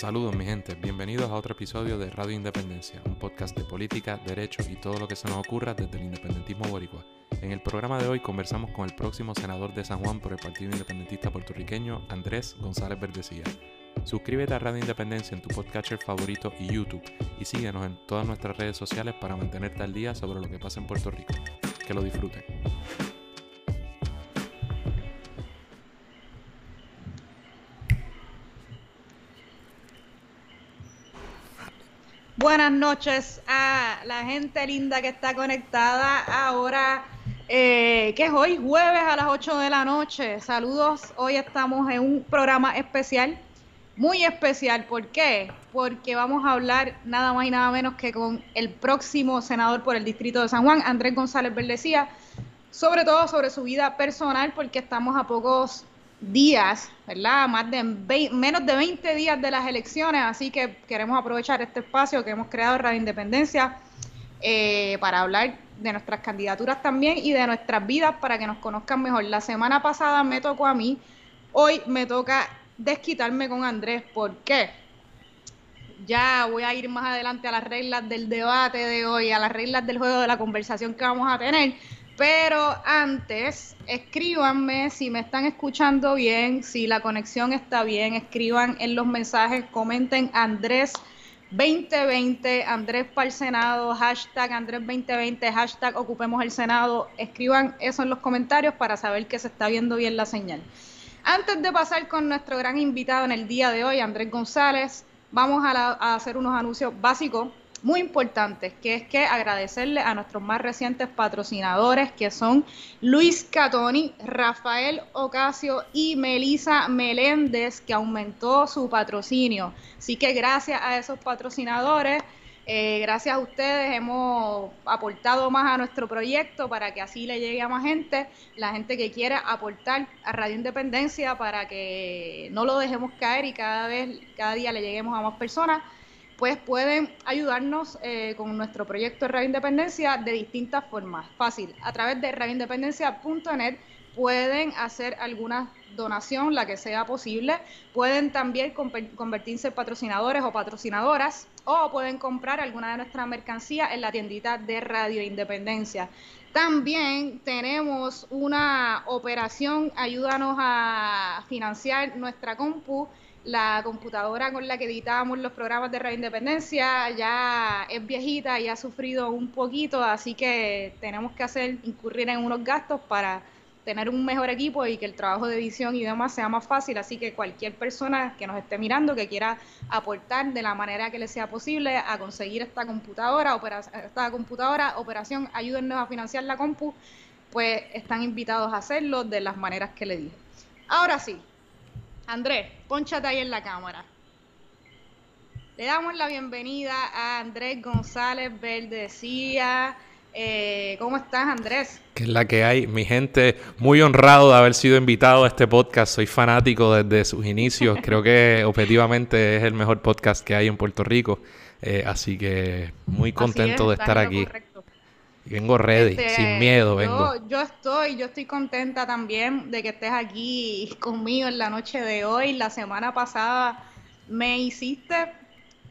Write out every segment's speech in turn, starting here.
Saludos mi gente, bienvenidos a otro episodio de Radio Independencia, un podcast de política, derecho y todo lo que se nos ocurra desde el independentismo boricua. En el programa de hoy conversamos con el próximo senador de San Juan por el Partido Independentista Puertorriqueño, Andrés González Verdecía. Suscríbete a Radio Independencia en tu podcatcher favorito y YouTube y síguenos en todas nuestras redes sociales para mantenerte al día sobre lo que pasa en Puerto Rico. Que lo disfruten. Buenas noches a la gente linda que está conectada ahora, eh, que es hoy jueves a las 8 de la noche. Saludos, hoy estamos en un programa especial, muy especial. ¿Por qué? Porque vamos a hablar nada más y nada menos que con el próximo senador por el Distrito de San Juan, Andrés González Verdecía, sobre todo sobre su vida personal, porque estamos a pocos días, ¿verdad? Más de menos de 20 días de las elecciones, así que queremos aprovechar este espacio que hemos creado en Radio Independencia eh, para hablar de nuestras candidaturas también y de nuestras vidas para que nos conozcan mejor. La semana pasada me tocó a mí, hoy me toca desquitarme con Andrés. ¿Por qué? Ya voy a ir más adelante a las reglas del debate de hoy, a las reglas del juego de la conversación que vamos a tener pero antes, escríbanme si me están escuchando bien, si la conexión está bien, escriban en los mensajes, comenten Andrés 2020, Andrés para el Senado, hashtag Andrés 2020, hashtag Ocupemos el Senado. Escriban eso en los comentarios para saber que se está viendo bien la señal. Antes de pasar con nuestro gran invitado en el día de hoy, Andrés González, vamos a, a hacer unos anuncios básicos muy importantes, que es que agradecerle a nuestros más recientes patrocinadores, que son Luis Catoni, Rafael Ocasio y Melisa Meléndez, que aumentó su patrocinio. Así que gracias a esos patrocinadores, eh, gracias a ustedes hemos aportado más a nuestro proyecto para que así le llegue a más gente, la gente que quiera aportar a Radio Independencia para que no lo dejemos caer y cada vez, cada día le lleguemos a más personas pues pueden ayudarnos eh, con nuestro proyecto de Radio Independencia de distintas formas. Fácil, a través de radioindependencia.net pueden hacer alguna donación, la que sea posible. Pueden también convertirse en patrocinadores o patrocinadoras o pueden comprar alguna de nuestra mercancía en la tiendita de Radio Independencia. También tenemos una operación, ayúdanos a financiar nuestra compu la computadora con la que editábamos los programas de Radio Independencia ya es viejita y ha sufrido un poquito, así que tenemos que hacer incurrir en unos gastos para tener un mejor equipo y que el trabajo de edición y demás sea más fácil, así que cualquier persona que nos esté mirando que quiera aportar de la manera que le sea posible a conseguir esta computadora, esta computadora, operación, ayúdennos a financiar la compu, pues están invitados a hacerlo de las maneras que le dije. Ahora sí, Andrés, ponchate ahí en la cámara. Le damos la bienvenida a Andrés González Verdecía. Eh, ¿Cómo estás, Andrés? Que es la que hay, mi gente. Muy honrado de haber sido invitado a este podcast. Soy fanático desde sus inicios. Creo que objetivamente es el mejor podcast que hay en Puerto Rico. Eh, así que muy contento de estar aquí. Vengo ready, este, sin miedo vengo. Yo, estoy, yo estoy contenta también de que estés aquí conmigo en la noche de hoy. La semana pasada me hiciste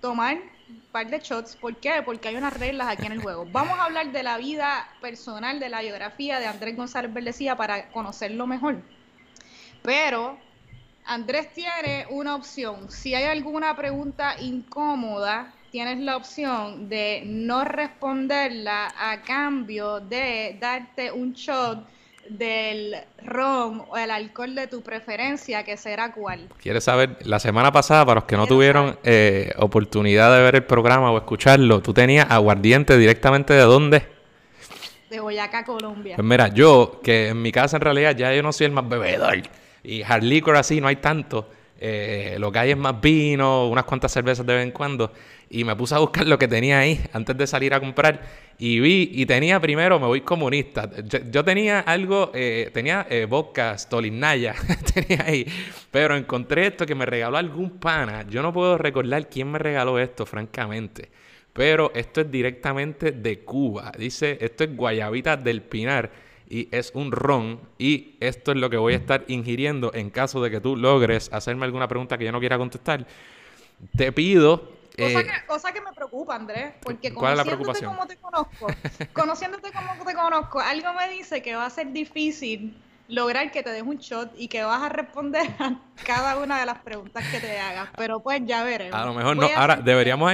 tomar un par de shots. ¿Por qué? Porque hay unas reglas aquí en el juego. Vamos a hablar de la vida personal, de la biografía de Andrés González Verdecía para conocerlo mejor. Pero Andrés tiene una opción. Si hay alguna pregunta incómoda, tienes la opción de no responderla a cambio de darte un shot del ron o el alcohol de tu preferencia, que será cuál. ¿Quieres saber? La semana pasada, para los que no tuvieron eh, oportunidad de ver el programa o escucharlo, tú tenías aguardiente directamente de dónde? De Boyacá, Colombia. Pues mira, yo, que en mi casa en realidad ya yo no soy el más bebedor, y hard liquor así no hay tanto, eh, lo que hay es más vino, unas cuantas cervezas de vez en cuando. Y me puse a buscar lo que tenía ahí antes de salir a comprar. Y vi, y tenía primero, me voy comunista. Yo, tenía algo, eh, tenía eh, vodka, tenía ahí. Pero encontré esto que me regaló algún pana. Yo no puedo recordar quién me regaló esto, francamente. Pero esto es directamente de Cuba. Dice, esto es Guayabita del Pinar y es un ron y esto es lo que voy a estar ingiriendo en caso de que tú logres hacerme alguna pregunta que yo no quiera contestar. te pido Cosa, que, cosa, que, me preocupa, Andrés, porque conociéndote como te conozco, conociéndote como te conozco, algo me dice que va a ser difícil lograr que te des un shot y que vas a responder a cada una de las preguntas que te hagas. Pero pues ya veremos. A lo mejor no. Ahora, deberíamos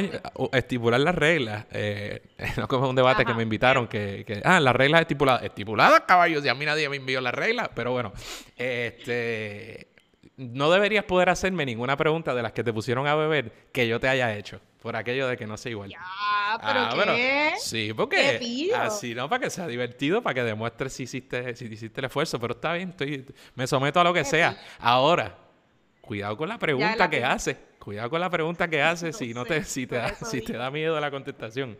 estipular las reglas. Eh, no como un debate que me invitaron que, que, ah, las reglas estipuladas. Estipuladas, caballos, y a mí nadie me envió las reglas. Pero bueno, este no deberías poder hacerme ninguna pregunta de las que te pusieron a beber que yo te haya hecho. Por aquello de que no sea igual. Ya, pero ah, ¿qué? sí, porque así no para que sea divertido, para que demuestres si hiciste, si hiciste el esfuerzo, pero está bien, estoy, me someto a lo que sea. Ahora, cuidado con la pregunta que haces. Cuidado con la pregunta que haces si no te, si te da, si te da miedo la contestación.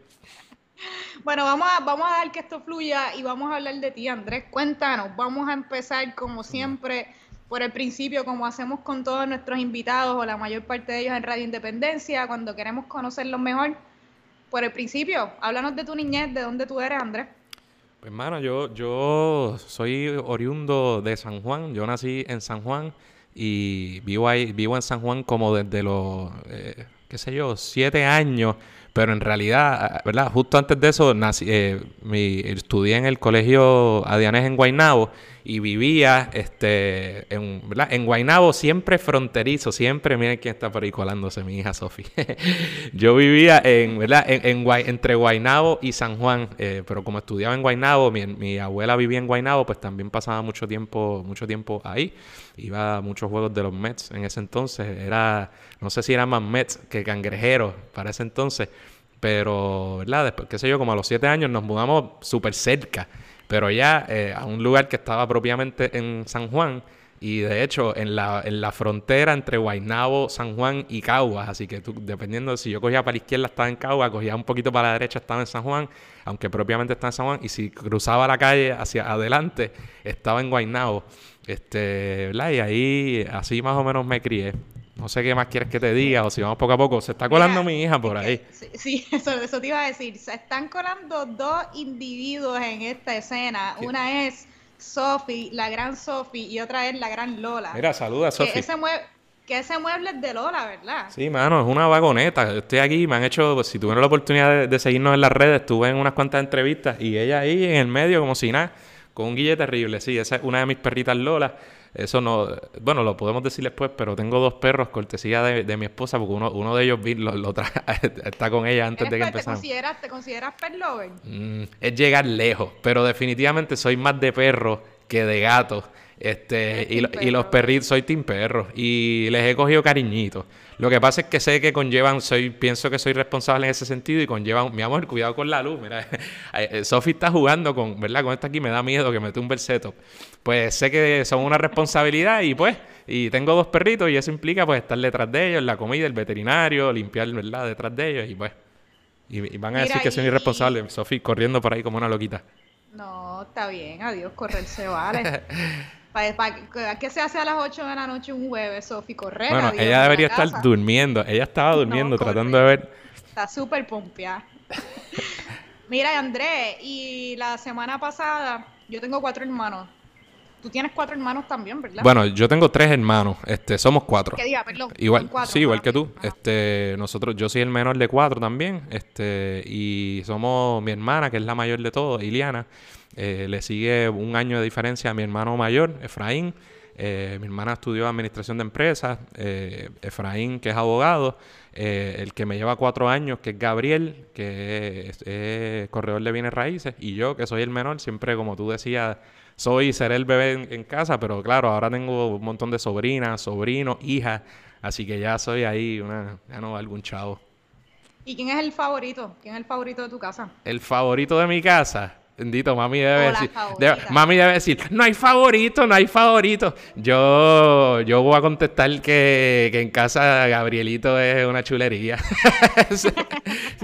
Bueno, vamos a, vamos a dar que esto fluya y vamos a hablar de ti, Andrés. Cuéntanos, vamos a empezar como siempre por el principio, como hacemos con todos nuestros invitados o la mayor parte de ellos en Radio Independencia, cuando queremos conocerlos mejor. Por el principio, háblanos de tu niñez, de dónde tú eres, Andrés. Pues, hermano, yo, yo soy oriundo de San Juan. Yo nací en San Juan y vivo ahí, vivo en San Juan como desde los, eh, qué sé yo, siete años. Pero en realidad, ¿verdad? Justo antes de eso, nací, eh, mi, estudié en el colegio Adianés en Guaynabo y vivía este, en, ¿verdad? en Guaynabo, siempre fronterizo, siempre, miren quién está por ahí colándose, mi hija Sofi. Yo vivía en, ¿verdad? En, entre Guaynabo y San Juan, eh, pero como estudiaba en Guaynabo, mi, abuela vivía en Guaynabo, pues también pasaba mucho tiempo, mucho tiempo ahí. Iba a muchos juegos de los Mets en ese entonces, era, no sé si era más Mets que cangrejeros para ese entonces, pero, ¿verdad? Después, qué sé yo, como a los siete años nos mudamos súper cerca pero ya eh, a un lugar que estaba propiamente en San Juan y de hecho en la, en la frontera entre Guaynabo, San Juan y Caguas, así que tú, dependiendo de si yo cogía para la izquierda estaba en Caguas, cogía un poquito para la derecha estaba en San Juan, aunque propiamente está en San Juan, y si cruzaba la calle hacia adelante estaba en Guaynabo, este, ¿verdad? Y ahí así más o menos me crié. No sé qué más quieres que te diga o si vamos poco a poco. Se está colando mi hija por ahí. sí, eso, eso, te iba a decir. Se están colando dos individuos en esta escena. Una es Sophie, la gran Sophie, y otra es la gran Lola. Mira, saluda Sophie. Que ese, mueble, que ese mueble es de Lola, ¿verdad? Sí, mano, es una vagoneta. Estoy aquí, me han hecho, pues, si tuvieron la oportunidad de, seguirnos en las redes, estuve en unas cuantas entrevistas y ella ahí en el medio como si nada, con un guille terrible. Sí, esa es una de mis perritas Lola. Eso no, bueno, lo podemos decir después, pero tengo dos perros, cortesía de, mi esposa, porque uno, uno de ellos lo, lo está con ella antes de que empezamos. ¿Te consideras, ¿te consideras pet lover? Mm, es llegar lejos, pero definitivamente soy más de perro que de gato. Este, y, y, los perritos, soy team perro. Y les he cogido cariñito. Lo que pasa es que sé que conllevan, soy, pienso que soy responsable en ese sentido y conllevan, mi amor, cuidado con la luz. Mira, eh, Sofi está jugando con, ¿verdad? Con esta aquí me da miedo que me un verseto. Pues sé que son una responsabilidad y pues, y tengo dos perritos y eso implica pues estar detrás de ellos, la comida, el veterinario, limpiar, ¿verdad? Detrás de ellos y pues. Y, van a decir que soy irresponsable, Sofi, corriendo por ahí como una loquita. No, está bien, adiós, correrse vale. ¿Qué se hace a las 8 de la noche un jueves, Sofi? Correr. Bueno, ella debería estar durmiendo. Ella estaba durmiendo, tratando de ver. Está súper pompeada. Mira, Andrés, y la semana pasada, yo tengo cuatro hermanos. Tú tienes cuatro hermanos también, ¿verdad? Bueno, yo tengo tres hermanos. Este, somos cuatro. ¿Qué día, perdón? Igual, sí, igual que tú. Este, nosotros, yo soy el menor de cuatro también. Este, y somos mi hermana, que es la mayor de todos, Iliana. Eh, le sigue un año de diferencia a mi hermano mayor, Efraín. Eh, mi hermana estudió administración de empresas. Eh, Efraín, que es abogado. el que me lleva cuatro años, que es Gabriel, que es, corredor de bienes raíces. Y yo, que soy el menor, siempre, como tú decías, soy seré el bebé en, casa. Pero claro, ahora tengo un montón de sobrinas, sobrinos, hijas. Así que ya soy ahí, una, ya no algún chavo. ¿Y quién es el favorito? ¿Quién es el favorito de tu casa? El favorito de mi casa. Bendito, mami debe decir. mami debe decir, no hay favorito, no hay favorito. Yo, yo voy a contestar que, en casa Gabrielito es una chulería. si,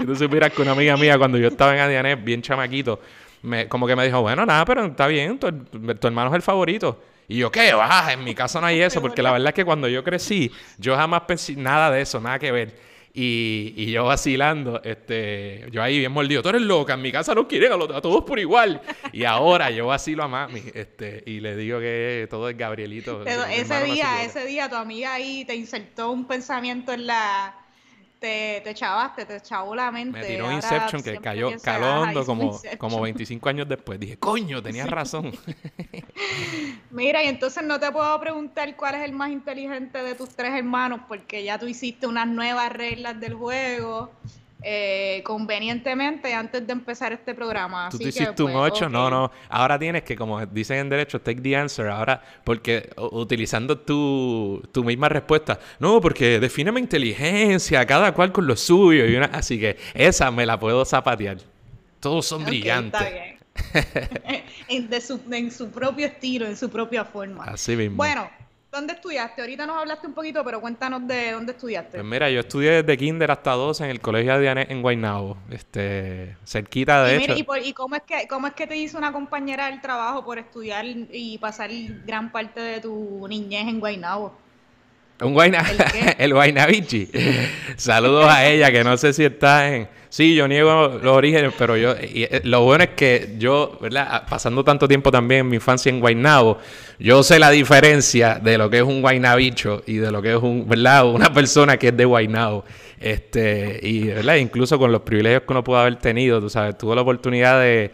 tú supieras que una amiga mía, cuando yo estaba en Adianet, bien chamaquito, me, como que me dijo, bueno, nada, pero está bien, tu, tu hermano es el favorito. Y yo, ¿qué va? En mi casa no hay eso, porque la verdad es que cuando yo crecí, yo jamás pensé nada de eso, nada que ver. Y, y, yo vacilando, este, yo ahí bien mordido, tú eres loca, en mi casa no quieren a, todos por igual. Y ahora yo vacilo a mami, este, y le digo que todo es Gabrielito. ese día, ese día tu amiga ahí te insertó un pensamiento en la, te, te chavaste, te chavó la mente. Me tiró Inception que cayó calondo como, como 25 años después. Dije, coño, tenías razón. Mira, y entonces no te puedo preguntar cuál es el más inteligente de tus tres hermanos, porque ya tú hiciste unas nuevas reglas del juego. Eh, convenientemente antes de empezar este programa. Tú te hiciste un 8, pues, no, no. Ahora tienes que, como dicen en derecho, take the answer. Ahora, porque utilizando tu, tu misma respuesta, no, porque defíneme inteligencia, cada cual con lo suyo. Y una, así que esa me la puedo zapatear. Todos son brillantes. Está bien. en, su, en su propio estilo, en su propia forma. Así mismo. Bueno, ¿Dónde estudiaste? Ahorita nos hablaste un poquito, pero cuéntanos de dónde estudiaste. Pues mira, yo estudié desde kinder hasta 12 en el Colegio de Diané en Guaynabo, este, cerquita de y hecho. y, cómo, es que, cómo es que te hizo una compañera del trabajo por estudiar y pasar gran parte de tu niñez en Guaynabo? Un Guayna... ¿El, Guaynabichi. Saludos a ella, que no sé si está en... Sí, yo niego los orígenes, pero yo... Eh, lo bueno es que yo, ¿verdad? Ah, pasando tanto tiempo también en mi infancia en Guaynabo, yo sé la diferencia de lo que es un Guaynabicho y de lo que es un, ¿verdad? Una persona que es de Guaynabo. Este, y, ¿verdad? Incluso con los privilegios que uno pudo haber tenido, tú sabes, tuve la oportunidad de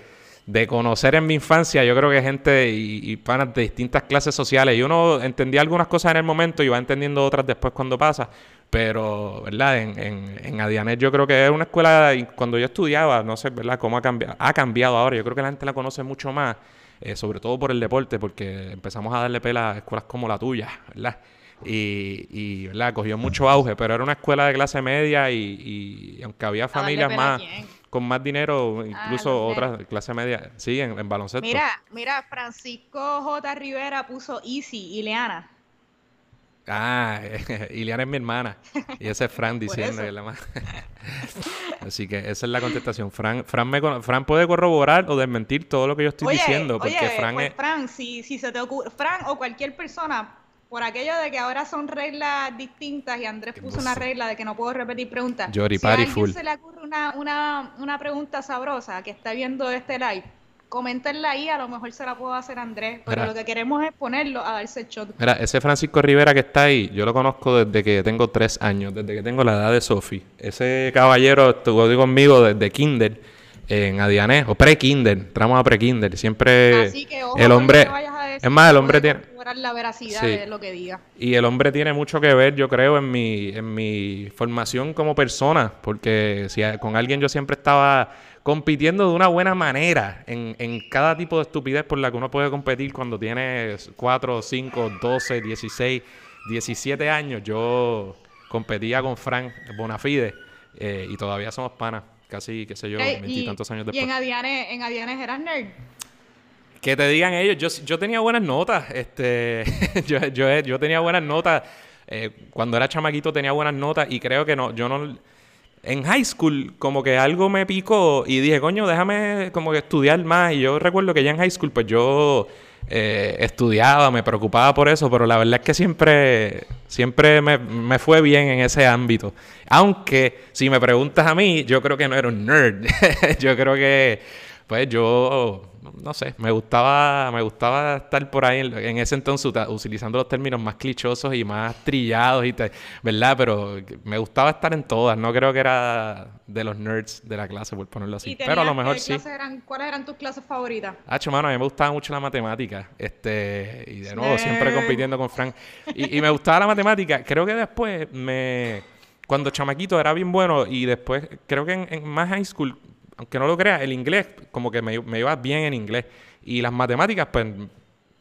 de conocer en mi infancia, yo creo que gente y, panas de distintas clases sociales. Y uno entendía algunas cosas en el momento y va entendiendo otras después cuando pasa. Pero, ¿verdad? En, en, en Adianet yo creo que es una escuela, y cuando yo estudiaba, no sé, ¿verdad? Cómo ha cambiado, ha cambiado ahora. Yo creo que la gente la conoce mucho más, eh, sobre todo por el deporte, porque empezamos a darle pela a escuelas como la tuya, ¿verdad? Y, y ¿verdad? cogió mucho auge, pero era una escuela de clase media y, y aunque había familias más con más dinero, ah, incluso otras clase media, sí, en, baloncesto. Mira, mira, Francisco J. Rivera puso Easy, Ileana. Ah, Ileana es mi hermana. Y ese es Fran diciendo que la más. Así que esa es la contestación. Fran, Fran, me, Fran puede corroborar o desmentir todo lo que yo estoy diciendo. Porque Fran pues, es. Fran, si, si se te ocurre. Fran o cualquier persona por aquello de que ahora son reglas distintas y Andrés puso una regla de que no puedo repetir preguntas. si a alguien se le ocurre una, una, una pregunta sabrosa que está viendo este live, coméntenla ahí, a lo mejor se la puedo hacer Andrés, pero lo que queremos es ponerlo a darse el shot. Mira, ese Francisco Rivera que está ahí, yo lo conozco desde que tengo tres años, desde que tengo la edad de Sofi. Ese caballero estuvo conmigo desde kinder en Adiané, o pre-kinder, tramos a pre-kinder, siempre el hombre... es más, el hombre tiene la veracidad de lo que diga. Y el hombre tiene mucho que ver, yo creo, en mi, en mi formación como persona, porque si con alguien yo siempre estaba compitiendo de una buena manera en, en cada tipo de estupidez por la que uno puede competir cuando tiene 4, 5, 12, 16, 17 años. Yo competía con Frank Bonafide eh, y todavía somos panas, casi, qué sé yo, veintitantos años después. ¿Y en Adiane, en Adiane eras nerd? Que te digan ellos, yo, yo tenía buenas notas, este, yo, yo, yo, tenía buenas notas, eh, cuando era chamaquito tenía buenas notas y creo que no, yo no, en high school como que algo me picó y dije, coño, déjame como que estudiar más y yo recuerdo que ya en high school pues yo eh, estudiaba, me preocupaba por eso, pero la verdad es que siempre, siempre me, me, fue bien en ese ámbito. Aunque si me preguntas a mí, yo creo que no era un nerd, yo creo que pues yo no sé, me gustaba, me gustaba estar por ahí en, ese entonces utilizando los términos más clichosos y más trillados, y ¿verdad? Pero me gustaba estar en todas, no creo que era de los nerds de la clase, por ponerlo así. Pero a lo mejor sí. ¿Cuáles eran tus clases favoritas? Ah, mano, a mí me gustaba mucho la matemática, este, y de nuevo, siempre compitiendo con Frank. Y, y me gustaba la matemática, creo que después me cuando chamaquito era bien bueno y después creo que en, más high school aunque no lo creas, el inglés, como que me, me iba bien en inglés. Y las matemáticas, pues,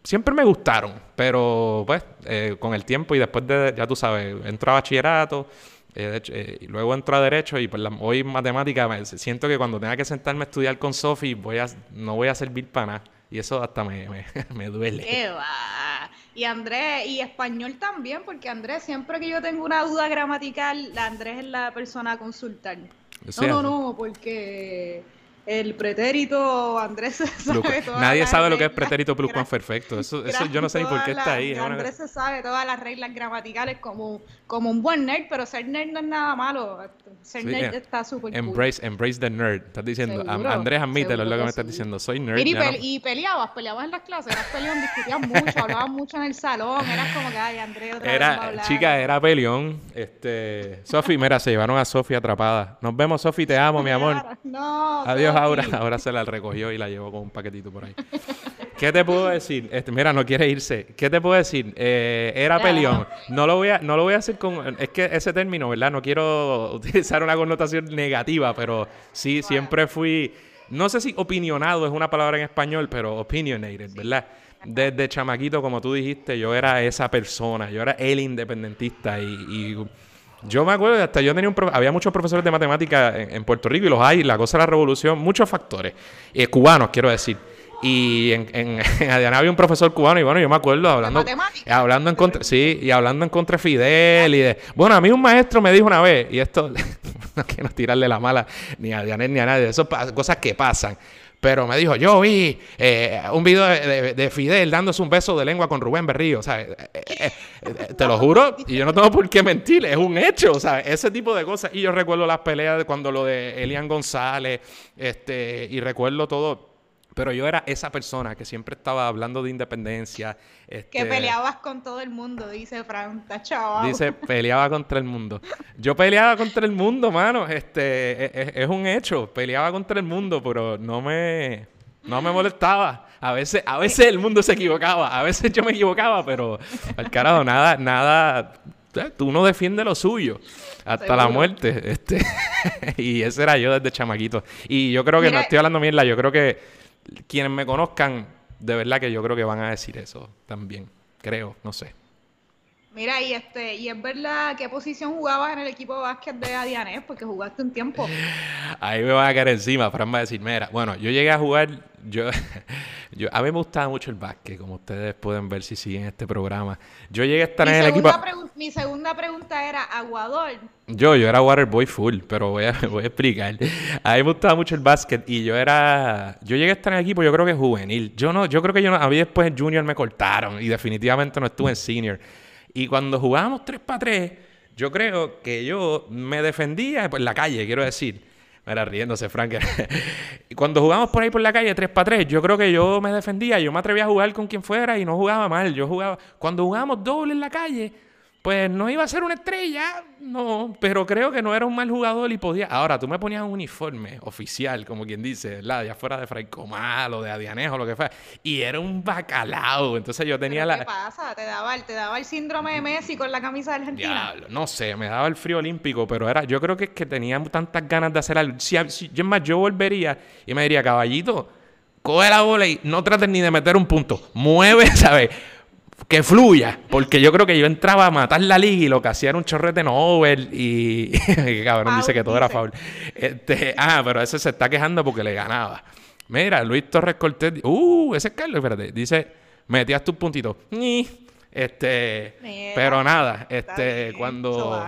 siempre me gustaron. Pero, pues, eh, con el tiempo y después de, ya tú sabes, entro a bachillerato, eh, eh, luego entro a derecho y pues hoy en matemáticas siento que cuando tenga que sentarme a estudiar con Sofi, voy a, no voy a servir para nada. Y eso hasta me, me, duele. ¿Qué va? Y Andrés, y español también, porque Andrés, siempre que yo tengo una duda gramatical, Andrés es la persona a consultar. No, no, no, porque el pretérito Andrés sabe Nadie sabe lo que es pretérito pluscuamperfecto. Eso, eso yo no sé ni por qué está ahí. Andrés se sabe todas las reglas gramaticales como como un buen nerd, pero ser nerd no es nada malo. Ser nerd eh, está súper embrace, cool. Embrace the nerd. Estás diciendo, Andrés, admítelo, es lo que, me estás diciendo. Soy nerd. Y, y, peleabas, peleabas en las clases, eras peleón, discutías mucho, hablabas mucho en el salón, eras como que, ay, Andrés, otra era, vez Chica, era peleón. Este, Sofi, mira, se llevaron a Sofi atrapada. Nos vemos, Sofi, te amo, mi amor. No, Adiós, Aura. Ahora se la recogió y la llevó con un paquetito por ahí. ¿Qué te puedo decir? Este, mira, no quiere irse. ¿Qué te puedo decir? Eh, era peleón. No lo voy a, no lo voy a hacer con. Es que ese término, ¿verdad? No quiero utilizar una connotación negativa, pero sí, siempre fui. No sé si opinionado es una palabra en español, pero opinionated, ¿verdad? Desde chamaquito, como tú dijiste, yo era esa persona, yo era el independentista y, yo me acuerdo, hasta yo tenía un había muchos profesores de matemática en, Puerto Rico y los hay, la cosa de la revolución, muchos factores, eh, cubanos, quiero decir. Y en, en, Adiana había un profesor cubano y bueno, yo me acuerdo hablando, hablando en contra, sí, y hablando en contra de Fidel y de, bueno, a mí un maestro me dijo una vez, y esto no quiero tirarle la mala ni a Diana ni a nadie, eso cosas que pasan. Pero me dijo, yo vi eh, un video de, Fidel dándose un beso de lengua con Rubén Berrío. O eh, eh, te lo juro, y yo no tengo por qué mentir, es un hecho, o sea, ese tipo de cosas. Y yo recuerdo las peleas de cuando lo de Elian González, este, y recuerdo todo pero yo era esa persona que siempre estaba hablando de independencia. que este, peleabas con todo el mundo, dice Fran, chaval. Dice, peleaba contra el mundo. Yo peleaba contra el mundo, mano. Este, es, e, es, un hecho. Peleaba contra el mundo, pero no me, no me molestaba. A veces, a veces el mundo se equivocaba, a veces yo me equivocaba, pero al carajo, nada, nada. Tú no defiendes lo suyo hasta la muerte. Este, y ese era yo desde chamaquito. Y yo creo que no estoy hablando mierda, yo creo que quienes me conozcan, de verdad que yo creo que van a decir eso también. Creo, no sé. Mira, y este, y es verdad, ¿qué posición jugabas en el equipo de básquet de Adianés? Porque jugaste un tiempo. Ahí me van a caer encima, Fran va a decir, mira, bueno, yo llegué a jugar, yo, yo, a mí me gustaba mucho el básquet, como ustedes pueden ver si siguen este programa. Yo llegué a estar en el equipo. Mi segunda pregunta era, ¿aguador? Yo, yo era waterboy full, pero voy a, voy a explicar. A mí me gustaba mucho el básquet y yo era, yo llegué a estar en el equipo, yo creo que juvenil. Yo no, yo creo que yo no, a mí después en junior me cortaron y definitivamente no estuve en senior. Y cuando jugábamos 3 para 3, yo creo que yo me defendía por la calle, quiero decir. Era riéndose, Frank. y cuando jugábamos por ahí por la calle 3 para 3, yo creo que yo me defendía, yo me atrevía a jugar con quien fuera y no jugaba mal. Yo jugaba. Cuando jugábamos doble en la calle, pues no iba a ser una estrella, no, pero creo que no era un mal jugador y podía. Ahora, tú me ponías un uniforme oficial, como quien dice, ¿verdad? Ya fuera de Fraicomal o de Adianejo, o lo que fuera, y era un bacalao. Entonces yo tenía la. ¿Qué pasa? ¿Te daba, el, ¿Te daba el síndrome de Messi con la camisa de Argentina? Diablo, no sé, me daba el frío olímpico, pero era. Yo creo que es que tenía tantas ganas de hacer algo. Si, yo, es más, yo volvería y me diría, caballito, coge la bola y no trates ni de meter un punto. Mueve, ¿sabes? Que fluya, porque yo creo que yo entraba a matar la liga y lo que hacía era un chorrete Nobel y cabrón dice que todo era foul. Este, ah, pero ese se está quejando porque le ganaba. Mira, Luis Torres Cortés, uh, ese es Carlos, espérate, dice, metías tus puntitos. Este, pero nada, este, cuando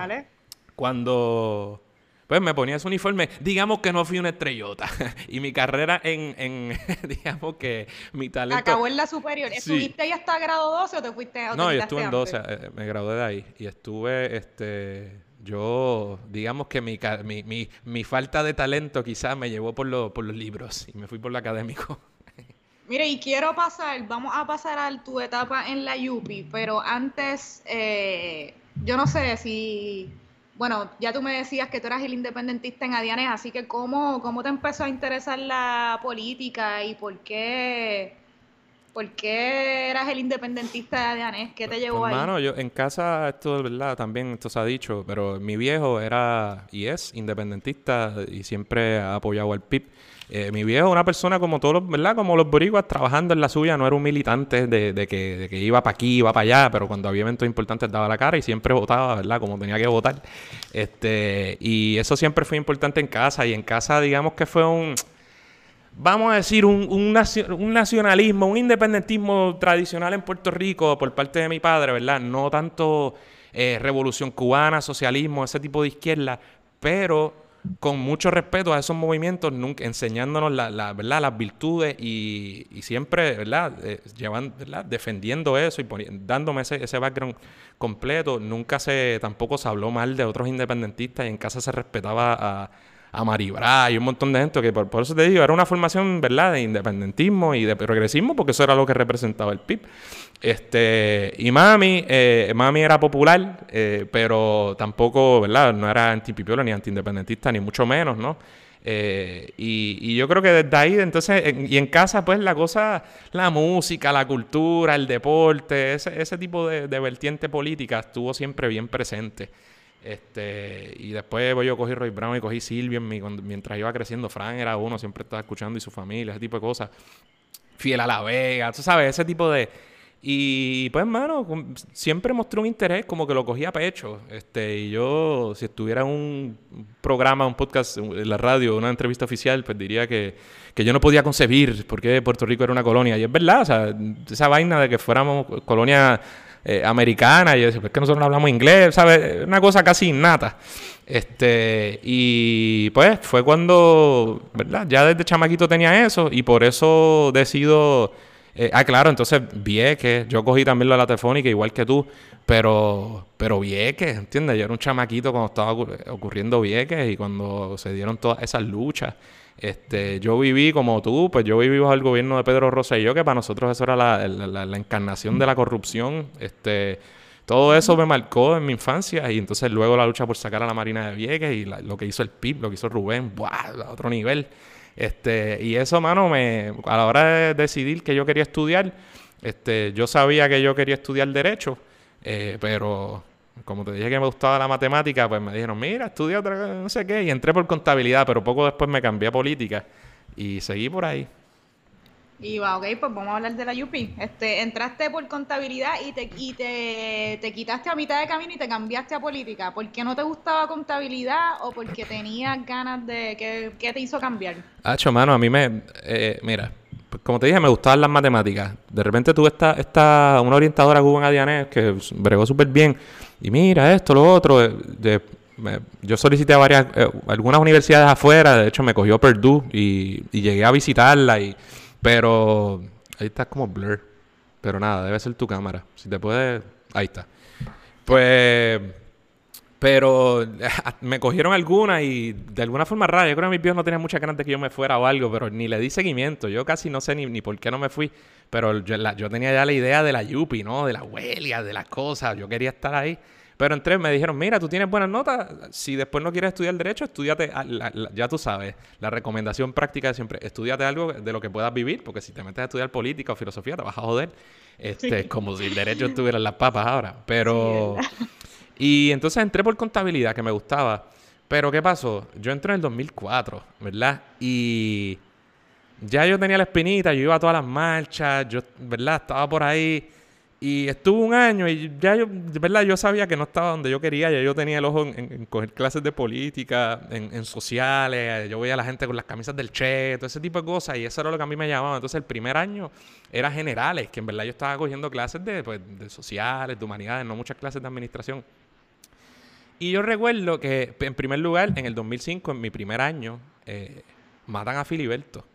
cuando pues me ponía ese uniforme. Digamos que no fui una estrellota. y mi carrera en, en digamos que mi talento... Acabó en la superior. ¿Estuviste ahí hasta grado 12 o te fuiste a No, yo estuve en 12, eh, me gradué de ahí. Y estuve, este... Yo, digamos que mi, mi, mi, falta de talento quizás me llevó por, lo, por los libros y me fui por lo académico. Mire, y quiero pasar, vamos a pasar a tu etapa en la Yupi, pero antes, eh, yo no sé si bueno, ya tú me decías que tú eras el independentista en Adianes, así que ¿cómo, cómo te empezó a interesar la política y por qué, por qué eras el independentista de Adianes? ¿Qué te llevó ahí? Hermano, yo en casa, esto es verdad, también esto se ha dicho, pero mi viejo era y es independentista y siempre ha apoyado al PIB. Eh, mi viejo, una persona como todos los, ¿verdad? Como los boricuas, trabajando en la suya, no era un militante de, que, iba para aquí, iba para allá, pero cuando había eventos importantes daba la cara y siempre votaba, ¿verdad? Como tenía que votar. Este, y eso siempre fue importante en casa. Y en casa, digamos que fue un, vamos a decir, un, un, nacionalismo, un independentismo tradicional en Puerto Rico por parte de mi padre, ¿verdad? No tanto eh, revolución cubana, socialismo, ese tipo de izquierda, pero con mucho respeto a esos movimientos, nunca, enseñándonos la, ¿verdad? las virtudes y, siempre. Eh, ¿verdad? defendiendo eso y dándome ese, background completo. Nunca se, tampoco se habló mal de otros independentistas y en casa se respetaba a a Maribra y un montón de gente que por, eso te digo, era una formación, de independentismo y de progresismo, porque eso era lo que representaba el PIB. Este, y Mami, eh, Mami era popular, eh, pero tampoco, ¿verdad?, no era antipipiola ni antiindependentista, ni mucho menos, ¿no? Eh, y, yo creo que desde ahí, entonces, y en casa, pues la cosa, la música, la cultura, el deporte, ese, ese tipo de, vertiente política estuvo siempre bien presente. Este, y después pues, yo cogí Roy Brown y cogí Silvia mientras iba creciendo. Fran era uno, siempre estaba escuchando y su familia, ese tipo de cosas. Fiel a la Vega, tú sabes, ese tipo de. Y pues, hermano, siempre mostró un interés como que lo cogía a pecho. Este, y yo, si estuviera en un programa, un podcast, en la radio, una entrevista oficial, pues diría que, que yo no podía concebir por qué Puerto Rico era una colonia. Y es verdad, o sea, esa vaina de que fuéramos colonia eh, americana. Y decía, pues que nosotros no hablamos inglés, ¿sabes? Una cosa casi innata. Este, y pues fue cuando, ¿verdad? Ya desde chamaquito tenía eso y por eso decido. Eh, ah, claro, entonces Vieques, yo cogí también la telefónica igual que tú, pero, pero Vieques, ¿entiendes? Yo era un chamaquito cuando estaba ocurriendo Vieques y cuando se dieron todas esas luchas. Este, yo viví como tú, pues yo viví bajo el gobierno de Pedro Rosselló, que para nosotros eso era la, encarnación de la corrupción. Este, todo eso me marcó en mi infancia y entonces luego la lucha por sacar a la Marina de Vieques y lo que hizo el PIB, lo que hizo Rubén, ¡buah! a otro nivel. Este, y eso, mano, me, a la hora de decidir que yo quería estudiar, este, yo sabía que yo quería estudiar Derecho, eh, pero como te dije que me gustaba la matemática, pues me dijeron, mira, estudia otra no sé qué, y entré por contabilidad, pero poco después me cambié a política y seguí por ahí. Y va, ok, pues vamos a hablar de la UPI. Este, entraste por contabilidad y te, y te, te quitaste a mitad de camino y te cambiaste a política. ¿Por qué no te gustaba contabilidad o porque tenías ganas de... ¿Qué, qué te hizo cambiar? Hacho, mano, a mí me... Eh, mira, pues como te dije, me gustaban las matemáticas. De repente tuve esta, esta, una orientadora cubana Dianet que bregó súper bien y mira esto, lo otro. De, yo solicité a varias, eh, algunas universidades afuera, de hecho me cogió Purdue y, llegué a visitarla, y, pero ahí está como blur. Pero nada, debe ser tu cámara. Si te puede, ahí está. Pues, pero me cogieron algunas y de alguna forma rara. Yo creo que mis viejos no tenían muchas ganas de que yo me fuera o algo, pero ni le di seguimiento. Yo casi no sé ni, ni por qué no me fui. Pero yo, yo tenía ya la idea de la Yupi, ¿no? De la huelga, de las cosas. Yo quería estar ahí. Pero entré, me dijeron, mira, tú tienes buenas notas. Si después no quieres estudiar Derecho, estudiate, ya tú sabes, la recomendación práctica de siempre, estudiate algo de lo que puedas vivir, porque si te metes a estudiar política o filosofía, te vas a joder. Este, Como si el Derecho estuviera en las papas ahora. Pero... y entonces entré por contabilidad, que me gustaba. Pero ¿qué pasó? Yo entré en el 2004, ¿verdad? Y ya yo tenía la espinita, yo iba a todas las marchas, yo, ¿verdad? Estaba por ahí y estuve un año y ya yo, ¿verdad? Yo sabía que no estaba donde yo quería, ya yo tenía el ojo en, coger clases de política, en, sociales, yo veía a la gente con las camisas del Che, todo ese tipo de cosas y eso era lo que a mí me llamaba. Entonces el primer año era generales, que en verdad yo estaba cogiendo clases de, pues, de sociales, de humanidades, no muchas clases de administración. Y yo recuerdo que, en primer lugar, en el 2005, en mi primer año, eh, matan a Filiberto.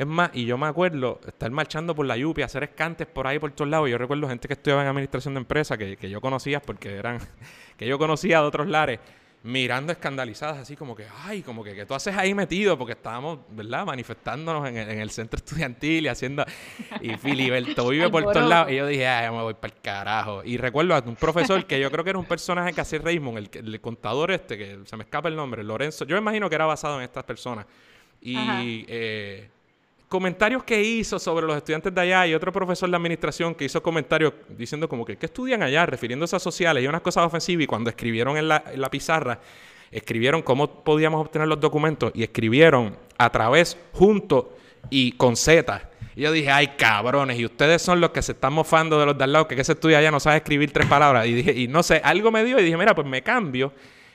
Es más, y yo me acuerdo estar marchando por la Yupi, hacer escantes por ahí por todos lados. Yo recuerdo gente que estudiaba en administración de empresas que, que yo conocía porque eran, que yo conocía de otros lares, mirando escandalizadas, así como que, ay, como que, que tú haces ahí metido, porque estábamos, ¿verdad?, manifestándonos en el, centro estudiantil y haciendo. Y Filiberto vive por todos lados. Y yo dije, ay, me voy para el carajo. Y recuerdo a un profesor que yo creo que era un personaje que hacía Raymond, el, el contador este, que se me escapa el nombre, Lorenzo. Yo me imagino que era basado en estas personas. Y comentarios que hizo sobre los estudiantes de allá y otro profesor de administración que hizo comentarios diciendo como que, ¿qué estudian allá? Refiriéndose a sociales y unas cosas ofensivas y cuando escribieron en la, pizarra, escribieron cómo podíamos obtener los documentos y escribieron a través, junto y con Z. Y yo dije, ay cabrones, y ustedes son los que se están mofando de los de al lado, que, que se estudia allá no sabe escribir tres palabras. Y dije, y no sé, algo me dio y dije, mira, pues me cambio.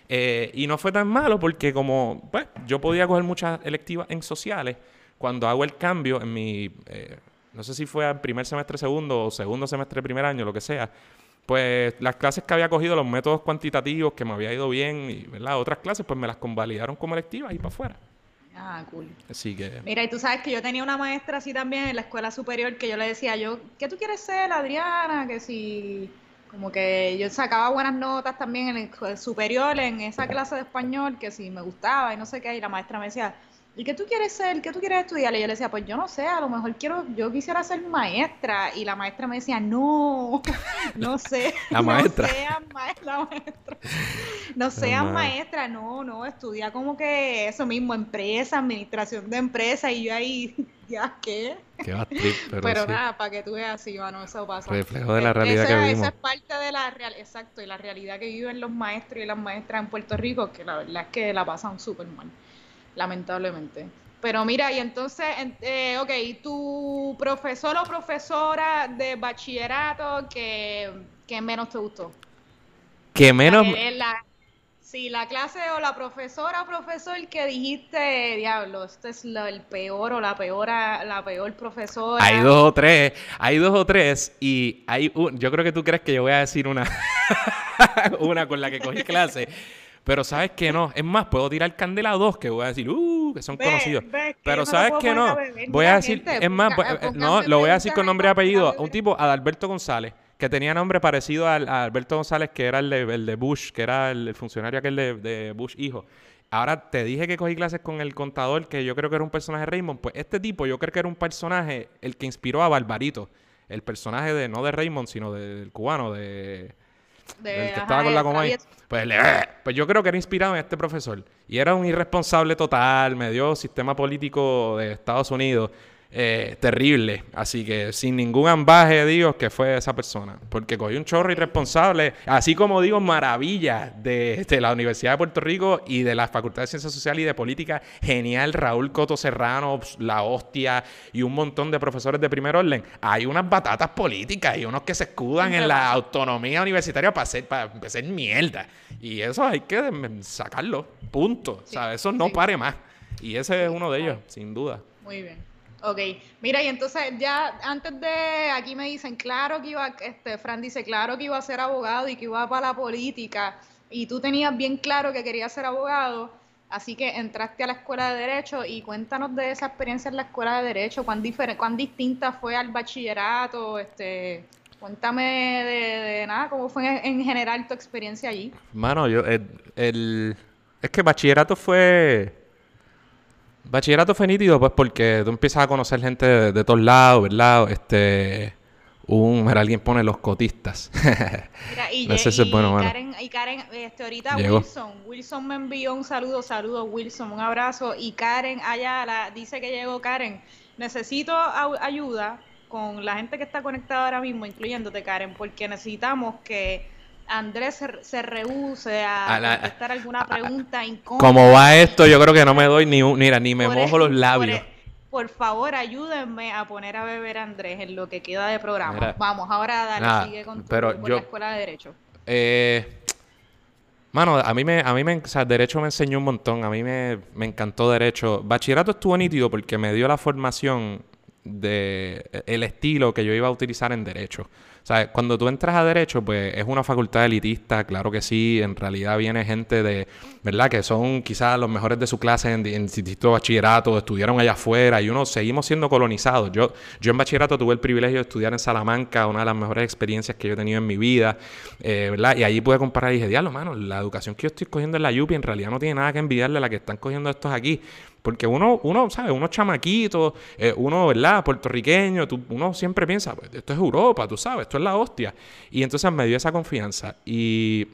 Eh, y no fue tan malo porque como, pues, yo podía coger muchas electivas en sociales cuando hago el cambio en mi, eh, no sé si fue al primer semestre segundo o segundo semestre primer año, lo que sea, pues las clases que había cogido, los métodos cuantitativos que me había ido bien, y ¿verdad? otras clases, pues me las convalidaron como electivas y para afuera. Ah, cool. Así que... Mira, y tú sabes que yo tenía una maestra así también en la escuela superior que yo le decía, yo, ¿qué tú quieres ser, Adriana? Que si, como que yo sacaba buenas notas también en el superior, en esa clase de español, que si me gustaba y no sé qué, y la maestra me decía, ¿y qué tú quieres ser? ¿Qué tú quieres estudiar? Y yo le decía, pues yo no sé, a lo mejor quiero, yo quisiera ser maestra. Y la maestra me decía, no, no sé. La maestra. No seas maestra. No seas maestra, no, no, estudia como que eso mismo, empresa, administración de empresa. Y yo ahí, ¿ya qué? Qué pero, pero nada, para que tú veas así, bueno, eso pasa. Reflejo de la realidad que vivimos. Esa es parte de la realidad, exacto, y la realidad que viven los maestros y las maestras en Puerto Rico, que la verdad es que la pasan súper mal lamentablemente. Pero mira, y entonces, eh, ok, tu profesor o profesora de bachillerato que, menos te gustó. Que menos... La, sí, la clase o la profesora o profesor que dijiste, diablo, este es el peor o la peor, la peor profesora. Hay dos o tres, hay dos o tres y hay un, yo creo que tú crees que yo voy a decir una, una con la que cogí clase. Pero sabes que no. Es más, puedo tirar candela a dos que voy a decir, uh, que son conocidos. Pero sabes que no. Voy a decir, es más, eh, no, lo voy a decir con nombre y apellido. Un tipo, Adalberto González, que tenía nombre parecido a, Alberto González, que era el de, Bush, que era el, funcionario aquel de, de Bush hijo. Ahora te dije que cogí clases con el contador, que yo creo que era un personaje de Raymond. Pues este tipo, yo creo que era un personaje, el que inspiró a Barbarito. El personaje de, no de Raymond, sino del cubano, de el que estaba con la Comay. Pues, pues yo creo que era inspirado en este profesor. Y era un irresponsable total, me dio sistema político de Estados Unidos. Eh, terrible. Así que sin ningún ambaje Dios que fue esa persona. Porque cogió un chorro irresponsable. Así como digo, maravilla de, la Universidad de Puerto Rico y de la Facultad de Ciencias Sociales y de Política. Genial, Raúl Coto Serrano, la hostia y un montón de profesores de primer orden. Hay unas batatas políticas y unos que se escudan en la autonomía universitaria para hacer, para hacer mierda. Y eso hay que sacarlo. Punto. o sea, eso no pare más. Y ese es uno de ellos, sin duda. Muy bien. Ok, mira, y entonces ya antes de, aquí me dicen, claro que iba, este, Fran dice, claro que iba a ser abogado y que iba para la política, y tú tenías bien claro que querías ser abogado, así que entraste a la escuela de Derecho y cuéntanos de esa experiencia en la escuela de Derecho, cuán, cuán distinta fue al bachillerato, este, cuéntame de, nada, cómo fue en, general tu experiencia allí. Mano, yo, el, es que bachillerato fue Bachillerato fue nítido, pues, porque tú empiezas a conocer gente de, todos lados, ¿verdad? Este. Un, alguien pone los cotistas. Mira, y, no sé si es bueno, Karen, y Karen, este, ahorita Wilson, Wilson me envió un saludo, saludo Wilson, un abrazo. Y Karen allá dice que llegó Karen. Necesito ayuda con la gente que está conectada ahora mismo, incluyéndote, Karen, porque necesitamos que Andrés se, se rehúse a, contestar alguna pregunta incómoda. Como va esto, yo creo que no me doy ni un, mira, ni me mojo los labios. Por, favor, ayúdenme a poner a beber a Andrés en lo que queda de programa. Vamos, ahora dale, sigue con, tu, la escuela de Derecho. Eh, mano, a mí me, a mí me, o sea, Derecho me enseñó un montón. A mí me, me encantó Derecho. Bachillerato estuvo nítido porque me dio la formación de el estilo que yo iba a utilizar en Derecho. O sea, cuando tú entras a Derecho, pues es una facultad elitista, claro que sí. En realidad viene gente de, ¿verdad? Que son quizás los mejores de su clase en, en instituto de bachillerato, estudiaron allá afuera y uno seguimos siendo colonizados. Yo, yo en bachillerato tuve el privilegio de estudiar en Salamanca, una de las mejores experiencias que yo he tenido en mi vida, eh, ¿verdad? Y allí pude comparar y dije, diablo, mano, la educación que yo estoy cogiendo en la UPI en realidad no tiene nada que envidiarle a la que están cogiendo estos aquí. Porque uno, uno ¿sabes? Uno chamaquito, eh, uno, ¿verdad? Puertorriqueño, uno siempre piensa, pues esto es Europa, tú sabes, esto es la hostia. Y entonces me dio esa confianza. Y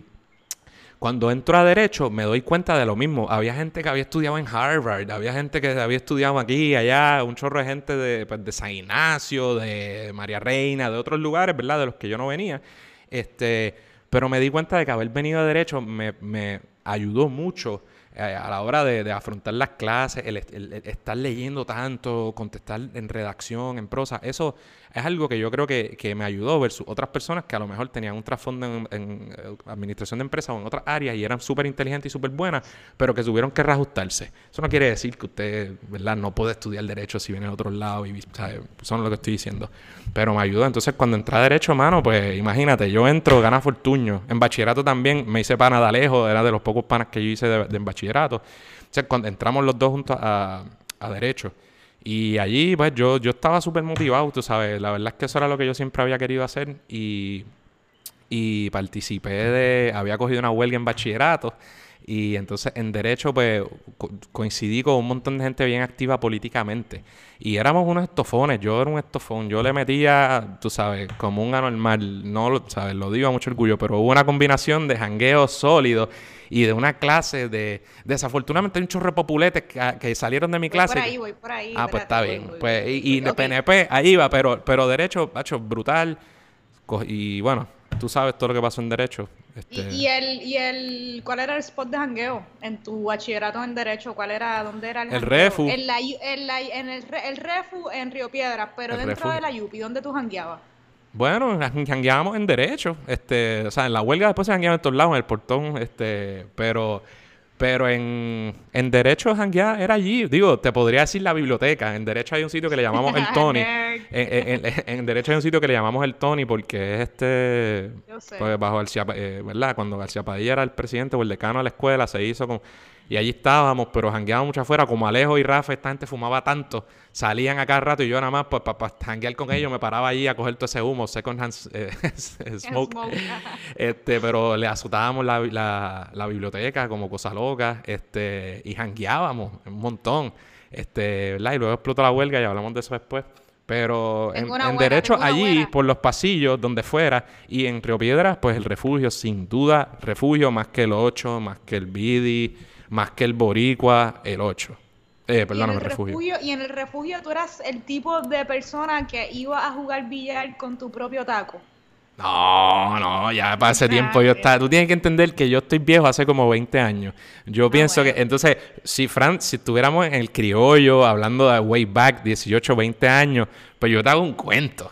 cuando entro a Derecho me doy cuenta de lo mismo. Había gente que había estudiado en Harvard, había gente que había estudiado aquí, allá, un chorro de gente de, pues, de San Ignacio, de María Reina, de otros lugares, ¿verdad? De los que yo no venía. Este, pero me di cuenta de que haber venido a Derecho me, ayudó mucho a la hora de, afrontar las clases, el, estar leyendo tanto, contestar en redacción, en prosa, eso es algo que yo creo que, que me ayudó versus otras personas que a lo mejor tenían un trasfondo en, eh, administración de empresas o en otras áreas y eran súper inteligentes y súper buenas, pero que tuvieron que reajustarse. Eso no quiere decir que usted, ¿verdad? No puede estudiar derecho si viene de otro lado y, ¿sabe? Eso es lo que estoy diciendo. Pero me ayudó. Entonces, cuando entré a derecho, mano, pues imagínate, yo entro, gana fortuño. En bachillerato también me hice pana de Alejo, era de los pocos panas que yo hice de, en bachillerato o sea, cuando entramos los dos juntos a, Derecho. Y allí, pues yo, yo estaba súper motivado, tú sabes. La verdad es que eso era lo que yo siempre había querido hacer. Y, y participé de. Había cogido una huelga en bachillerato. Y entonces en derecho, pues coincidí con un montón de gente bien activa políticamente. Y éramos unos estofones, yo era un estofón, yo le metía, tú sabes, como un anormal, no lo sabes, lo digo a mucho orgullo, pero hubo una combinación de jangueo sólido y de una clase de. Desafortunadamente hay un chorro de populetes que, salieron de mi clase. Voy por ahí, voy por ahí. Ah, pues está bien. pues, y, de PNP, ahí va, pero, pero derecho, hecho brutal. Y bueno, tú sabes todo lo que pasó en derecho. Este... ¿Y, el, ¿Y el cuál era el spot de jangueo en tu bachillerato en derecho? ¿Cuál era, dónde era el El Refu. En, la, en, la, en el, el, Refu en Río Piedras, pero dentro de la Yupi, ¿dónde tú jangueabas? Bueno, jangueábamos en derecho, este, o sea, en la huelga después se jangueaba en todos lados, en el portón, este, pero, pero en, en derecho janguear era allí, digo, te podría decir la biblioteca, en derecho hay un sitio que le llamamos el Tony, en, derecho hay un sitio que le llamamos el Tony porque es este, pues bajo García, eh, ¿verdad? Cuando García Padilla era el presidente o el decano de la escuela, se hizo con y allí estábamos, pero jangueábamos mucho afuera. Como Alejo y Rafa, esta gente fumaba tanto, salían a cada rato y yo nada más, pues para janguear con ellos, me paraba allí a coger todo ese humo, second hand eh, smoke. este, pero le azotábamos la, la, biblioteca como cosa loca, este, y jangueábamos un montón. Este, ¿verdad? Y luego explotó la huelga y hablamos de eso después. Pero en, derecho allí, por los pasillos, donde fuera, y en Río Piedras, pues el refugio, sin duda, refugio más que el 8, más que el Bidi, más que el boricua, el 8. Eh, perdóname, refugio. Y en el refugio tú eras el tipo de persona que iba a jugar billar con tu propio taco. No, no, ya para ese tiempo yo estaba. Tú tienes que entender que yo estoy viejo hace como 20 años. Yo ah, pienso que. Entonces, si Fran, si estuviéramos en el criollo hablando de way back, 18, 20 años, pues yo te hago un cuento.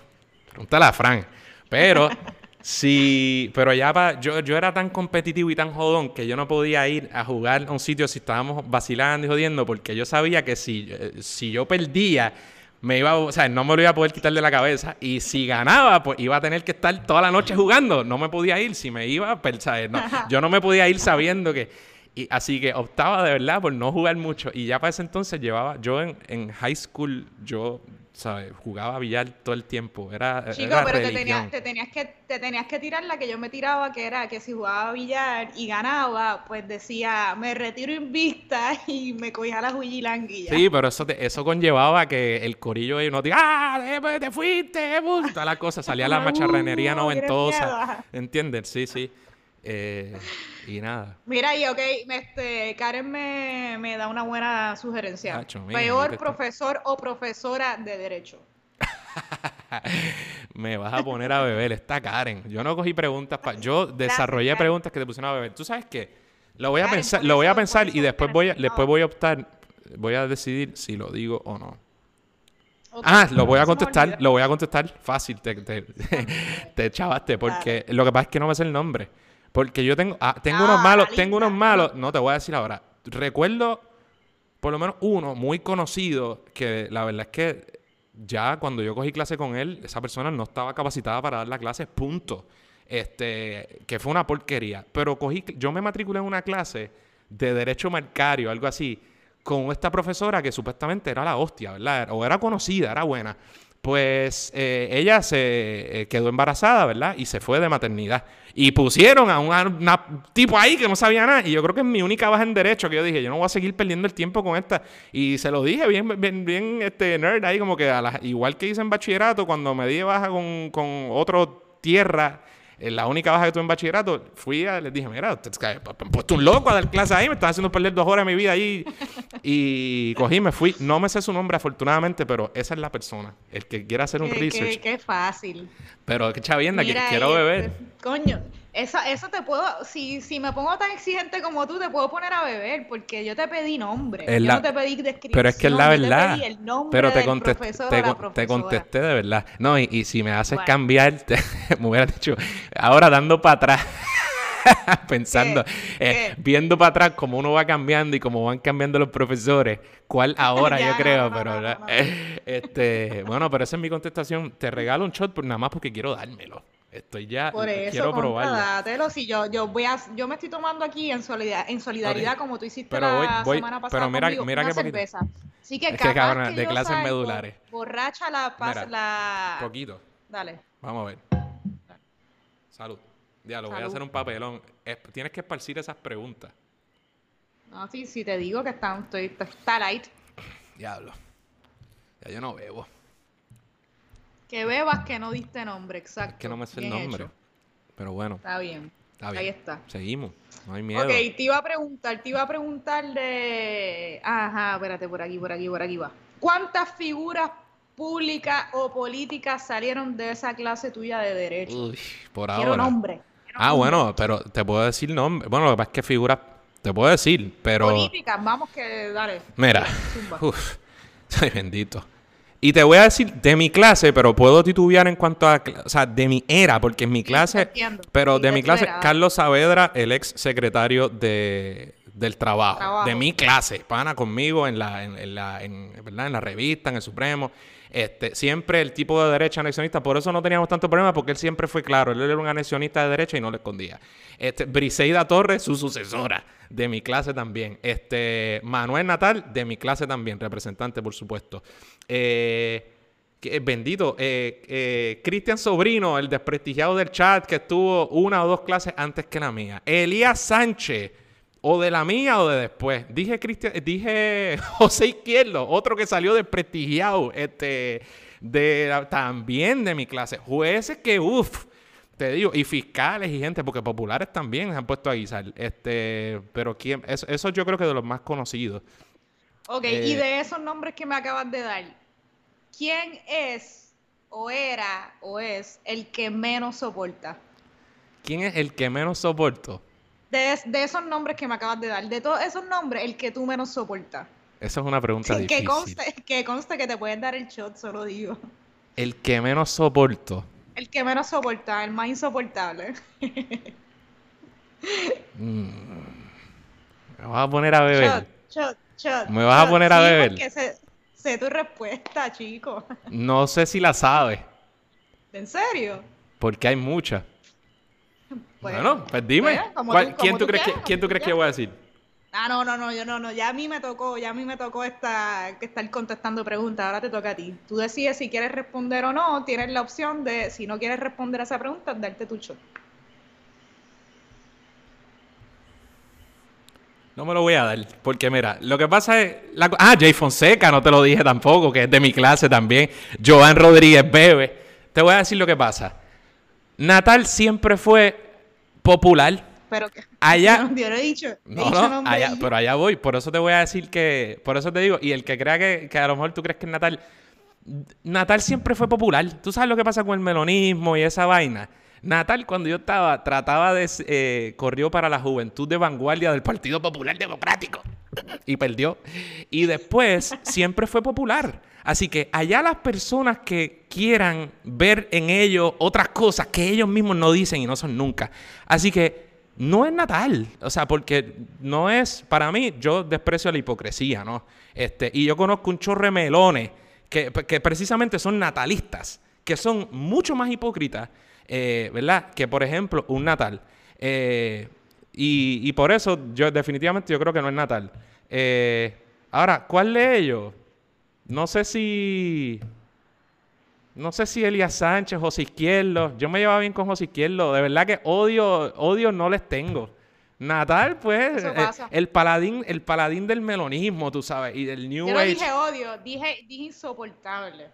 Pregúntale a Fran. Pero Sí, pero ya pa, yo, yo era tan competitivo y tan jodón que yo no podía ir a jugar a un sitio si estábamos vacilando y jodiendo, porque yo sabía que si, eh, si yo perdía, me iba, o sea, no me lo iba a poder quitar de la cabeza. Y si ganaba, pues iba a tener que estar toda la noche jugando. No me podía ir. Si me iba, pues, yo no me podía ir sabiendo que. Y así que optaba de verdad por no jugar mucho. Y ya para ese entonces llevaba, yo en high school, yo ¿sabes? Jugaba billar todo el tiempo. Era, Chico, pero te tenías, te, tenías que, te tenías que tirar la que yo me tiraba, que era que si jugaba billar y ganaba, pues decía, me retiro invista y me cogía la juyilanguilla. Sí, pero eso, eso conllevaba que el corillo y no diga, ¡ah! Te fuiste! Todas las cosas. Salía la macharranería noventosa. ¿Entiendes? Sí, sí. Eh, y nada. Mira, y ok, este, Karen me, da una buena sugerencia. Peor profesor o profesora de Derecho. me vas a poner a beber, está Karen. Yo no cogí preguntas, para yo desarrollé preguntas que te pusieron a beber. ¿Tú sabes qué? Lo voy a pensar, lo voy a pensar y después voy a, después voy a optar, voy a decidir si lo digo o no. ah, lo voy a contestar, lo voy a contestar fácil, te, te, te chavaste, porque lo que pasa es que no me sé el nombre. Porque yo tengo, ah, tengo unos ah, malos, tengo unos malos, no te voy a decir ahora. Recuerdo por lo menos uno muy conocido que la verdad es que ya cuando yo cogí clase con él, esa persona no estaba capacitada para dar la clase, punto. Este, que fue una porquería. Pero cogí, yo me matriculé en una clase de derecho marcario, algo así, con esta profesora que supuestamente era la hostia, ¿verdad? O era conocida, era buena. Pues eh, ella se eh, quedó embarazada, ¿verdad? Y se fue de maternidad. Y pusieron a un tipo ahí que no sabía nada. Y yo creo que es mi única baja en derecho que yo dije, yo no voy a seguir perdiendo el tiempo con esta. Y se lo dije bien, bien, este nerd ahí, como que a igual que hice en bachillerato, cuando me di baja con, con otro tierra eh, la única baja que tuve en bachillerato, fui a, les dije, mira, usted, puesto un loco a dar clase ahí, me están haciendo perder dos horas de mi vida ahí. Y cogí, me fui. No me sé su nombre, afortunadamente, pero esa es la persona. El que quiera hacer un Qué, research. qué- qué fácil. Pero chavienda, que quiero beber. este- Coño, eso, eso te puedo, si, si me pongo tan exigente como tú, te puedo poner a beber, porque yo te pedí nombre, Es yo la- no te pedí descripción, Pero es que es la yo te verdad. pedí el nombre Pero te, del contest- profesor te, con- te contesté de verdad. No, y, y si me haces Bueno. cambiar, te- me hubieras dicho, ahora dando para atrás, pensando, eh, ¿Qué? viendo para atrás cómo uno va cambiando y cómo van cambiando los profesores, cuál ahora Ya, yo creo, no, pero no, ¿verdad? no. este, bueno, pero esa es mi contestación. Te regalo un shot por, nada más porque quiero dármelo. Estoy ya, Por eso, quiero probarlo. dátelo, si yo, yo voy a, yo me estoy tomando aquí en solidaridad, en solidaridad como tú hiciste Pero la voy- voy- semana pasada pero mira- conmigo, mira una qué poquito. cerveza. Así que Es que, que de clases salgo medulares. Borracha la, Mira, la... Poquito. Dale. Vamos a ver. Salud. Ya, lo voy a hacer un papelón. Es- tienes que esparcir esas preguntas. No, sí, sí te digo que está, estoy, está light. Diablo. Ya yo no bebo. Que bebas que no diste nombre, exacto. Es que no me sé el nombre. hecho. Pero bueno, Está bien. está bien. Ahí está. Seguimos. No hay miedo. Ok, te iba a preguntar, te iba a preguntar de... Ajá, espérate, por aquí, por aquí, por aquí va. ¿Cuántas figuras públicas o políticas salieron de esa clase tuya de derecho? Uy, por Quiero ahora. nombre. quiero Ah, nombre. bueno, pero te puedo decir nombre. Bueno, lo que pasa es que figuras. Te puedo decir, pero. Políticas, vamos que dale. Mira, uf, ay bendito. Y te voy a decir de mi clase, pero puedo titubear en cuanto a, o sea, de mi era, porque en mi clase, pero de mi clase. Carlos Saavedra, el ex secretario de, del trabajo, Trabajo. de mi clase, pana conmigo en la, en, en la, en, ¿verdad? en la revista, en el Supremo, este, siempre el tipo de derecha anexionista, por eso no teníamos tanto problema, porque él siempre fue claro, él era un anexionista de derecha y no le escondía. Este, Briseida Torres, su sucesora, de mi clase también. Este, Manuel Natal, de mi clase también, representante, por supuesto. Eh, eh, bendito, eh, eh, Cristian Sobrino, el desprestigiado del chat, que estuvo una o dos clases antes que la mía. Elías Sánchez, o de la mía o de después. Dije Cristian, eh, dije José Izquierdo, otro que salió desprestigiado, este, de también de mi clase. Jueces que, uff, te digo, y fiscales y gente, porque populares también se han puesto a guisar. Este, pero quién, eso, eso yo creo que de los más conocidos. Ok, Eh, y de esos nombres que me acabas de dar, ¿quién es o era o es el que menos soporta? ¿Quién es el que menos soporto? De, es- de esos nombres que me acabas de dar, de todos esos nombres, el que tú menos soportas. Esa es una pregunta Que, difícil. conste, que conste que te pueden dar el shot, solo digo. El que menos soporto. El que menos soporta, el más insoportable. Mm. Me vas a poner a beber. Shot, shot, shot. ¿Me vas a poner a beber? sé tu respuesta, chico. No sé si la sabes, ¿En serio? porque hay muchas. Pues, bueno, pues dime. pues, como ¿cuál- tú- ¿Quién, tú crees que, ¿Quién tú crees que voy a decir? Ah, no, no, no, yo no, no, ya a mí me tocó, ya a mí me tocó esta, estar contestando preguntas, ahora te toca a ti. Tú decides si quieres responder o no, tienes la opción de, si no quieres responder a esa pregunta, darte tu shot. No me lo voy a dar, porque mira, lo que pasa es... la ah, Jay Fonseca, no te lo dije tampoco, que es de mi clase también. Joan Rodríguez Bebe. Te voy a decir lo que pasa. Natal siempre fue popular. Pero que Allá- yo no, no he dicho, he No, dicho no, allá- pero allá voy. Por eso te voy a decir que... Por eso te digo, y el que crea que, que a lo mejor tú crees que es Natal... Natal siempre fue popular. ¿Tú sabes lo que pasa con el melonismo y esa vaina? Natal, cuando yo estaba, trataba de... eh, corrió para la juventud de vanguardia del Partido Popular Democrático. Y perdió. Y después siempre fue popular. Así que allá las personas que quieran ver en ellos otras cosas que ellos mismos no dicen y no son nunca. Así que no es natal. O sea, porque no es, para mí, yo desprecio la hipocresía, ¿no? Este, y yo conozco un chorre melones que, que precisamente son natalistas, que son mucho más hipócritas, eh, ¿verdad? Que por ejemplo, un natal. Eh, y, y por eso, yo definitivamente yo creo que no es natal. Eh, ahora, ¿cuál de ellos? No sé si. No sé si Elías Sánchez, José Izquierdo. Yo me llevaba bien con José Izquierdo. De verdad que odio, odio no les tengo. Natal, pues, eh, el paladín, el paladín del melonismo, tú sabes, y del New Yo no Age. dije odio, dije, dije insoportable.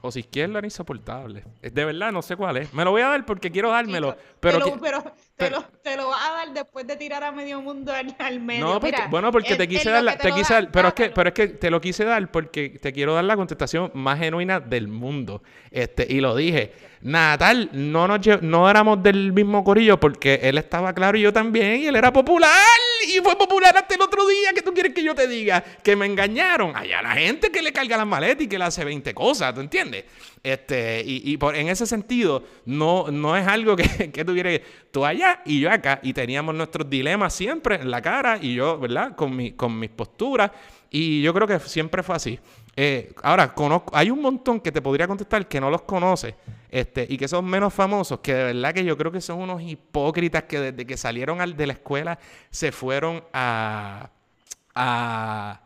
José Izquierdo era insoportable. Es de verdad, no sé cuál es. Me lo voy a dar porque quiero dármelo. Pero te lo, pero te, pero- lo, te lo vas a dar después de tirar a medio mundo al, medio. No, bueno, porque te quise dar, te quise pero es que, pero es que te lo quise dar porque te quiero dar la contestación más genuina del mundo. Este, y lo dije. Natal, no nos no éramos del mismo corillo porque él estaba claro y yo también, y él era popular, y fue popular hasta el otro día, que tú quieres que yo te diga? Que me engañaron. Allá la gente que le carga las maletas y que le hace 20 cosas, ¿tú entiendes? Este, y, por, en ese sentido, no, no es algo que, que tuviera tú allá y yo acá, y teníamos nuestros dilemas siempre en la cara, y yo, ¿verdad? Con, mi, con mis posturas, y yo creo que siempre fue así. Eh, ahora, conozco, hay un montón que te podría contestar que no los conoce este, y que son menos famosos, que de verdad que yo creo que son unos hipócritas que desde que salieron al, de la escuela se fueron a, a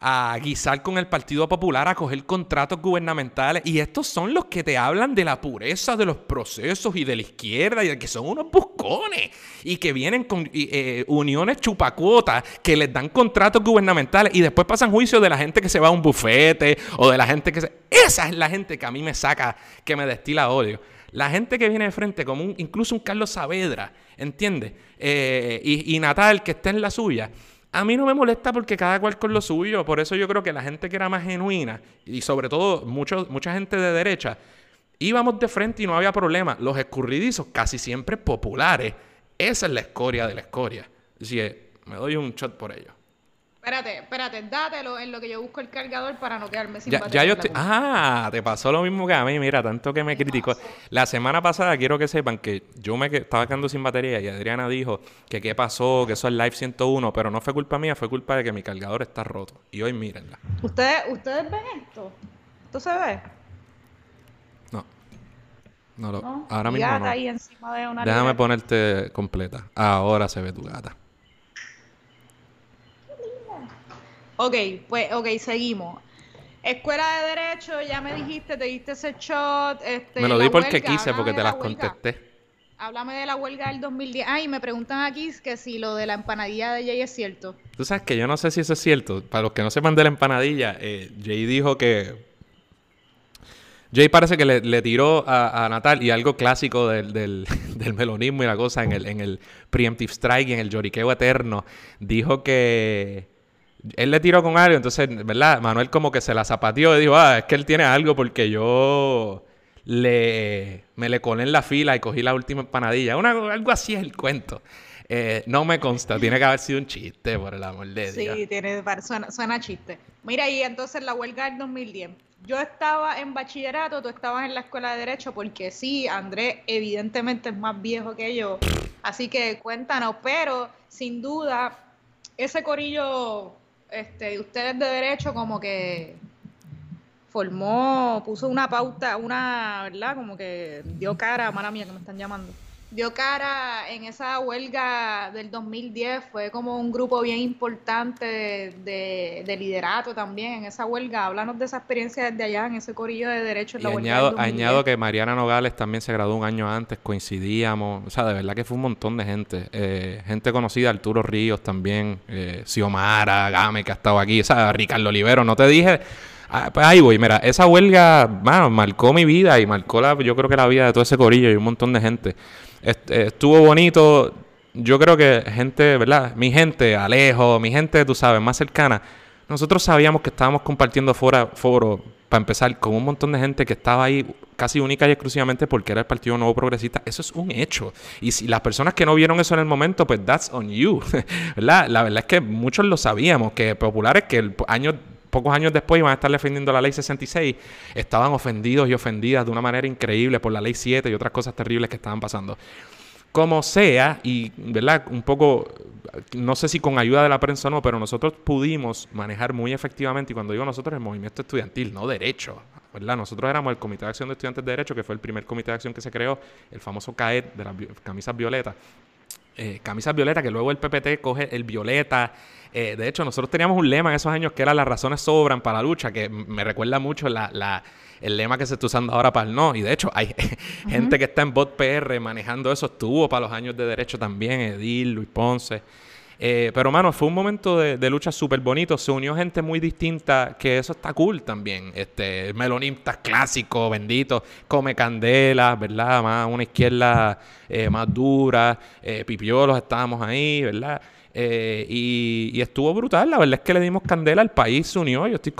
a guisar con el Partido Popular, a coger contratos gubernamentales. Y estos son los que te hablan de la pureza de los procesos y de la izquierda, y de que son unos buscones, y que vienen con eh, uniones chupacuotas que les dan contratos gubernamentales y después pasan juicio de la gente que se va a un bufete o de la gente que se... Esa es la gente que a mí me saca, que me destila odio. La gente que viene de frente, como un, incluso un Carlos Saavedra, ¿entiendes? Eh, y, y Natal, que está en la suya a mí no me molesta porque cada cual con lo suyo. Por eso yo creo que la gente que era más genuina, y sobre todo mucha gente de derecha, íbamos de frente y no había problema. Los escurridizos, casi siempre populares. Esa es la escoria de la escoria. Así me doy un shot por ello. Espérate, espérate, dátelo en lo que yo busco el cargador para no quedarme sin ya, ya yo estoy... Ah, te pasó lo mismo que a mí, mira, tanto que me criticó. La semana pasada quiero que sepan que yo me estaba quedando sin batería y Adriana dijo que qué pasó, que eso es Live 101, pero no fue culpa mía, fue culpa de que mi cargador está roto. Y hoy mírenla. ¿Ustedes, ¿ustedes ven esto? ¿Esto se ve? No. No, lo, ahora mismo no. Ahí encima de una Déjame ponerte completa. Ahora se ve tu gata. Ok, pues, ok, seguimos. Escuela de Derecho, ya me dijiste, te diste ese shot. Este, me lo di porque quise, porque te las contesté. Háblame de la huelga del 2010. Ah, y me preguntan aquí que si lo de la empanadilla de Jay es cierto. Tú sabes que yo no sé si eso es cierto. Para los que no sepan de la empanadilla, eh, Jay dijo que... Jay parece que le, tiró a, Natal y algo clásico del, del, melonismo y la cosa en el, en el preemptive strike y en el lloriqueo eterno. Dijo que él le tiró con algo, entonces, ¿verdad? Manuel como que se la zapateó y dijo, ah, es que él tiene algo porque yo le, me le colé en la fila y cogí la última empanadilla. Una, algo así es el cuento. Eh, no me consta, tiene que haber sido un chiste, por el amor de Dios. Sí, tiene, suena, suena chiste. Mira, y entonces la huelga del 2010. Yo estaba en bachillerato, tú estabas en la escuela de Derecho, porque sí, Andrés evidentemente es más viejo que yo. Así que cuéntanos, pero sin duda, ese corillo este, ustedes de derecho como que formó, puso una pauta, una, ¿verdad? Como que dio cara, mala mía que me están llamando dio cara en esa huelga del 2010, fue como un grupo bien importante de, liderato también en esa huelga. Háblanos de esa experiencia desde allá, en ese corillo de derechos. En añado, añado que Mariana Nogales también se graduó un año antes, coincidíamos, o sea, de verdad que fue un montón de gente. Eh, gente conocida, Arturo Ríos también, eh, Xiomara, Game, que ha estado aquí, o sea, Ricardo Olivero, no te dije... Ah, pues ahí voy, mira, esa huelga, bueno, marcó mi vida y marcó la, yo creo que la vida de todo ese corillo y un montón de gente. Estuvo bonito, yo creo que gente, ¿verdad? Mi gente, Alejo, mi gente, tú sabes, más cercana, nosotros sabíamos que estábamos compartiendo foro, foro para empezar, con un montón de gente que estaba ahí casi única y exclusivamente porque era el Partido Nuevo Progresista. Eso es un hecho. Y si las personas que no vieron eso en el momento, pues that's on you. ¿verdad? La verdad es que muchos lo sabíamos, que populares que el año pocos años después iban a estar defendiendo la ley 66, estaban ofendidos y ofendidas de una manera increíble por la ley 7 y otras cosas terribles que estaban pasando. Como sea, y verdad, un poco, no sé si con ayuda de la prensa o no, pero nosotros pudimos manejar muy efectivamente, y cuando digo nosotros, el movimiento estudiantil, no derecho, ¿verdad? Nosotros éramos el Comité de Acción de Estudiantes de Derecho, que fue el primer comité de acción que se creó, el famoso CAET de las camisas violetas. Eh, camisas violetas, que luego el PPT coge el violeta, eh, de hecho, nosotros teníamos un lema en esos años que era las razones sobran para la lucha, que me recuerda mucho la, el lema que se está usando ahora para el no. Y de hecho, hay gente que está en bot PR manejando eso, estuvo para los años de derecho también, Edil, Luis Ponce. Eh, pero, mano, fue un momento de, lucha súper bonito. Se unió gente muy distinta, que eso está cool también. Este, melonistas clásico, bendito, come candela, ¿verdad? Más una izquierda eh, más dura. Eh, pipiolos estábamos ahí, ¿verdad? Eh, y, estuvo brutal, la verdad es que le dimos candela, al país se unió. Yo estoy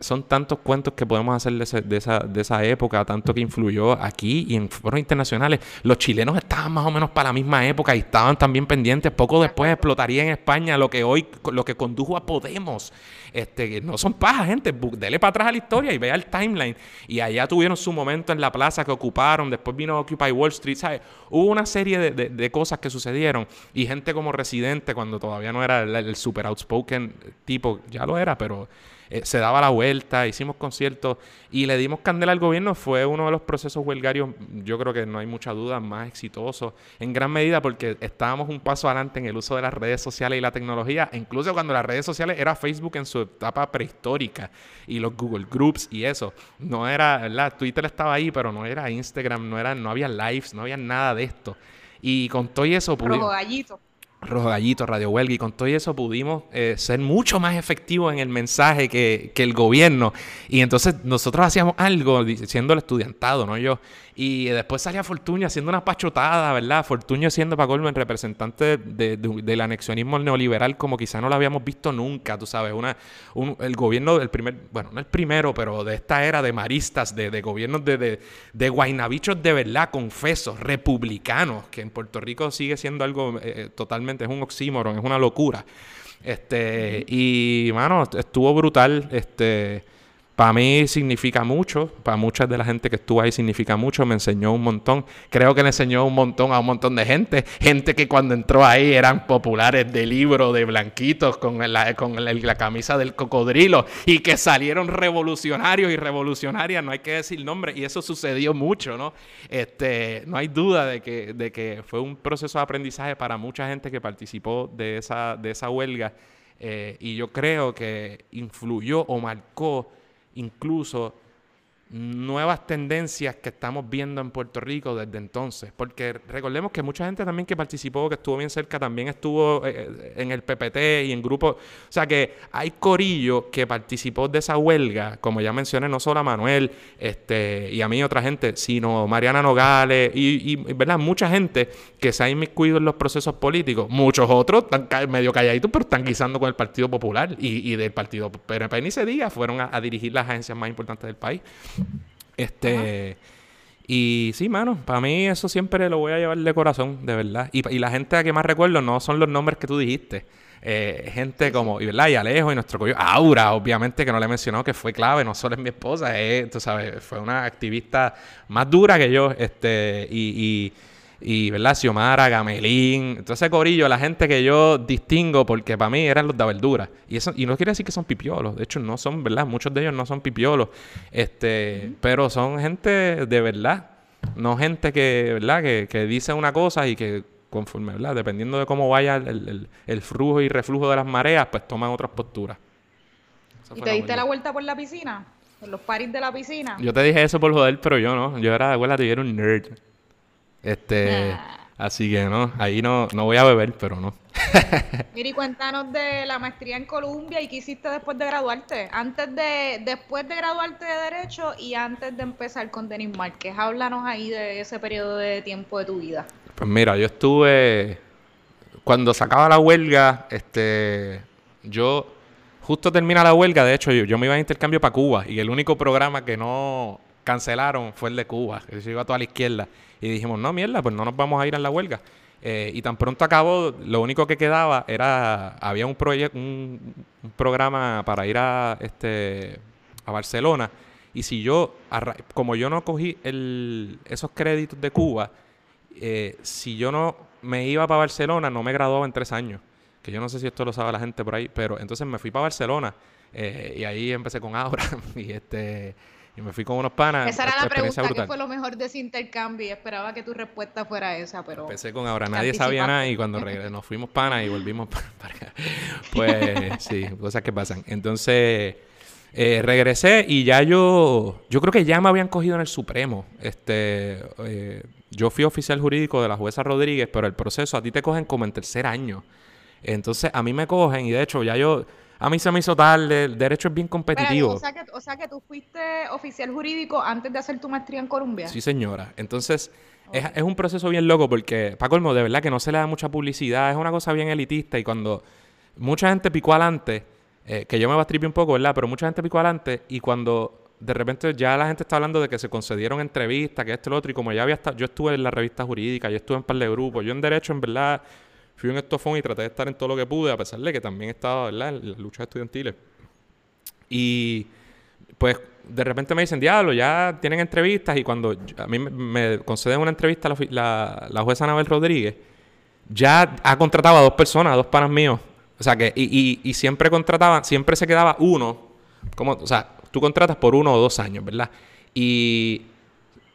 son tantos cuentos que podemos hacer de, esa, de esa época, tanto que influyó aquí y en foros internacionales. Los chilenos estaban más o menos para la misma época y estaban también pendientes. Poco después explotaría en España lo que hoy, lo que condujo a Podemos. Este, no son paja, gente. Dele para atrás a la historia y vea el timeline. Y allá tuvieron su momento en la plaza que ocuparon. Después vino Occupy Wall Street. ¿sabes? Hubo una serie de, cosas que sucedieron. Y gente como residente, cuando todavía no era el super outspoken tipo, ya lo era, pero eh, se daba la vuelta, hicimos conciertos y le dimos candela al gobierno. Fue uno de los procesos huelgarios, yo creo que no hay mucha duda, más exitosos en gran medida porque estábamos un paso adelante en el uso de las redes sociales y la tecnología, incluso cuando las redes sociales era Facebook en su etapa prehistórica y los Google Groups y eso. No era, ¿verdad? Twitter estaba ahí, pero no era Instagram, no, era, no había lives, no había nada de esto. Y con todo eso pudimos... Rojo Gallito, Radio Huelga, y con todo eso pudimos eh, ser mucho más efectivos en el mensaje que, que, el gobierno. Y entonces nosotros hacíamos algo, siendo el estudiantado, ¿no? Yo, y después salía Fortuño haciendo una pachotada, ¿verdad? Fortuño siendo para colmo el representante del anexionismo neoliberal como quizá no lo habíamos visto nunca, tú sabes. Una, el gobierno del primer, bueno, no el primero, pero de esta era de maristas, de, de gobiernos de, de, de guainabichos de verdad, confesos, republicanos, que en Puerto Rico sigue siendo algo eh, eh, totalmente, es un oxímoron, es una locura. Este, y, mano, estuvo brutal, este para mí significa mucho, para mucha de la gente que estuvo ahí significa mucho, me enseñó un montón. Creo que le enseñó un montón a un montón de gente, gente que cuando entró ahí eran populares de libro, de blanquitos, con la, con la, camisa del cocodrilo, y que salieron revolucionarios y revolucionarias, no hay que decir nombre, y eso sucedió mucho, ¿no? Este, no hay duda de que, de que fue un proceso de aprendizaje para mucha gente que participó de esa, de esa huelga, eh, y yo creo que influyó o marcó incluso nuevas tendencias que estamos viendo en Puerto Rico desde entonces. Porque recordemos que mucha gente también que participó, que estuvo bien cerca, también estuvo eh, eh, en el PPT y en grupos. O sea que hay corillo que participó de esa huelga, como ya mencioné, no solo a Manuel este, y a mí otra gente, sino Mariana Nogales y, ¿verdad? mucha gente que se ha inmiscuido en los procesos políticos. Muchos otros están medio calladitos, pero están guisando con el Partido Popular y, del Partido PNP ni se diga, fueron a dirigir las agencias más importantes del país. Este. Y sí, mano, para mí eso siempre lo voy a llevar de corazón, de verdad. Y, la gente a que más recuerdo no son los nombres que tú dijiste. Eh, gente como, y verdad, y Alejo y nuestro coño, Aura, obviamente, que no le he mencionado que fue clave, no solo es mi esposa, tú sabes, fue una activista más dura que yo, este, y y, ¿verdad? Xiomara, Gamelín, entonces corillo, la gente que yo distingo porque para mí eran los de verdura. Y eso y no quiere decir que son pipiolos, de hecho no son, ¿verdad? Muchos de ellos no son pipiolos, este, pero son gente de verdad, no gente que, ¿verdad? Que, que dice una cosa y que conforme, ¿verdad? Dependiendo de cómo vaya el, el, flujo y reflujo de las mareas, pues toman otras posturas. ¿Y te diste la vuelta por la piscina? ¿Por los paris de la piscina? Yo te dije eso por joder, pero yo no. Yo era, abuela, yo era un nerd. Este, así que no, ahí no, no voy a beber, pero no. Miri, cuéntanos de la maestría en Colombia y qué hiciste después de graduarte. Antes de, después de graduarte de Derecho y antes de empezar con Denis Márquez. Háblanos ahí de ese periodo de tiempo de tu vida. Pues mira, yo estuve. Cuando sacaba la huelga, este. Yo. Justo termina la huelga, de hecho, yo, yo me iba a intercambio para Cuba y el único programa que no cancelaron fue el de Cuba, se iba a toda la izquierda. Y dijimos, no, mierda, pues no nos vamos a ir a la huelga. Eh, y tan pronto acabó, lo único que quedaba era, había un proyecto, un, programa para ir a, este, a Barcelona. Y si yo, como yo no cogí el, esos créditos de Cuba, eh, si yo no me iba para Barcelona, no me graduaba en tres años. Que yo no sé si esto lo sabe la gente por ahí, pero entonces me fui para Barcelona eh, y ahí empecé con Aura y este y me fui con unos panas. Esa era la pregunta, ¿qué fue lo mejor de ese intercambio? Y esperaba que tu respuesta fuera esa, pero... Empecé con ahora, nadie sabía nada y cuando nos fuimos panas y volvimos para acá, pues sí, cosas que pasan. Entonces, eh, regresé y ya yo, yo creo que ya me habían cogido en el Supremo. Este, eh, yo fui oficial jurídico de la jueza Rodríguez, pero el proceso a ti te cogen como en tercer año. Entonces, a mí me cogen y de hecho ya yo, a mí se me hizo tarde, el derecho es bien competitivo. o, sea que, o sea que tú fuiste oficial jurídico antes de hacer tu maestría en Colombia. Sí, señora. Entonces, es, es, un proceso bien loco porque, colmo, de verdad que no se le da mucha publicidad, es una cosa bien elitista y cuando mucha gente picó adelante, eh, que yo me bastripe un poco, ¿verdad? Pero mucha gente picó adelante y cuando de repente ya la gente está hablando de que se concedieron entrevistas, que esto y lo otro, y como ya había estado, yo estuve en la revista jurídica, yo estuve en un par de grupos, yo en derecho, en verdad, fui un estofón y traté de estar en todo lo que pude, a pesar de que también estaba, ¿verdad?, en las luchas estudiantiles. Y pues de repente me dicen, diablo, ya tienen entrevistas, y cuando a mí me, conceden una entrevista la, la, jueza Anabel Rodríguez, ya ha contratado a dos personas, a dos panas míos. O sea que, y, y, y siempre contrataban, siempre se quedaba uno, como, o sea, tú contratas por uno o dos años, ¿verdad? Y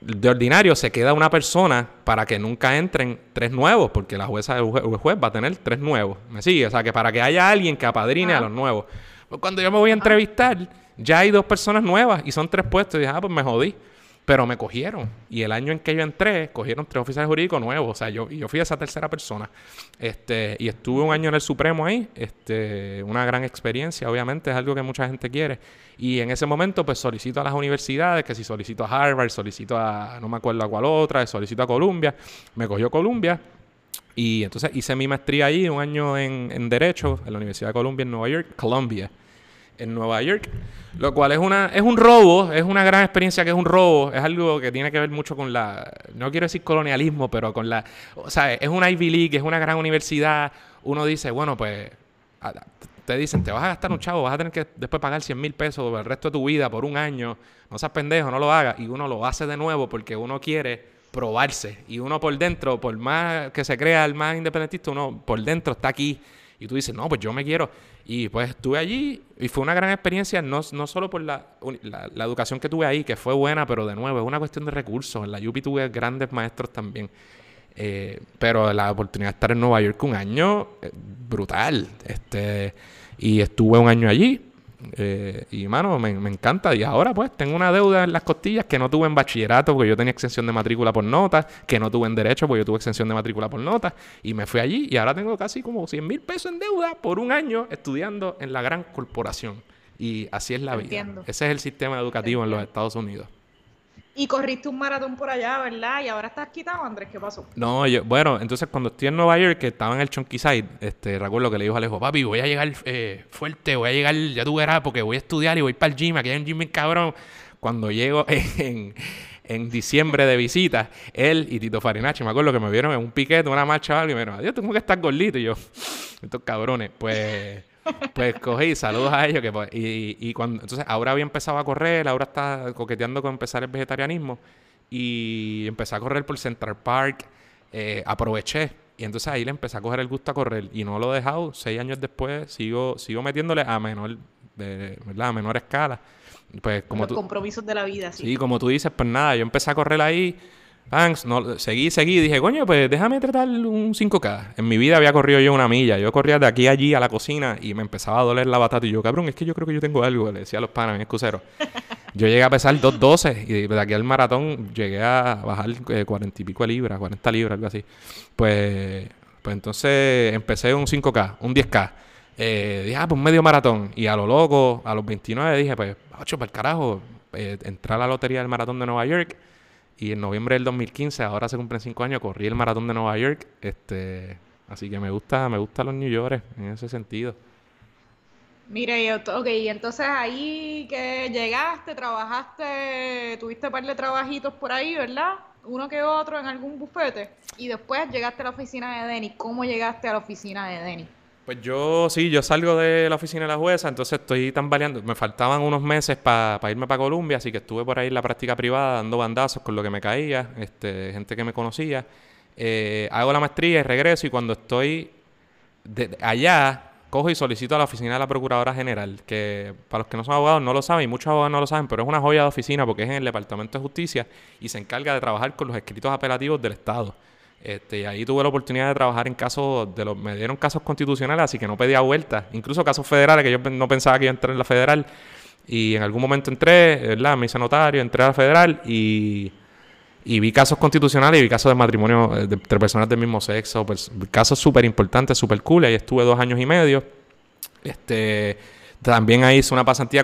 de ordinario se queda una persona para que nunca entren tres nuevos, porque la jueza, el juez, va a tener tres nuevos. ¿Me sigue? O sea, que para que haya alguien que apadrine a los nuevos. Pues cuando yo me voy a entrevistar, ya hay dos personas nuevas y son tres puestos. Y dije, ah, pues me jodí. Pero me cogieron. Y el año en que yo entré, cogieron tres oficiales jurídicos nuevos. O sea, yo, yo fui esa tercera persona. Este, y estuve un año en el Supremo ahí. Este, una gran experiencia, obviamente, es algo que mucha gente quiere. Y en ese momento, pues solicito a las universidades, que si solicito a Harvard, solicito a, no me acuerdo a cuál otra, solicito a Columbia. Me cogió Columbia. Y entonces hice mi maestría ahí, un año en, en Derecho, en la Universidad de Columbia en Nueva York, Columbia en Nueva York, lo cual es una es un robo, es una gran experiencia que es un robo, es algo que tiene que ver mucho con la no quiero decir colonialismo, pero con la o sea, es una Ivy League, es una gran universidad, uno dice, bueno, pues te dicen, te vas a gastar un chavo, vas a tener que después pagar 100 mil pesos el resto de tu vida por un año, no seas pendejo, no lo hagas, y uno lo hace de nuevo porque uno quiere probarse, y uno por dentro, por más que se crea el más independentista, uno por dentro está aquí, y tú dices, no, pues yo me quiero, y pues estuve allí y fue una gran experiencia, no, no solo por la, la, educación que tuve ahí, que fue buena, pero de nuevo, es una cuestión de recursos. En la UPI tuve grandes maestros también. Eh, pero la oportunidad de estar en Nueva York un año, eh, brutal. Este, y estuve un año allí. Eh, y mano, me, encanta. Y ahora pues tengo una deuda en las costillas que no tuve en bachillerato porque yo tenía exención de matrícula por notas, que no tuve en derecho porque yo tuve exención de matrícula por notas. Y me fui allí y ahora tengo casi como 100 mil pesos en deuda por un año estudiando en la gran corporación. Y así es la vida. Ese es el sistema educativo en los Estados Unidos. Y corriste un maratón por allá, ¿verdad? Y ahora estás quitado, Andrés, ¿qué pasó? No, yo, bueno, entonces cuando estoy en Nueva York, que estaba en el Chunky Side, este, recuerdo que le dijo a Alejo, papi, voy a llegar eh, fuerte, voy a llegar, ya tú verás, porque voy a estudiar y voy para el gym, aquí hay un gym bien cabrón. Cuando llego en, en diciembre de visita, él y Tito Farinacci, me acuerdo que me vieron en un piquete, una marcha y me dijeron, adiós, como que estás gordito. Y yo, estos cabrones, pues pues cogí, saludos a ellos. Que, pues, y, y cuando, entonces ahora había empezado a correr, ahora está coqueteando con empezar el vegetarianismo. Y empecé a correr por Central Park. Eh, aproveché. Y entonces ahí le empecé a coger el gusto a correr. Y no lo he dejado. Seis años después sigo, sigo metiéndole a menor, de, ¿verdad? a menor escala. Pues como Los compromisos de la vida, sí. Sí, como tú dices, pues nada, yo empecé a correr ahí Thanks. No, seguí, seguí. Dije, coño, pues déjame tratar un 5K. En mi vida había corrido yo una milla. Yo corría de aquí a allí a la cocina y me empezaba a doler la batata. Y yo, cabrón, es que yo creo que yo tengo algo. Le decía a los panas, mi excusero. Yo llegué a pesar 2.12 y de aquí al maratón llegué a bajar 40 y pico de libras, 40 libras, algo así. Pues, pues entonces empecé un 5K, un 10K. Eh, dije, ah, pues medio maratón. Y a lo loco, a los 29 dije, pues, ocho, para el carajo, eh, entrar a la lotería del maratón de Nueva York y en noviembre del 2015, ahora se cumplen cinco años, corrí el maratón de Nueva York. Este, así que me gusta, me gustan los New York en ese sentido. Mire, ok, entonces ahí que llegaste, trabajaste, tuviste un par de trabajitos por ahí, ¿verdad? Uno que otro en algún bufete. Y después llegaste a la oficina de Denny. ¿Cómo llegaste a la oficina de Denny? Pues yo sí, yo salgo de la oficina de la jueza, entonces estoy tambaleando. Me faltaban unos meses para irme para Colombia, así que estuve por ahí en la práctica privada dando bandazos con lo que me caía, este, gente que me conocía. Eh, hago la maestría y regreso y cuando estoy de, allá, cojo y solicito a la oficina de la Procuradora General, que para los que no son abogados no lo saben y muchos abogados no lo saben, pero es una joya de oficina porque es en el Departamento de Justicia y se encarga de trabajar con los escritos apelativos del Estado. Este, y ahí tuve la oportunidad de trabajar en casos, de los, me dieron casos constitucionales, así que no pedía vuelta. Incluso casos federales, que yo no pensaba que iba a entrar en la federal. Y en algún momento entré, ¿verdad? Me hice notario, entré a la federal y, vi casos constitucionales y vi casos de matrimonio eh, de, entre personas del mismo sexo, pues, casos súper importantes, súper cool. Ahí estuve dos años y medio. Este, también ahí hice una pasantía.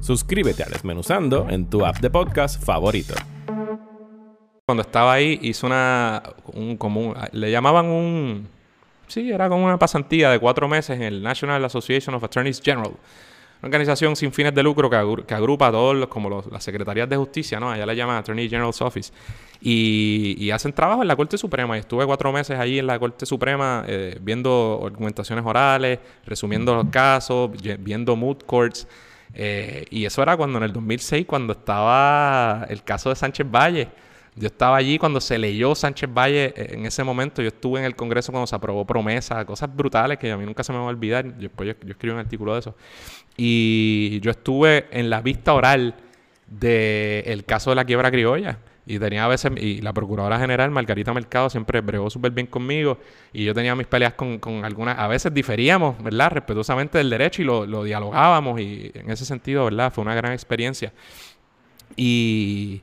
Suscríbete a Desmenuzando en tu app de podcast favorito. Cuando estaba ahí hice una, un, como le llamaban un, sí, era como una pasantía de cuatro meses en el National Association of Attorneys General una organización sin fines de lucro que, agrupa a todos los, como las secretarías de justicia, ¿no? Allá la llaman Attorney General's Office. Y, hacen trabajo en la Corte Suprema. Y estuve cuatro meses allí en la Corte Suprema eh, viendo argumentaciones orales, resumiendo los casos, viendo moot courts. Eh, y eso era cuando en el 2006, cuando estaba el caso de Sánchez Valle. Yo estaba allí cuando se leyó Sánchez Valle eh, en ese momento. Yo estuve en el Congreso cuando se aprobó promesa, cosas brutales que a mí nunca se me va a olvidar. Después yo, yo escribí un artículo de eso. Y yo estuve en la vista oral del caso de la quiebra criolla. Y tenía a veces, y la procuradora general, Margarita Mercado, siempre bregó súper bien conmigo. Y yo tenía mis peleas con, con, algunas, a veces diferíamos, ¿verdad? Respetuosamente del derecho y lo, lo, dialogábamos. Y en ese sentido, ¿verdad? Fue una gran experiencia. Y,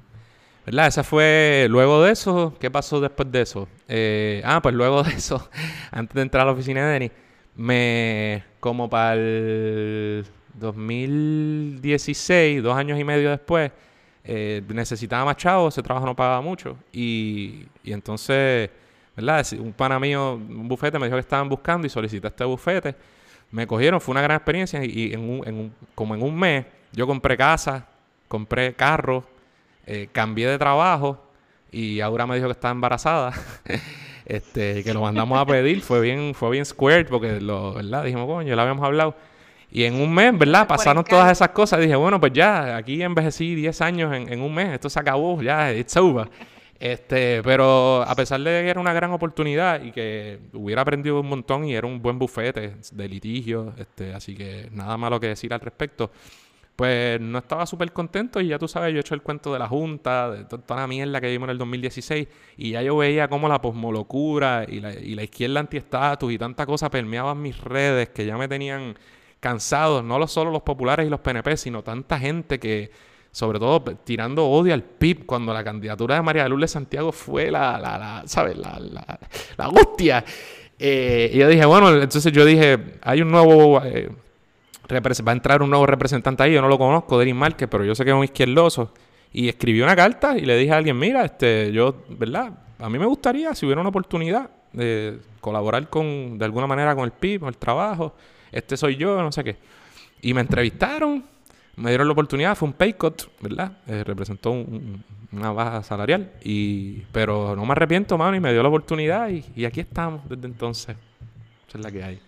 ¿verdad? Esa fue, luego de eso, ¿qué pasó después de eso? Eh, ah, pues luego de eso, antes de entrar a la oficina de Denis, me, como para el 2016, dos años y medio después, eh, necesitaba más chavos, ese trabajo no pagaba mucho. Y, entonces, ¿verdad? Un pana mío, un bufete, me dijo que estaban buscando y solicité este bufete. Me cogieron, fue una gran experiencia y en un, como en un mes yo compré casa, compré carro, eh, cambié de trabajo y ahora me dijo que estaba embarazada. este, que lo mandamos a pedir, fue bien, fue bien squared porque lo, ¿verdad? Dijimos, coño, ya lo habíamos hablado. Y en un mes, ¿verdad? Pasaron todas esas cosas. Dije, bueno, pues ya, aquí envejecí 10 años en, un mes. Esto se acabó, ya, it's over. Este, pero a pesar de que era una gran oportunidad y que hubiera aprendido un montón y era un buen bufete de litigio, este, así que nada malo que decir al respecto, pues no estaba súper contento y ya tú sabes, yo he hecho el cuento de la Junta, de toda la mierda que vimos en el 2016 y ya yo veía cómo la posmolocura y la, y la izquierda antiestatus y tanta cosa permeaban mis redes que ya me tenían cansados, no solo los populares y los PNP, sino tanta gente que, sobre todo tirando odio al PIB, cuando la candidatura de María Lourdes Santiago fue la, la, la ¿sabes? La, la, la hostia. Eh, y yo dije, bueno, entonces yo dije, hay un nuevo, eh, va a entrar un nuevo representante ahí, yo no lo conozco, Denis Márquez, pero yo sé que es un izquierdoso. Y escribí una carta y le dije a alguien, mira, este, yo, ¿verdad? A mí me gustaría, si hubiera una oportunidad, de colaborar con, de alguna manera con el PIB, con el trabajo este soy yo, no sé qué. Y me entrevistaron, me dieron la oportunidad, fue un pay cut, ¿verdad? Eh, representó una baja salarial, y, pero no me arrepiento, mano, y me dio la oportunidad y, aquí estamos desde entonces. Esa es la que hay.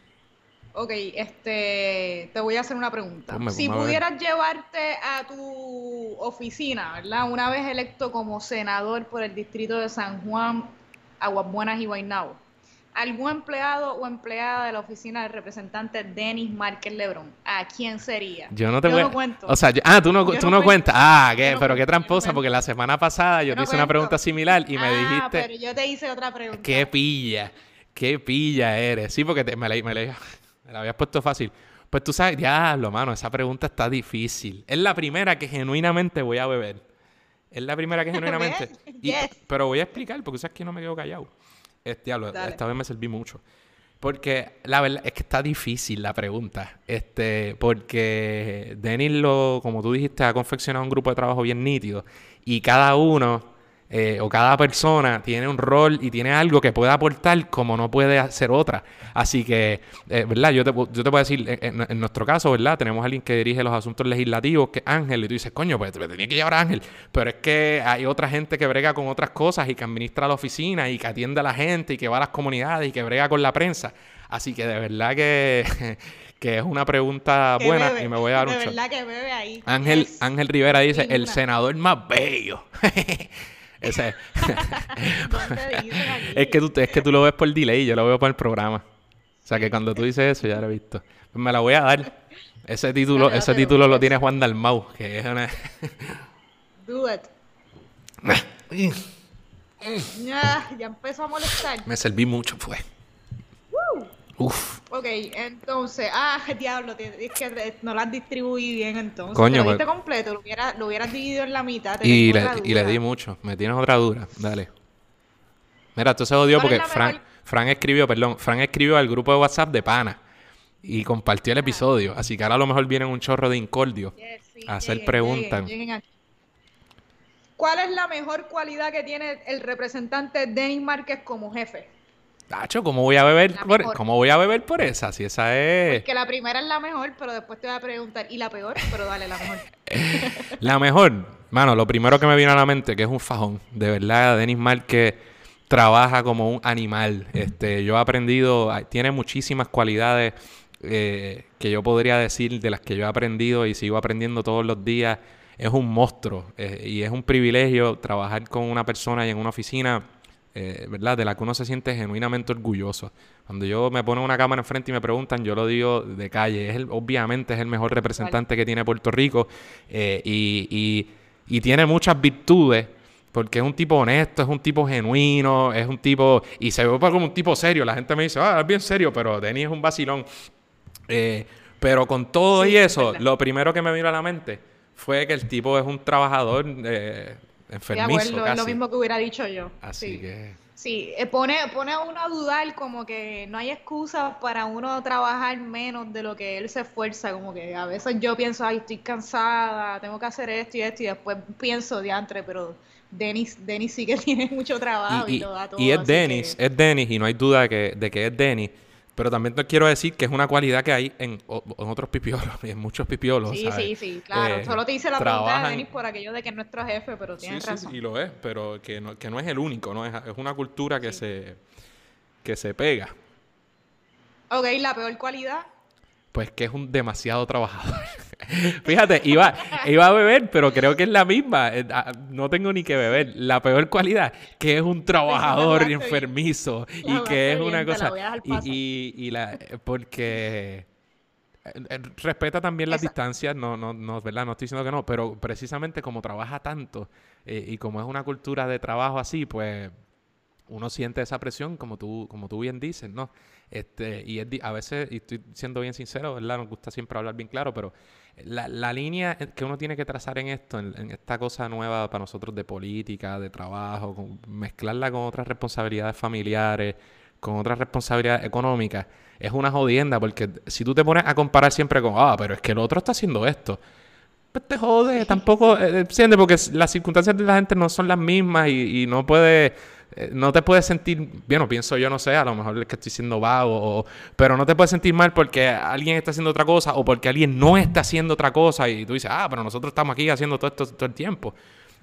Ok, este, te voy a hacer una pregunta. si pudieras llevarte a tu oficina, ¿verdad? Una vez electo como senador por el distrito de San Juan, Aguas Buenas y Guaynabo, algún empleado o empleada de la oficina del representante Denis Márquez Lebrón, ¿a quién sería? Yo no te voy... cuento. O sea, ah, tú no, tú no, cuentas. Ah, ¿qué? pero qué tramposa, porque la semana pasada yo, te hice una pregunta similar y me ah, dijiste... pero yo te hice otra pregunta. Qué pilla, qué pilla eres. Sí, porque me, la, me, la, habías puesto fácil. Pues tú sabes, diablo, mano, esa pregunta está difícil. Es la primera que genuinamente voy a beber. Es la primera que genuinamente... pero voy a explicar, porque sabes que no me quedo callado. Este, esta vez me serví mucho. Porque la verdad es que está difícil la pregunta. Este, porque Denis lo, como tú dijiste, ha confeccionado un grupo de trabajo bien nítido. Y cada uno eh, o cada persona tiene un rol y tiene algo que puede aportar como no puede hacer otra. Así que, eh, ¿verdad? Yo te, yo te puedo decir, en, nuestro caso, ¿verdad? Tenemos a alguien que dirige los asuntos legislativos, que es Ángel, y tú dices, coño, pues me tenía que llevar a Ángel. Pero es que hay otra gente que brega con otras cosas y que administra la oficina y que atiende a la gente y que va a las comunidades y que brega con la prensa. Así que de verdad que... que es una pregunta buena y me voy a dar un De verdad que bebe ahí. Ángel, Ángel Rivera dice, el senador más bello. Ese es. Es, que tú, es que tú lo ves por delay y yo lo veo por el programa. O sea que cuando tú dices eso, ya lo he visto. Pues me la voy a dar. Ese título, Dale, ese título lo pues. tiene Juan Dalmau, que es una... Do it. Ya, empezó a molestar. Me serví mucho, fue. Uf. Ok, entonces, ah, diablo, es que no las distribuí bien entonces. Coño, lo pues- diste completo, lo, hubiera, lo hubieras dividido en la mitad. Y le, y le di mucho. Me tienes otra dura. Dale. Mira, esto se odió ¿Cuál es porque Fran, mejor? Fran escribió, perdón, Fran escribió al grupo de WhatsApp de Pana y compartió el episodio. Así que ahora a lo mejor viene un chorro de incordio. Yes, sí, a hacer lleguen, preguntas. lleguen, lleguen aquí. ¿Cuál es la mejor cualidad que tiene el representante Denis Márquez como jefe? Tacho, ¿cómo voy a beber La por, mejor. ¿cómo voy a beber por esa? Si esa es Que la primera es la mejor, pero después te voy a preguntar, ¿y la peor? Pero dale, la mejor. la mejor. Mano, lo primero que me vino a la mente que es un fajón. De verdad, Denis Márquez trabaja como un animal. Este, yo he aprendido, tiene muchísimas cualidades eh, que yo podría decir de las que yo he aprendido y sigo aprendiendo todos los días. Es un monstruo eh, y es un privilegio trabajar con una persona y en una oficina, eh, ¿verdad? De la que uno se siente genuinamente orgulloso. Cuando yo me pongo una cámara enfrente y me preguntan, yo lo digo de calle. Es el- obviamente es el mejor representante que tiene Puerto Rico eh, y, y- y tiene muchas virtudes. Porque es un tipo honesto, es un tipo genuino, es un tipo... Y se ve como un tipo serio. La gente me dice, ah, es bien serio, pero Denis es un vacilón. Eh, pero con todo Sí, y es eso, lo primero que me vino a la mente fue que el tipo es un trabajador eh, De acuerdo, es lo mismo que hubiera dicho yo. Así sí. que... Sí, eh, pone, pone a uno a dudar como que no hay excusa para uno trabajar menos de lo que él se esfuerza, como que a veces yo pienso, ay, estoy cansada, tengo que hacer esto y esto, y después pienso, diantre, pero Denis, Denis sí que tiene mucho trabajo y, Y, y- todo. y es Dennis, que- es Dennis, y no hay duda de que, de que es Dennis. Pero también te quiero decir que es una cualidad que hay en, en otros pipiolos, y en muchos pipiolos. Sí, ¿sabes? sí, sí, claro. Eh, Solo te hice la pregunta de trabajan- Denis por aquello de que es nuestro jefe, pero tienes sí, razón. sí, y lo es, pero que no, que no es el único, ¿no? Es, es una cultura que, se, que se pega. Ok, la peor cualidad. Pues que es un demasiado trabajador. Fíjate, iba, iba a beber, pero creo que es la misma. Eh, ah, No tengo ni que beber. La peor cualidad, que es un trabajador bien. enfermizo. Y que es una cosa. y, y, y la, eh, porque eh, respeta también las distancias, no, no, no, ¿verdad? No estoy diciendo que no, pero precisamente como trabaja tanto eh, y como es una cultura de trabajo así, pues uno siente esa presión, como tú, como tú bien dices, ¿no? Este, y es a veces, y estoy siendo bien sincero, ¿verdad? Nos gusta siempre hablar bien claro, pero la, la línea que uno tiene que trazar en esto, en, esta cosa nueva para nosotros de política, de trabajo, mezclarla con otras responsabilidades familiares, con otras responsabilidades económicas, es una jodienda, porque si tú te pones a comparar siempre con, ah, pero es que el otro está haciendo esto, pues te jode, tampoco, eh, ¿entiendes? Porque las circunstancias de la gente no son las mismas y, no puede, eh, no te puedes sentir, bueno, pienso yo, no sé, a lo mejor es que estoy siendo vago, o- pero no te puedes sentir mal porque alguien está haciendo otra cosa o porque alguien no está haciendo otra cosa y tú dices, ah, pero nosotros estamos aquí haciendo todo esto todo el tiempo.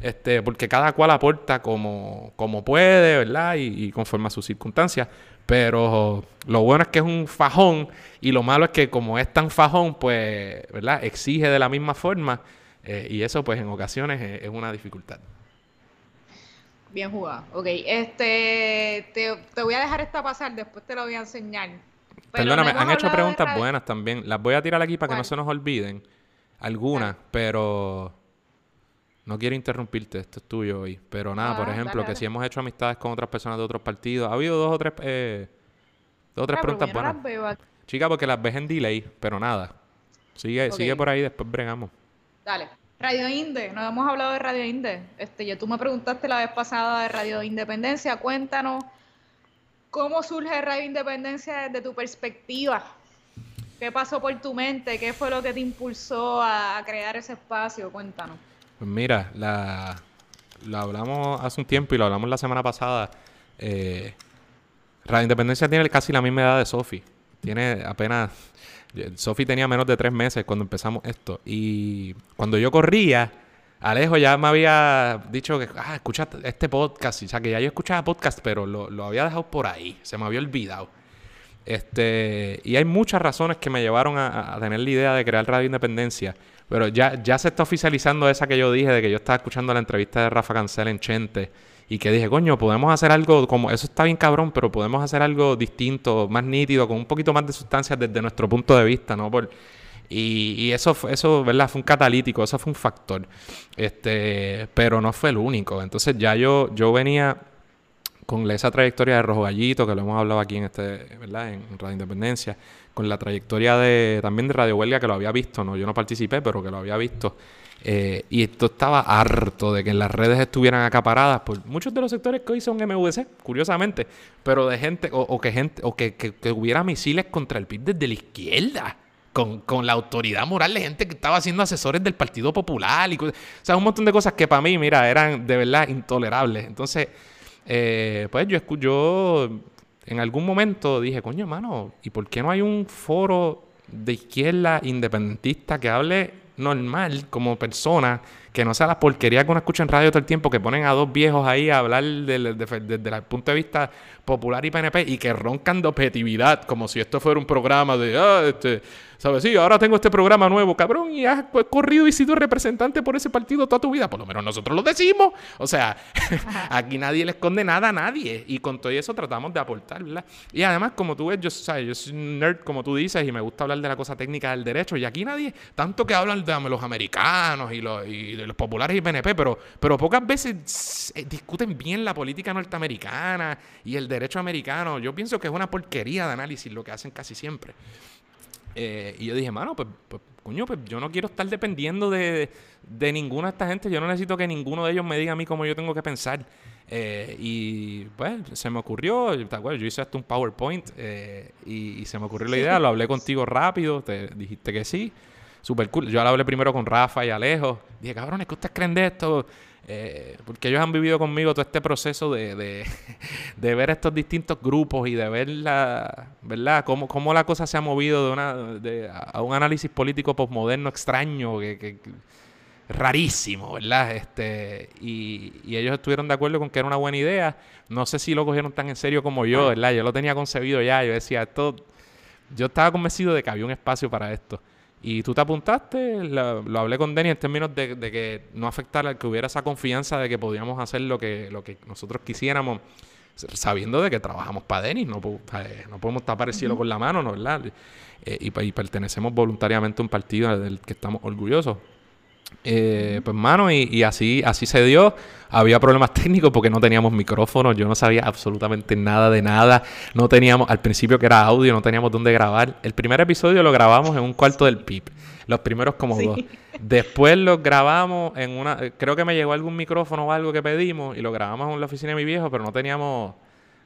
Este, porque cada cual aporta como, como puede, ¿verdad? Y, conforme a sus circunstancias. Pero lo bueno es que es un fajón y lo malo es que como es tan fajón, pues, ¿verdad? Exige de la misma forma eh, y eso pues en ocasiones es, es una dificultad. Bien jugado. Ok, este, te, te voy a dejar esta pasar, después te lo voy a enseñar. Pero Perdóname, no han hecho de preguntas buenas también. Las voy a tirar aquí para que no se nos olviden. Algunas, pero no quiero interrumpirte, esto es tuyo hoy. Pero nada, por Ah, ejemplo, dale, que si hemos hecho amistades con otras personas de otros partidos. Ha habido dos o tres, eh, dos o tres Ah, preguntas no buenas. las veo aquí. Chica, porque las ves en delay, pero nada. Sigue, sigue por ahí, después bregamos. Dale. Radio Inde, no hemos hablado de Radio Inde. Este, yo, tú me preguntaste la vez pasada de Radio Independencia. Cuéntanos cómo surge Radio Independencia desde tu perspectiva. ¿Qué pasó por tu mente? ¿Qué fue lo que te impulsó a, a crear ese espacio? Cuéntanos. Pues mira, la, lo hablamos hace un tiempo y lo hablamos la semana pasada. Eh, Radio Independencia tiene casi la misma edad de Sofi. Tiene apenas. Sofi tenía menos de tres meses cuando empezamos esto. Y cuando yo corría, Alejo ya me había dicho que, ah, escucha este podcast. O sea, que ya yo escuchaba podcast, pero lo, lo había dejado por ahí. Se me había olvidado. Este, y hay muchas razones que me llevaron a, tener la idea de crear Radio Independencia. Pero ya, ya se está oficializando esa que yo dije, de que yo estaba escuchando la entrevista de Rafa Cancel en Chente. Y que dije, coño, podemos hacer algo como, eso está bien cabrón, pero podemos hacer algo distinto, más nítido, con un poquito más de sustancia desde nuestro punto de vista, ¿no? Por, y, y, eso, eso, ¿verdad? Fue un catalítico, eso fue un factor. Este, pero no fue el único. Entonces ya yo, yo venía con esa trayectoria de Rojo Gallito, que lo hemos hablado aquí en este, ¿verdad? En Radio Independencia, con la trayectoria de también de Radio Huelga, que lo había visto, no, yo no participé, pero que lo había visto. Eh, y esto estaba harto de que las redes estuvieran acaparadas por muchos de los sectores que hoy son MVC, curiosamente, pero de gente, o, que gente, o que, que, hubiera misiles contra el PIB desde la izquierda. Con, con, la autoridad moral de gente que estaba siendo asesores del Partido Popular y o sea, un montón de cosas que para mí, mira, eran de verdad intolerables. Entonces, eh, pues yo, yo en algún momento dije, coño, hermano, ¿y por qué no hay un foro de izquierda independentista que hable normal como persona? Que no sea la porquería que uno escucha en radio todo el tiempo, que ponen a dos viejos ahí a hablar desde el punto de vista popular y PNP y que roncan de objetividad, como si esto fuera un programa de, ah, este, ¿Sabes? Sí, ahora tengo este programa nuevo, cabrón, y has corrido y sido representante por ese partido toda tu vida. Por lo menos nosotros lo decimos. O sea, aquí nadie le esconde nada a nadie. Y con todo eso tratamos de aportar, ¿verdad? Y además, como tú ves, yo, ¿sabes? yo soy un nerd, como tú dices, y me gusta hablar de la cosa técnica del derecho. Y aquí nadie, tanto que hablan de los americanos y los, y de los populares y PNP, pero, pero pocas veces eh, discuten bien la política norteamericana y el derecho americano. Yo pienso que es una porquería de análisis lo que hacen casi siempre. Eh, y yo dije, mano, pues, pues, coño, pues yo no quiero estar dependiendo de, de, ninguna de esta gente. Yo no necesito que ninguno de ellos me diga a mí cómo yo tengo que pensar. Eh, y pues se me ocurrió, yo hice hasta un PowerPoint eh, y, se me ocurrió la idea, lo hablé contigo rápido, te dijiste que sí, súper cool. Yo hablé primero con Rafa y Alejo. Dije, cabrón, es que ustedes creen de esto? Eh, porque ellos han vivido conmigo todo este proceso de, de, ver estos distintos grupos y de ver la, ¿verdad? Cómo, cómo la cosa se ha movido de una, de, a un análisis político postmoderno extraño, que, que, rarísimo, ¿verdad? Este, y, y, ellos estuvieron de acuerdo con que era una buena idea. No sé si lo cogieron tan en serio como yo, ¿verdad? Yo lo tenía concebido ya, yo decía, esto, yo estaba convencido de que había un espacio para esto. Y tú te apuntaste, lo, hablé con Denny en términos de, que no afectara, que hubiera esa confianza de que podíamos hacer lo que, lo que nosotros quisiéramos, sabiendo de que trabajamos para Denny, no, no podemos tapar el cielo con la mano, ¿no? ¿verdad? Eh, y, y, pertenecemos voluntariamente a un partido del que estamos orgullosos. Eh, pues mano, y, así, así se dio. Había problemas técnicos porque no teníamos micrófonos, yo no sabía absolutamente nada de nada. No teníamos, al principio que era audio, no teníamos dónde grabar. El primer episodio lo grabamos en un cuarto del PIP. Los primeros como dos. Después lo grabamos en una. Creo que me llegó algún micrófono o algo que pedimos y lo grabamos en la oficina de mi viejo, pero no teníamos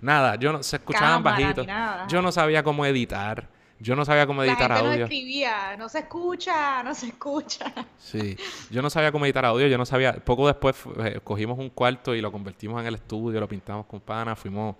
nada. Yo no, se escuchaban bajitos. Yo no sabía cómo editar. Yo no sabía cómo editar la gente audio. No escribía, no se escucha, no se escucha. Sí, yo no sabía cómo editar audio, yo no sabía. Poco después eh, cogimos un cuarto y lo convertimos en el estudio, lo pintamos con pana, fuimos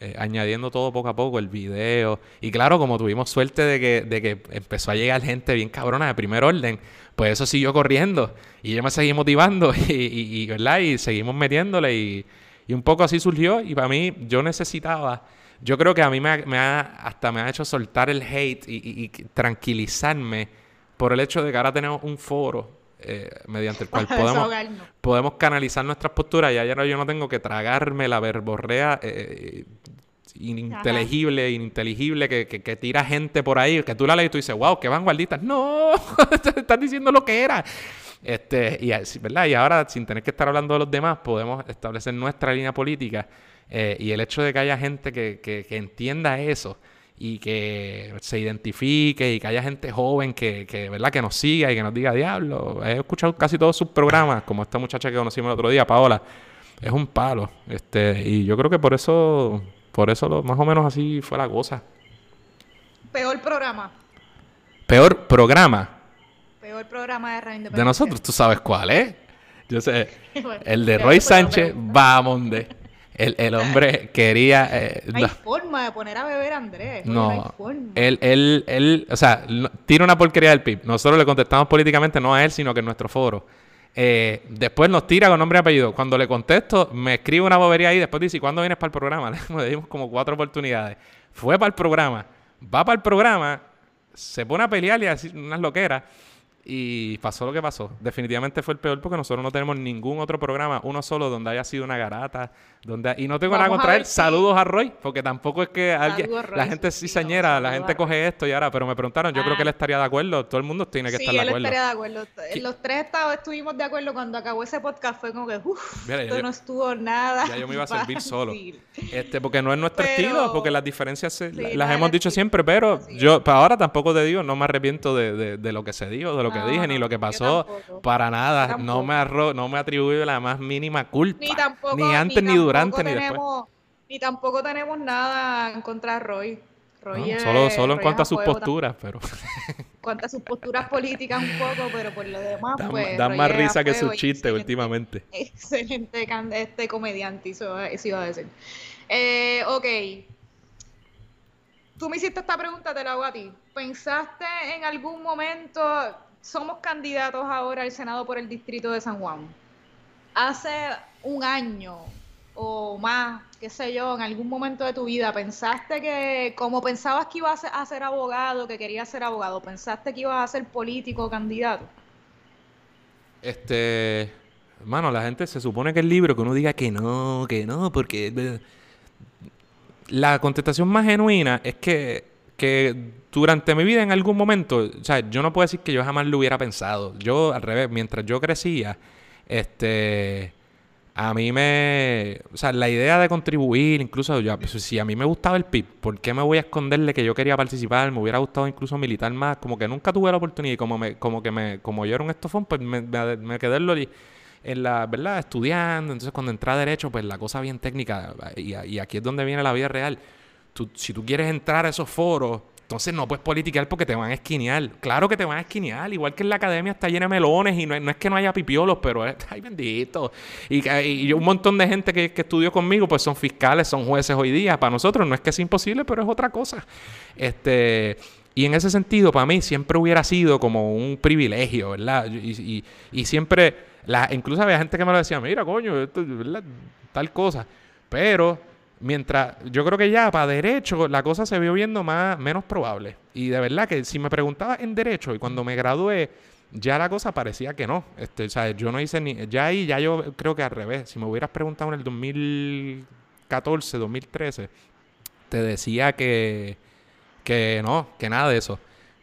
eh, añadiendo todo poco a poco, el video. Y claro, como tuvimos suerte de que, de que empezó a llegar gente bien cabrona de primer orden, pues eso siguió corriendo. Y yo me seguí motivando y, y, ¿verdad? y seguimos metiéndole y, y un poco así surgió. Y para mí, yo necesitaba yo creo que a mí me, ha, hasta me ha hecho soltar el hate y, tranquilizarme por el hecho de que ahora tenemos un foro eh, mediante el cual podemos, podemos canalizar nuestras posturas y ayer yo no tengo que tragarme la verborrea eh, ininteligible, ininteligible que, que, tira gente por ahí, que tú la lees y tú dices, wow, qué vanguardistas. No, estás diciendo lo que era. Este, y, ¿verdad? y ahora, sin tener que estar hablando de los demás, podemos establecer nuestra línea política eh, y el hecho de que haya gente que, que, entienda eso y que se identifique y que haya gente joven que, que, ¿verdad? que nos siga y que nos diga, diablo, he escuchado casi todos sus programas, como esta muchacha que conocimos el otro día, Paola, es un palo. Este, y yo creo que por eso, por eso lo, más o menos así fue la cosa. Peor programa. Peor programa. Peor programa de Radio De nosotros, tú sabes cuál, ¿eh? Yo sé. el de Roy Sánchez, Bamonde. El, el hombre quería... Eh, no hay forma de poner a beber a Andrés. No, hay forma. Él, él, él, o sea, tira una porquería del PIB. Nosotros le contestamos políticamente no a él, sino que en nuestro foro. Eh, después nos tira con nombre y apellido. Cuando le contesto, me escribe una bobería ahí. Después dice, ¿cuándo vienes para el programa? Le dimos como cuatro oportunidades. Fue para el programa. va para el programa, se pone a pelear y a decir unas loqueras. Y pasó lo que pasó. Definitivamente fue el peor porque nosotros no tenemos ningún otro programa, uno solo, donde haya sido una garata. donde Y no tengo nada contra él. Saludos a Roy, porque tampoco es que alguien. la gente sí señera, la gente coge esto y ahora, pero me preguntaron, yo creo que él ah. estaría de acuerdo. Todo el mundo tiene que estar de acuerdo. Sí, él estaría de acuerdo. Los tres estados estuvimos de acuerdo cuando acabó ese podcast. Fue como que, uff, esto no estuvo nada. Ya yo me iba a servir solo. Este, porque no es nuestro estilo, porque las diferencias las hemos dicho siempre, pero yo, para ahora tampoco te digo, no me arrepiento de, de, lo que se dijo, de lo que dije, ni lo que pasó para nada. No me, arro no me atribuye la más mínima culpa. Ni, tampoco, ni antes, ni, durante, ni después. Ni tampoco tenemos nada en contra de Roy. Roy solo solo en cuanto a sus posturas, pero... En cuanto a sus posturas políticas un poco, pero por lo demás, dan, pues... Dan más risa que sus chistes últimamente. Excelente este comediante, eso, eso iba a decir. Eh, ok. Tú me hiciste esta pregunta, te la hago a ti. ¿Pensaste en algún momento somos candidatos ahora al Senado por el Distrito de San Juan. Hace un año o más, qué sé yo, en algún momento de tu vida, pensaste que, como pensabas que ibas a ser abogado, que querías ser abogado, pensaste que ibas a ser político o candidato? Este, hermano, la gente se supone que el libro, que uno diga que no, que no, porque eh, la contestación más genuina es que, que durante mi vida en algún momento, o sea, yo no puedo decir que yo jamás lo hubiera pensado. Yo, al revés, mientras yo crecía, este, a mí me, o sea, la idea de contribuir, incluso yo, si a mí me gustaba el PIB, ¿por qué me voy a esconderle que yo quería participar? Me hubiera gustado incluso militar más, como que nunca tuve la oportunidad y como me, como que me, como yo era un estofón, pues me, me, quedé en, en la, ¿verdad? Estudiando, entonces cuando entré a Derecho, pues la cosa bien técnica, y, y aquí es donde viene la vida real. Tú, si tú quieres entrar a esos foros, entonces no puedes politiquear porque te van a esquinear. Claro que te van a esquinear. Igual que en la academia está llena de melones y no, es que no haya pipiolos, pero es, ay bendito. Y, y, un montón de gente que, estudió conmigo pues son fiscales, son jueces hoy día. Para nosotros no es que sea imposible, pero es otra cosa. Este... Y en ese sentido, para mí siempre hubiera sido como un privilegio, ¿verdad? Y, siempre, incluso había gente que me lo decía, mira, coño, esto, tal cosa. Pero Mientras, yo creo que ya para derecho la cosa se vio viendo más, menos probable. Y de verdad que si me preguntaba en derecho y cuando me gradué, ya la cosa parecía que no. Este, o sea, yo no hice ni. Ya ahí, ya yo creo que al revés. Si me hubieras preguntado en el 2014, 2013, te decía que, que no, que nada de eso.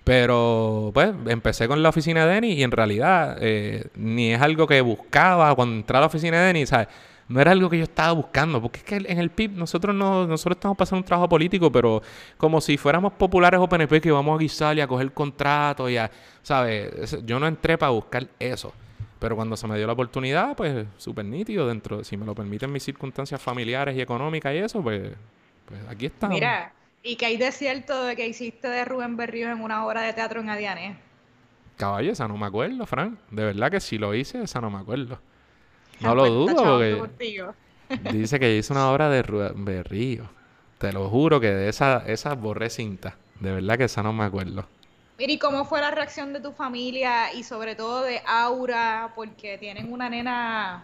Pero pues empecé con la oficina de Denny y en realidad eh, ni es algo que buscaba cuando entré a la oficina de Denny, ¿sabes? No era algo que yo estaba buscando, porque es que en el PIB nosotros no, nosotros estamos pasando un trabajo político, pero como si fuéramos populares o PNP que íbamos a guisar y a coger contratos y a, ¿sabes? Yo no entré para buscar eso. Pero cuando se me dio la oportunidad, pues súper nítido dentro, si me lo permiten mis circunstancias familiares y económicas y eso, pues, pues aquí estamos. Mira, ¿y qué hay de cierto de que hiciste de Rubén Berrío en una obra de teatro en Adiane? Caballo, esa no me acuerdo, Frank. De verdad que si lo hice, esa no me acuerdo. No lo dudo porque dice que hizo una obra de Berrío. Te lo juro que de esa, esa borré cinta. De verdad que esa no me acuerdo. Mira, ¿y cómo fue la reacción de tu familia y sobre todo de Aura? Porque tienen una nena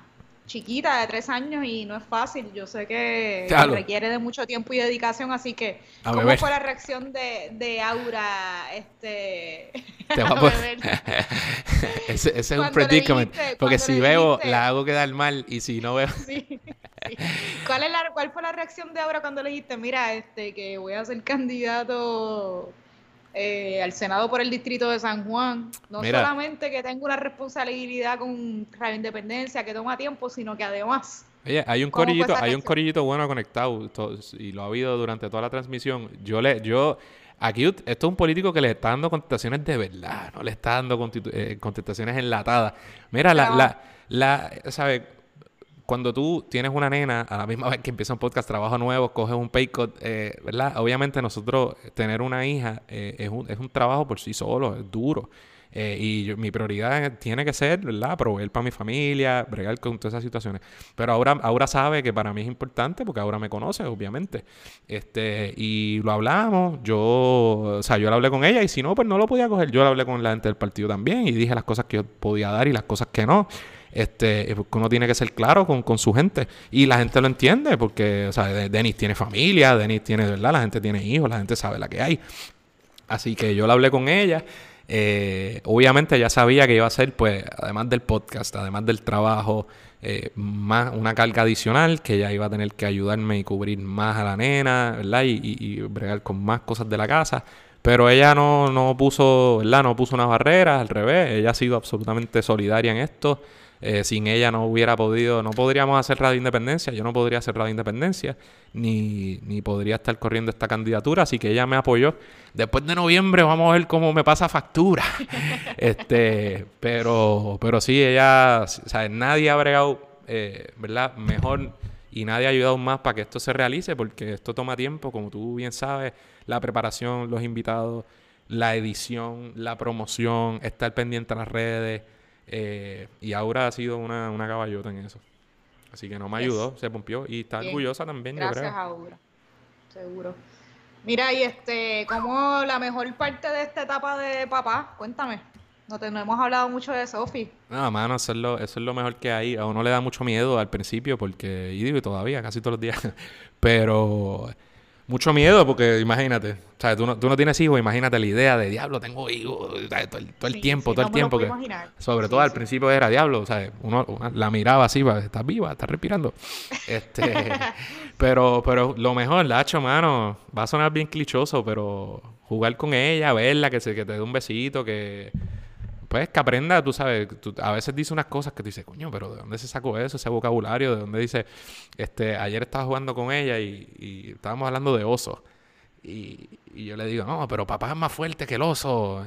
chiquita de tres años y no es fácil. Yo sé que requiere de mucho tiempo y dedicación, así que ¿cómo fue la reacción de, de Aura? Este, Te a ese, ese es un predicament, porque si veo la hago quedar mal y si no veo. ¿Cuál, es la, ¿Cuál fue la reacción de Aura cuando le dijiste, mira, este, que voy a ser candidato eh, al Senado por el Distrito de San Juan. No solamente que tengo una responsabilidad con Radio Independencia que toma tiempo, sino que además... Oye, hay un corillito, hay un corillito bueno conectado y lo ha habido durante toda la transmisión. Yo le, yo, aquí esto es un político que le está dando contestaciones de verdad, no le está dando eh, contestaciones enlatadas. Mira, la, la, la, ¿sabe? Cuando tú tienes una nena, a la misma vez que empieza un podcast, trabajo nuevo, coges un pay cut, eh, ¿verdad? Obviamente nosotros, tener una hija eh, es, un, es, un, trabajo por sí solo, es duro. Eh, y mi prioridad tiene que ser, ¿verdad? Proveer para mi familia, bregar con todas esas situaciones. Pero ahora, ahora sabe que para mí es importante porque ahora me conoce, obviamente. Este, y lo hablamos, yo, o sea, yo lo hablé con ella y si no, pues no lo podía coger. Yo lo hablé con la gente del partido también y dije las cosas que yo podía dar y las cosas que no. Este, uno tiene que ser claro con, con, su gente. Y la gente lo entiende, porque, o sea, Denis tiene familia, Denis tiene, ¿verdad? La gente tiene hijos, la gente sabe la que hay. Así que yo le hablé con ella. Eh, obviamente ya sabía que iba a ser, pues, además del podcast, además del trabajo, eh, más una carga adicional, que ella iba a tener que ayudarme y cubrir más a la nena, ¿verdad? Y, y, bregar con más cosas de la casa. Pero ella no, no puso, ¿verdad? No puso unas barreras, al revés. Ella ha sido absolutamente solidaria en esto. Eh, sin ella no hubiera podido, no podríamos hacer Radio Independencia, yo no podría hacer Radio Independencia, ni, ni podría estar corriendo esta candidatura, así que ella me apoyó. Después de noviembre vamos a ver cómo me pasa factura. este, pero, pero sí, ella, o sea, nadie ha bregado, eh, ¿verdad? Mejor y nadie ha ayudado más para que esto se realice, porque esto toma tiempo, como tú bien sabes, la preparación, los invitados, la edición, la promoción, estar pendiente a las redes. Eh, y Aura ha sido una, una, caballota en eso. Así que no me ayudó, se pompió y está orgullosa también, Gracias, yo creo. Aura. Seguro. Mira, y este, como la mejor parte de esta etapa de papá, cuéntame. No, te, no hemos hablado mucho de Sofi. No, mano, eso es, lo, eso es lo mejor que hay. A uno le da mucho miedo al principio, porque, y digo, todavía, casi todos los días. Pero mucho miedo porque imagínate, o sea, tú no, tú no tienes hijos, imagínate la idea de diablo, tengo hijos todo el, todo el tiempo, todo el tiempo. Que, sobre todo al principio era diablo, o sea, uno, la miraba así, estás viva, estás respirando. Este, pero, pero lo mejor, la hecho, mano, va a sonar bien clichoso, pero jugar con ella, verla, que, se, que te dé un besito, que pues que aprenda, tú sabes, a veces dice unas cosas que tú dices, coño, pero ¿de dónde se sacó eso, ese vocabulario? ¿De dónde dice, este, ayer estaba jugando con ella y, estábamos hablando de oso. Y, yo le digo, no, pero papá es más fuerte que el oso.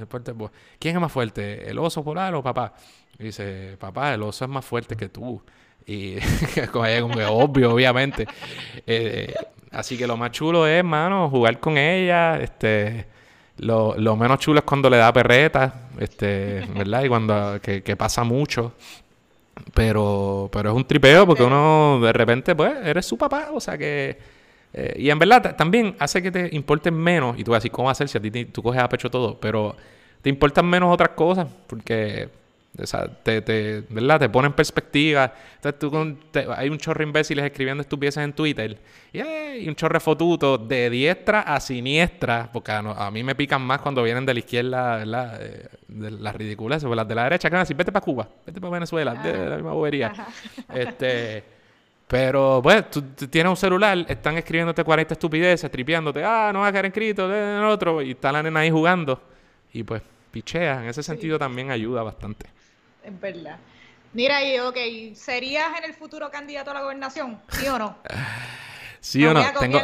¿Quién es más fuerte, el oso polar o papá? Y dice, papá, el oso es más fuerte que tú. Y como que obvio, obviamente. Eh, así que lo más chulo es, mano, jugar con ella, este lo, lo, menos chulo es cuando le da perreta, este, ¿verdad? Y cuando que, pasa mucho. Pero, pero es un tripeo porque uno de repente, pues, eres su papá, o sea que... Eh, y en verdad también hace que te importen menos, y tú vas a decir, ¿cómo hacer si a ti tú coges a pecho todo? Pero te importan menos otras cosas, porque o sea, te, te, ¿verdad? te pone en perspectiva. Entonces tú hay un chorro imbéciles escribiendo estupideces en Twitter y, un chorro fotuto de diestra a siniestra, porque a, mí me pican más cuando vienen de la izquierda, ¿verdad? Eh, de las ridiculeces, o las de la derecha que van a decir, vete para Cuba, vete para Venezuela, de, la misma bobería. Este, pero, pues, tú, tienes un celular, están escribiéndote 40 estupideces, tripeándote, ah, no va a quedar escrito, de, otro, y está la nena ahí jugando. Y pues, pichea, en ese sentido también ayuda bastante es verdad. Mira, y ok, ¿serías en el futuro candidato a la gobernación? ¿Sí o no? ¿Sí o no?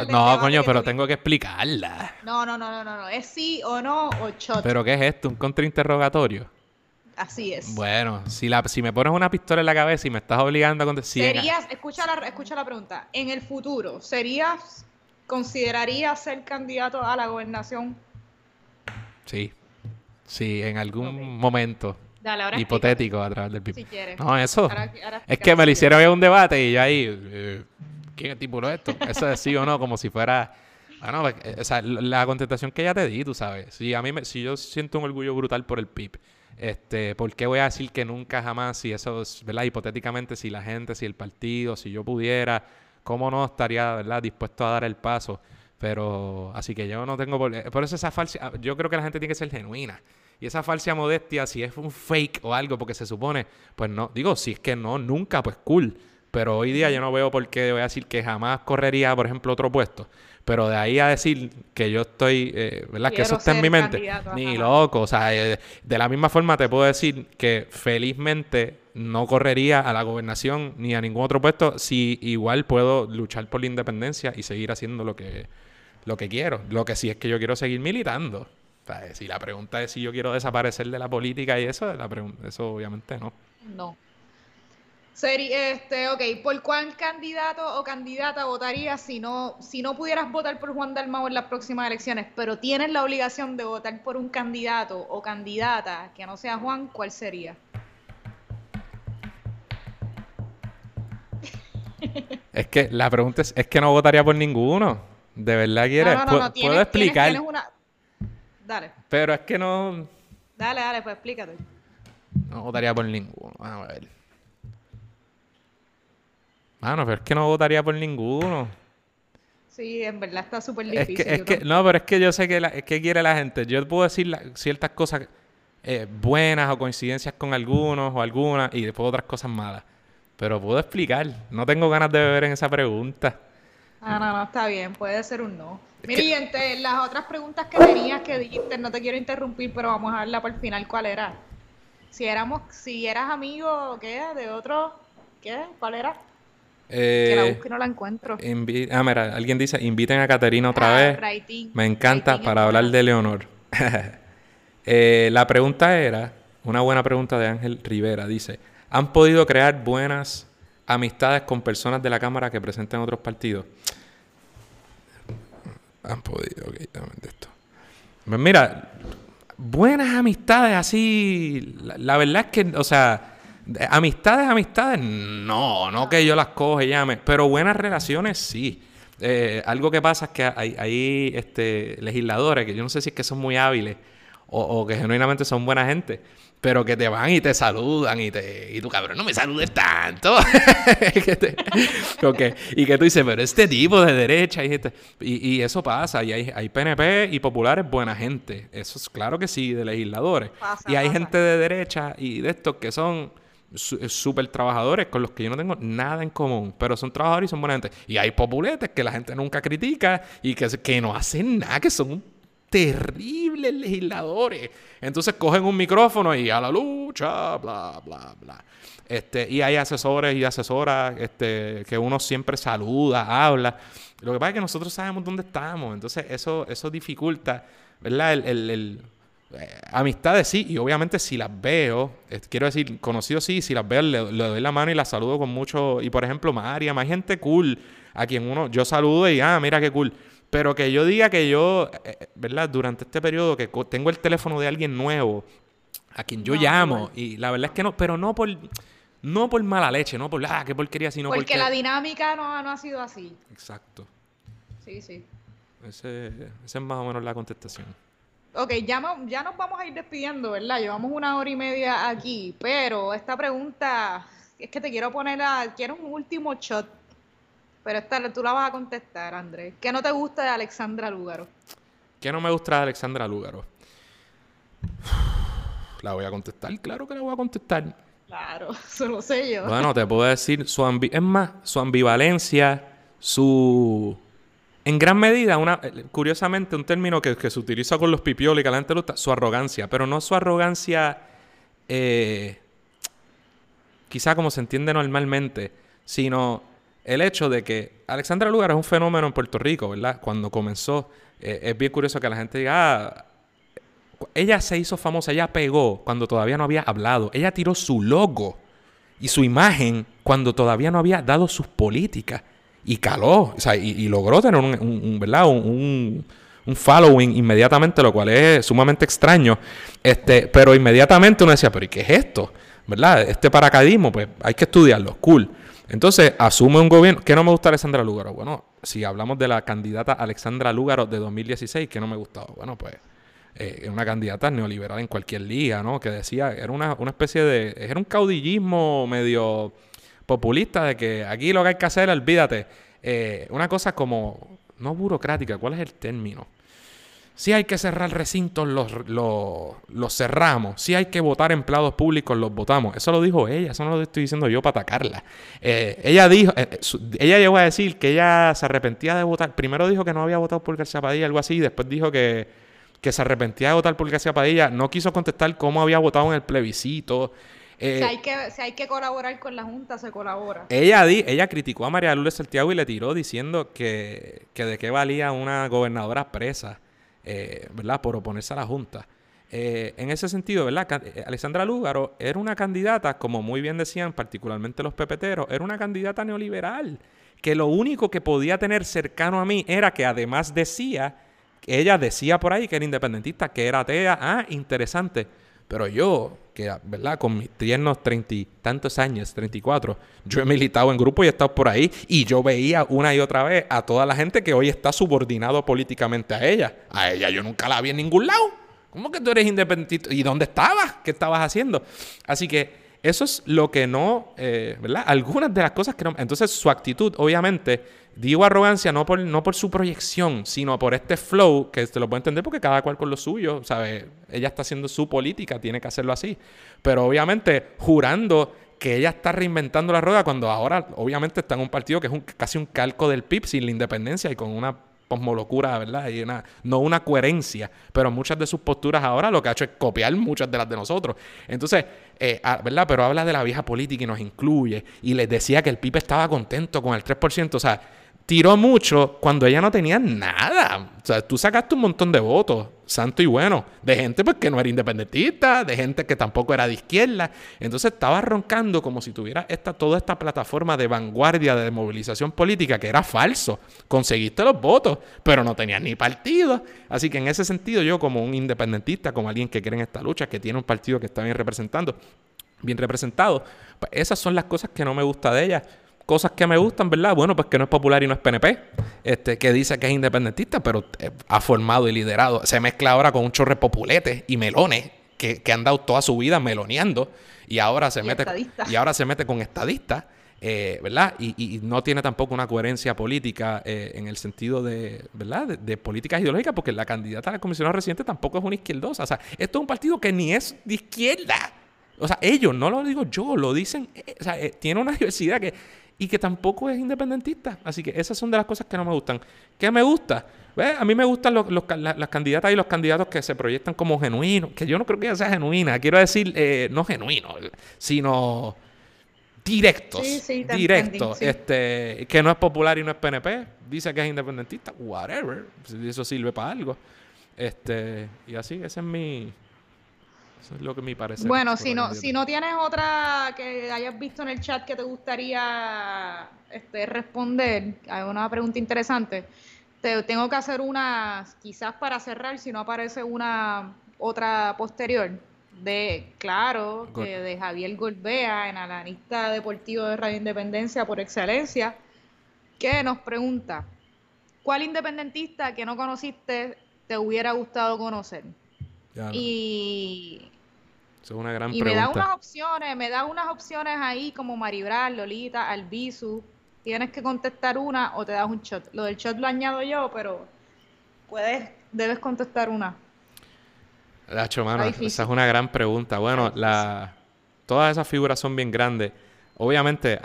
no, coño, pero tengo que explicarla. No, no, no, no, no, Es sí o no o shot. ¿Pero qué es esto? ¿Un contrainterrogatorio? Así es. Bueno, si, la, si me pones una pistola en la cabeza y me estás obligando a contestar... ¿Serías, escucha la, escucha la pregunta, en el futuro, ¿serías, considerarías ser candidato a la gobernación? Sí, sí, en algún momento hipotético a través del PIB. No, eso. es que me lo hicieron en un debate y yo ahí, eh, ¿quién tipo esto? Eso es sí o no, como si fuera... Bueno, pues, eh, o sea, la contestación que ya te di, tú sabes. Si a mí me, si yo siento un orgullo brutal por el PIB, este, ¿por qué voy a decir que nunca jamás, si eso es, ¿verdad? Hipotéticamente, si la gente, si el partido, si yo pudiera, ¿cómo no estaría, ¿verdad? Dispuesto a dar el paso. Pero, así que yo no tengo por, por eso esa falsa, yo creo que la gente tiene que ser genuina. Y esa falsa modestia, si es un fake o algo, porque se supone, pues no, digo, si es que no, nunca, pues cool. Pero hoy día yo no veo por qué voy a decir que jamás correría, por ejemplo, otro puesto. Pero de ahí a decir que yo estoy, eh, ¿verdad? que eso está en mi mente. Ni loco. O sea, eh, de la misma forma te puedo decir que felizmente no correría a la gobernación ni a ningún otro puesto si igual puedo luchar por la independencia y seguir haciendo lo que, lo que quiero. Lo que sí es que yo quiero seguir militando si la pregunta es si yo quiero desaparecer de la política y eso, la eso obviamente no. No. Seri, este, ok, ¿por cuál candidato o candidata votarías si no, si no pudieras votar por Juan Dalmau en las próximas elecciones, pero tienes la obligación de votar por un candidato o candidata que no sea Juan, ¿cuál sería? Es que la pregunta es, es que no votaría por ninguno. ¿De verdad quieres? ¿Puedo, explicar? Dale. Pero es que no. Dale, dale, pues explícate. No votaría por ninguno. Vamos a ver. Mano, pero es que no votaría por ninguno. Sí, en verdad está súper Es difícil. que, es que, no, pero es que yo sé que, la, es que quiere la gente. Yo puedo decir la- ciertas cosas eh, buenas o coincidencias con algunos o algunas y después otras cosas malas. Pero puedo explicar. No tengo ganas de beber en esa pregunta. Ah, no, no, está bien, puede ser un no. Mira, y entre las otras preguntas que tenías que dijiste, no te quiero interrumpir, pero vamos a verla por el final, ¿cuál era? Si éramos, si eras amigo, ¿qué? De otro, ¿qué? ¿Cuál era? Que la Eh, busque y no la encuentro. ah, mira, alguien dice, inviten a Caterina otra Ah, vez. Me encanta para hablar de Leonor. Eh, la pregunta era, una buena pregunta de Ángel Rivera, dice, ¿han podido crear buenas amistades con personas de la Cámara que presenten otros partidos? Han podido, ok, de esto. Pues mira, buenas amistades así, la, verdad es que, o sea, de- amistades, amistades, no, no que yo las coge llame, pero buenas relaciones sí. Eh, algo que pasa es que hay, este, legisladores que yo no sé si es que son muy hábiles o que genuinamente son buena gente, pero que te van y te saludan y te y tú cabrón no me saludes tanto Que te- y que tú dices pero este tipo de derecha y, este- y, y eso pasa y hay, hay PNP y populares buena gente eso es claro que sí de legisladores Pasa, y hay pasa. gente de derecha y de estos que son su- súper trabajadores con los que yo no tengo nada en común, pero son trabajadores y son buena gente. Y hay populetes que la gente nunca critica y que, que no hacen nada, que son terribles legisladores. Entonces cogen un micrófono y a la lucha, bla, bla, bla. Este, y hay asesores y asesoras este, que uno siempre saluda, habla. Lo que pasa es que nosotros sabemos dónde estamos, entonces eso, eso dificulta, ¿verdad? El, el- el- eh, amistades sí, y obviamente si las veo, quiero decir, conocidos sí, si las veo le, le doy la mano y las saludo con mucho, y por ejemplo María, más gente cool, a quien uno, yo saludo y ah, mira qué cool, pero que yo diga que yo, eh, eh, ¿verdad? Durante este periodo que tengo el teléfono de alguien nuevo, a quien yo No, llamo, y la verdad es que no, pero no por, no por mala leche, no por, ah, qué porquería, sino Porque porque... la dinámica no, no ha sido así. Exacto, Sí, sí. ese, esa es más o menos la contestación. Ok, ya, ya nos vamos a ir despidiendo, ¿verdad? Llevamos una hora y media aquí, pero esta pregunta es que te quiero poner a... Quiero un último shot, pero esta tú la vas a contestar, Andrés. ¿Qué no te gusta de Alexandra Lúgaro? ¿Qué no me gusta de Alexandra Lúgaro? La voy a contestar, claro que la voy a contestar. Claro, eso lo sé yo. Bueno, te puedo decir, su ambi- es más, su ambivalencia, su... En gran medida, una, eh, curiosamente, un término que, que se utiliza con los pipiolos y que la gente gusta, su arrogancia, pero no su arrogancia, eh, quizá como se entiende normalmente, sino el hecho de que Alexandra Lugar es un fenómeno en Puerto Rico, ¿verdad? Cuando comenzó, eh, es bien curioso que la gente diga, ah, ella se hizo famosa, ella pegó cuando todavía no había hablado. Ella tiró su logo y su imagen cuando todavía no había dado sus políticas. Y caló, o sea, y, logró tener un, un- un, ¿verdad? Un, un- un following inmediatamente, lo cual es sumamente extraño. Este, pero inmediatamente uno decía, pero ¿y qué es esto? ¿Verdad? Este paracaidismo, pues hay que estudiarlo, cool. Entonces, asume un gobierno. ¿Qué no me gusta Alexandra Lúgaro? Bueno, si hablamos de la candidata Alexandra Lúgaro de 2016, ¿qué no me gustaba? Bueno, pues eh, una candidata neoliberal en cualquier liga, ¿no? Que decía, era una, una especie de, era un caudillismo medio populista de que aquí lo que hay que hacer, olvídate, eh, una cosa como, no burocrática, ¿cuál es el término? Si hay que cerrar recintos, los, los, los cerramos. Si hay que votar empleados públicos, los votamos. Eso lo dijo ella, eso no lo estoy diciendo yo para atacarla. Eh, ella dijo, eh, su- ella llegó a decir que ella se arrepentía de votar. Primero dijo que no había votado por García Padilla, algo así, y después dijo que, que se arrepentía de votar por García Padilla. No quiso contestar cómo había votado en el plebiscito. Eh, si, hay que, si hay que colaborar con la Junta, se colabora. ella, di- ella criticó a María Lourdes Santiago y le tiró diciendo que, que de qué valía una gobernadora presa, eh, ¿verdad? Por oponerse a la Junta. Eh, en ese sentido, ¿verdad? Eh, Alexandra Lúgaro era una candidata, como muy bien decían, particularmente los pepeteros, era una candidata neoliberal, que lo único que podía tener cercano a mí era que además decía, ella decía por ahí que era independentista, que era atea, ah, interesante. Pero yo, que, ¿verdad? Con mis tiernos treinta y tantos años, 34, yo he militado en grupo y he estado por ahí y yo veía una y otra vez a toda la gente que hoy está subordinado políticamente a ella. A ella yo nunca la vi en ningún lado. ¿Cómo que tú eres independiente? ¿Y dónde estabas? ¿Qué estabas haciendo? Así que eso es lo que no, eh, ¿verdad? Algunas de las cosas que no... Entonces su actitud, obviamente, digo arrogancia no por, no por su proyección, sino por este flow, que se lo puede entender porque cada cual con lo suyo, ¿sabes? Ella está haciendo su política, tiene que hacerlo así. Pero obviamente jurando que ella está reinventando la rueda cuando ahora obviamente está en un partido que es casi un calco del PIB sin la independencia y con una posmolocura, ¿verdad? Y una, no una coherencia, pero muchas de sus posturas ahora lo que ha hecho es copiar muchas de las de nosotros. Entonces, eh, ah, ¿verdad? Pero habla de la vieja política y nos incluye. Y les decía que el PIB estaba contento con el 3%. O sea, tiró mucho cuando ella no tenía nada. O sea, tú sacaste un montón de votos, santo y bueno, de gente pues, que no era independentista, de gente que tampoco era de izquierda. Entonces estaba roncando como si tuviera esta, toda esta plataforma de vanguardia de movilización política que era falso. Conseguiste los votos, pero no tenías ni partido. Así que en ese sentido yo como un independentista, como alguien que cree en esta lucha, que tiene un partido que está bien representando, bien representado, pues esas son las cosas que no me gusta de ella cosas que me gustan, ¿verdad? Bueno, pues que no es popular y no es PNP, este, que dice que es independentista, pero eh, ha formado y liderado. Se mezcla ahora con un chorre populetes y melones que, han dado toda su vida meloneando y ahora se, mete, y ahora se mete con estadistas. Eh, ¿verdad? Y, no tiene tampoco una coherencia política eh, en el sentido de, ¿verdad? De, políticas ideológicas, porque la candidata a la comisión residente tampoco es una izquierdosa. O sea, esto es un partido que ni es de izquierda. O sea, ellos, no lo digo yo, lo dicen, o sea, tiene una diversidad que y que tampoco es independentista. Así que esas son de las cosas que no me gustan. ¿Qué me gusta? A mí me gustan las, candidatas y los candidatos que se proyectan como genuinos, que yo no creo que ella sea genuina, quiero decir, eh, no genuino, sino directos. Sí, sí, directos. Este, que no es popular y no es PNP, dice que es independentista, whatever, si eso sirve para algo. Este, y así, ese es mi, eso es lo que me parece. Bueno, si no, si no tienes otra que hayas visto en el chat que te gustaría este, responder, hay una pregunta interesante. Te, tengo que hacer una, quizás para cerrar, si no aparece una otra posterior, de, claro, que de Javier Golbea, en analista deportivo de Radio Independencia por excelencia, que nos pregunta, ¿cuál independentista que no conociste te hubiera gustado conocer? Y es una gran y me da unas opciones, me da unas opciones ahí como Maribral, Lolita, Albizu. Tienes que contestar una o te das un shot. Lo del shot lo añado yo, pero puedes, debes contestar una. Lacho, mano, esa es una gran pregunta. Bueno, la, todas esas figuras son bien grandes. Obviamente,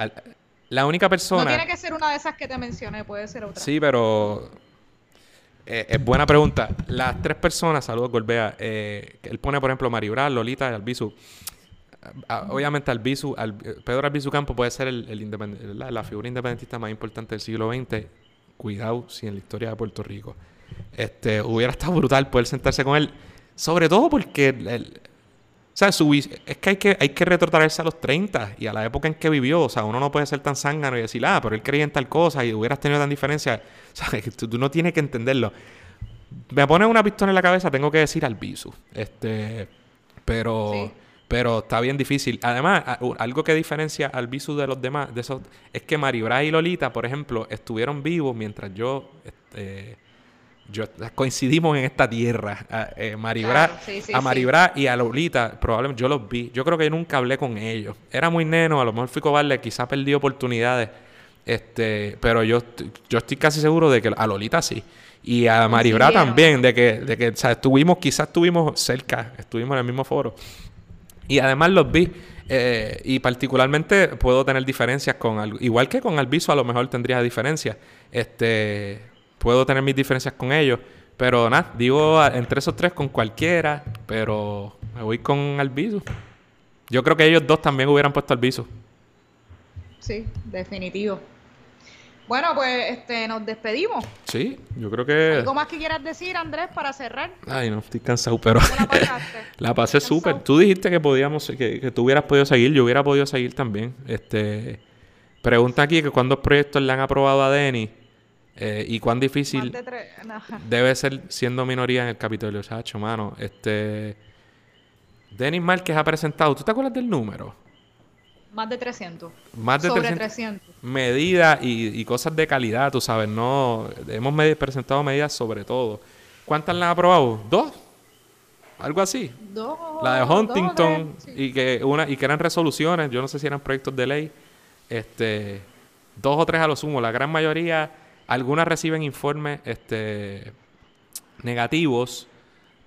la única persona. No tiene que ser una de esas que te mencioné, puede ser otra. Sí, pero eh, es buena pregunta. Las tres personas, saludos Golbea, eh, él pone, por ejemplo, Maribral, Lolita y Albizu. Ah, obviamente Albizu, Pedro Albizu Campo puede ser la, figura independentista más importante del siglo XX. Cuidado si en la historia de Puerto Rico. Este, hubiera estado brutal poder sentarse con él. Sobre todo porque el, sea, es que hay, que hay que retrotraerse a los 30 y a la época en que vivió. O sea, uno no puede ser tan zángano y decir, ah, pero él creía en tal cosa y hubieras tenido tan diferencia. O sea, tú, tú no tienes que entenderlo. Me pone una pistola en la cabeza, tengo que decir al Bisu. Este, pero, pero está bien difícil. Además, algo que diferencia al Bisu de los demás, de esos, es que Maribra y Lolita, por ejemplo, estuvieron vivos mientras yo este, yo, coincidimos en esta tierra. A, eh, Maribra, a Maribra y a Lolita, probablemente yo los vi. Yo creo que yo nunca hablé con ellos. Era muy neno, a lo mejor fui cobarde, quizá perdí oportunidades. Este, pero yo, yo estoy casi seguro de que a Lolita sí. Y a Maribra también, de que, de que estuvimos, quizás estuvimos cerca, estuvimos en el mismo foro. Y además los vi. Eh, y particularmente puedo tener diferencias con igual que con Alviso a lo mejor tendría diferencias. Este, puedo tener mis diferencias con ellos. Pero nada, digo entre esos tres con cualquiera, pero me voy con Albizu. Yo creo que ellos dos también hubieran puesto Albizu. Sí, definitivo. Bueno, pues este, nos despedimos. Sí, yo creo que. ¿Algo más que quieras decir, Andrés, para cerrar? Ay, no, estoy cansado, pero. la pasaste? la pasé súper. Tú dijiste que podíamos, que, que tú hubieras podido seguir, yo hubiera podido seguir también. Este. Pregunta aquí que cuántos proyectos le han aprobado a Denny. Eh, y cuán difícil debe ser siendo minoría en el Capitolio. Sacho, mano. Este. Denis Márquez ha presentado. ¿Tú te acuerdas del número? Más de 300. Más de Sobre 300. Medidas y, cosas de calidad, tú sabes. No. Hemos presentado medidas sobre todo. ¿Cuántas le han aprobado? ¿Dos? algo así. Dos, La de o Huntington sí. y que una y que eran resoluciones, yo no sé si eran proyectos de ley, este dos o tres a lo sumo, la gran mayoría, algunas reciben informes este negativos.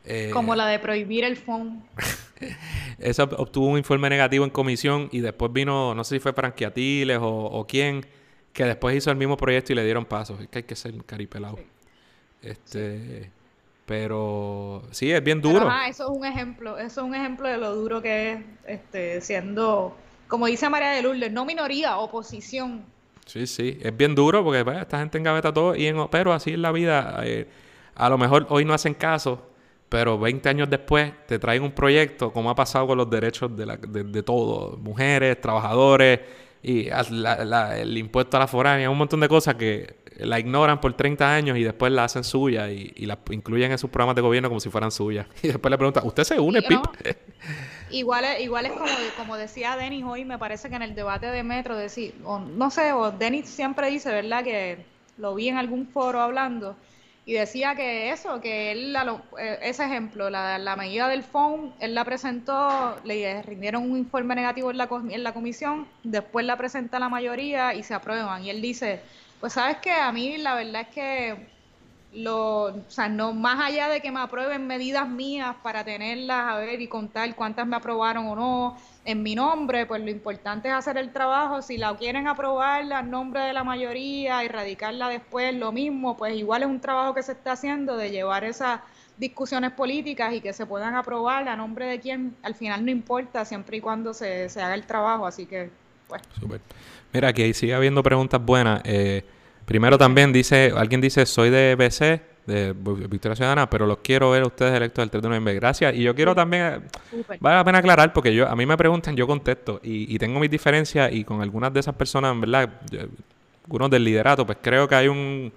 eh, Como la de prohibir el phone. esa obtuvo un informe negativo en comisión y después vino, no sé si fue Franquiatiles o, o quién, que después hizo el mismo proyecto y le dieron pasos. Es que hay que ser caripelado. Sí. Este, pero sí, es bien Pero, duro. ajá, eso es un ejemplo, eso es un ejemplo de lo duro que es este, siendo, como dice María de Lourdes, no minoría, oposición. Sí, sí, es bien duro porque pues, esta gente engaveta todo, y en, pero así es la vida. eh, a lo mejor hoy no hacen caso, pero 20 años después te traen un proyecto, como ha pasado con los derechos de, la, de, de todo, mujeres, trabajadores, y la- la- el impuesto a la foránea, un montón de cosas que la ignoran por 30 años y después la hacen suya y, y la incluyen en sus programas de gobierno como si fueran suyas. Y después le preguntan, ¿usted se une, Pip? ¿no? Igual es, igual es como, como decía Denis hoy, me parece que en el debate de Metro, decir, o no sé, o Denis siempre dice, ¿verdad? Que lo vi en algún foro hablando, y decía que eso, que él, a lo- eh, ese ejemplo, la, la medida del phone, él la presentó, le rindieron un informe negativo en la, en la comisión, después la presenta la mayoría y se aprueban. Y él dice, pues sabes que a mí la verdad es que lo, o sea, no más allá de que me aprueben medidas mías para tenerlas, a ver y contar cuántas me aprobaron o no en mi nombre, pues lo importante es hacer el trabajo. Si la quieren aprobar a nombre de la mayoría y radicarla después, lo mismo, pues igual es un trabajo que se está haciendo de llevar esas discusiones políticas y que se puedan aprobar a nombre de quien al final no importa, siempre y cuando se, se haga el trabajo. Así que, pues. Mira, aquí sigue habiendo preguntas buenas. Eh, primero también dice, alguien dice, soy de BC, de Victoria Ciudadana, pero los quiero ver a ustedes electos el 3 de noviembre. Gracias. Y yo quiero también, eh, vale la pena aclarar, porque yo a mí me preguntan, yo contesto, y, y tengo mis diferencias, y con algunas de esas personas, en verdad, yo- algunos del liderato, pues creo que hay un...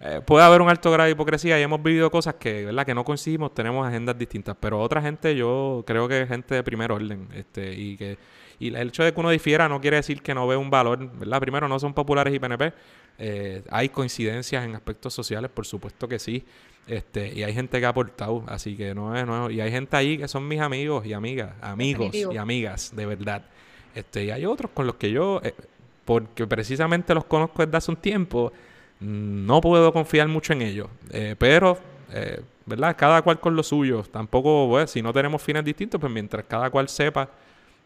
eh, puede haber un alto grado de hipocresía y hemos vivido cosas que, ¿verdad? que no coincidimos, tenemos agendas distintas, pero otra gente yo creo que es gente de primer orden, este, y que y el hecho de que uno difiera no quiere decir que no ve un valor, ¿verdad? Primero, no son populares y PNP. Eh, hay coincidencias en aspectos sociales, por supuesto que sí. Este, y hay gente que ha aportado, así que no es, es- Y hay gente ahí que son mis amigos y amigas, amigos Definitivo. y amigas, de verdad. Este, y hay otros con los que yo, eh, porque precisamente los conozco desde hace un tiempo, no puedo confiar mucho en ellos. Eh, pero, ¿verdad? Cada cual con lo suyo. Tampoco, pues, si no tenemos fines distintos, pues mientras cada cual sepa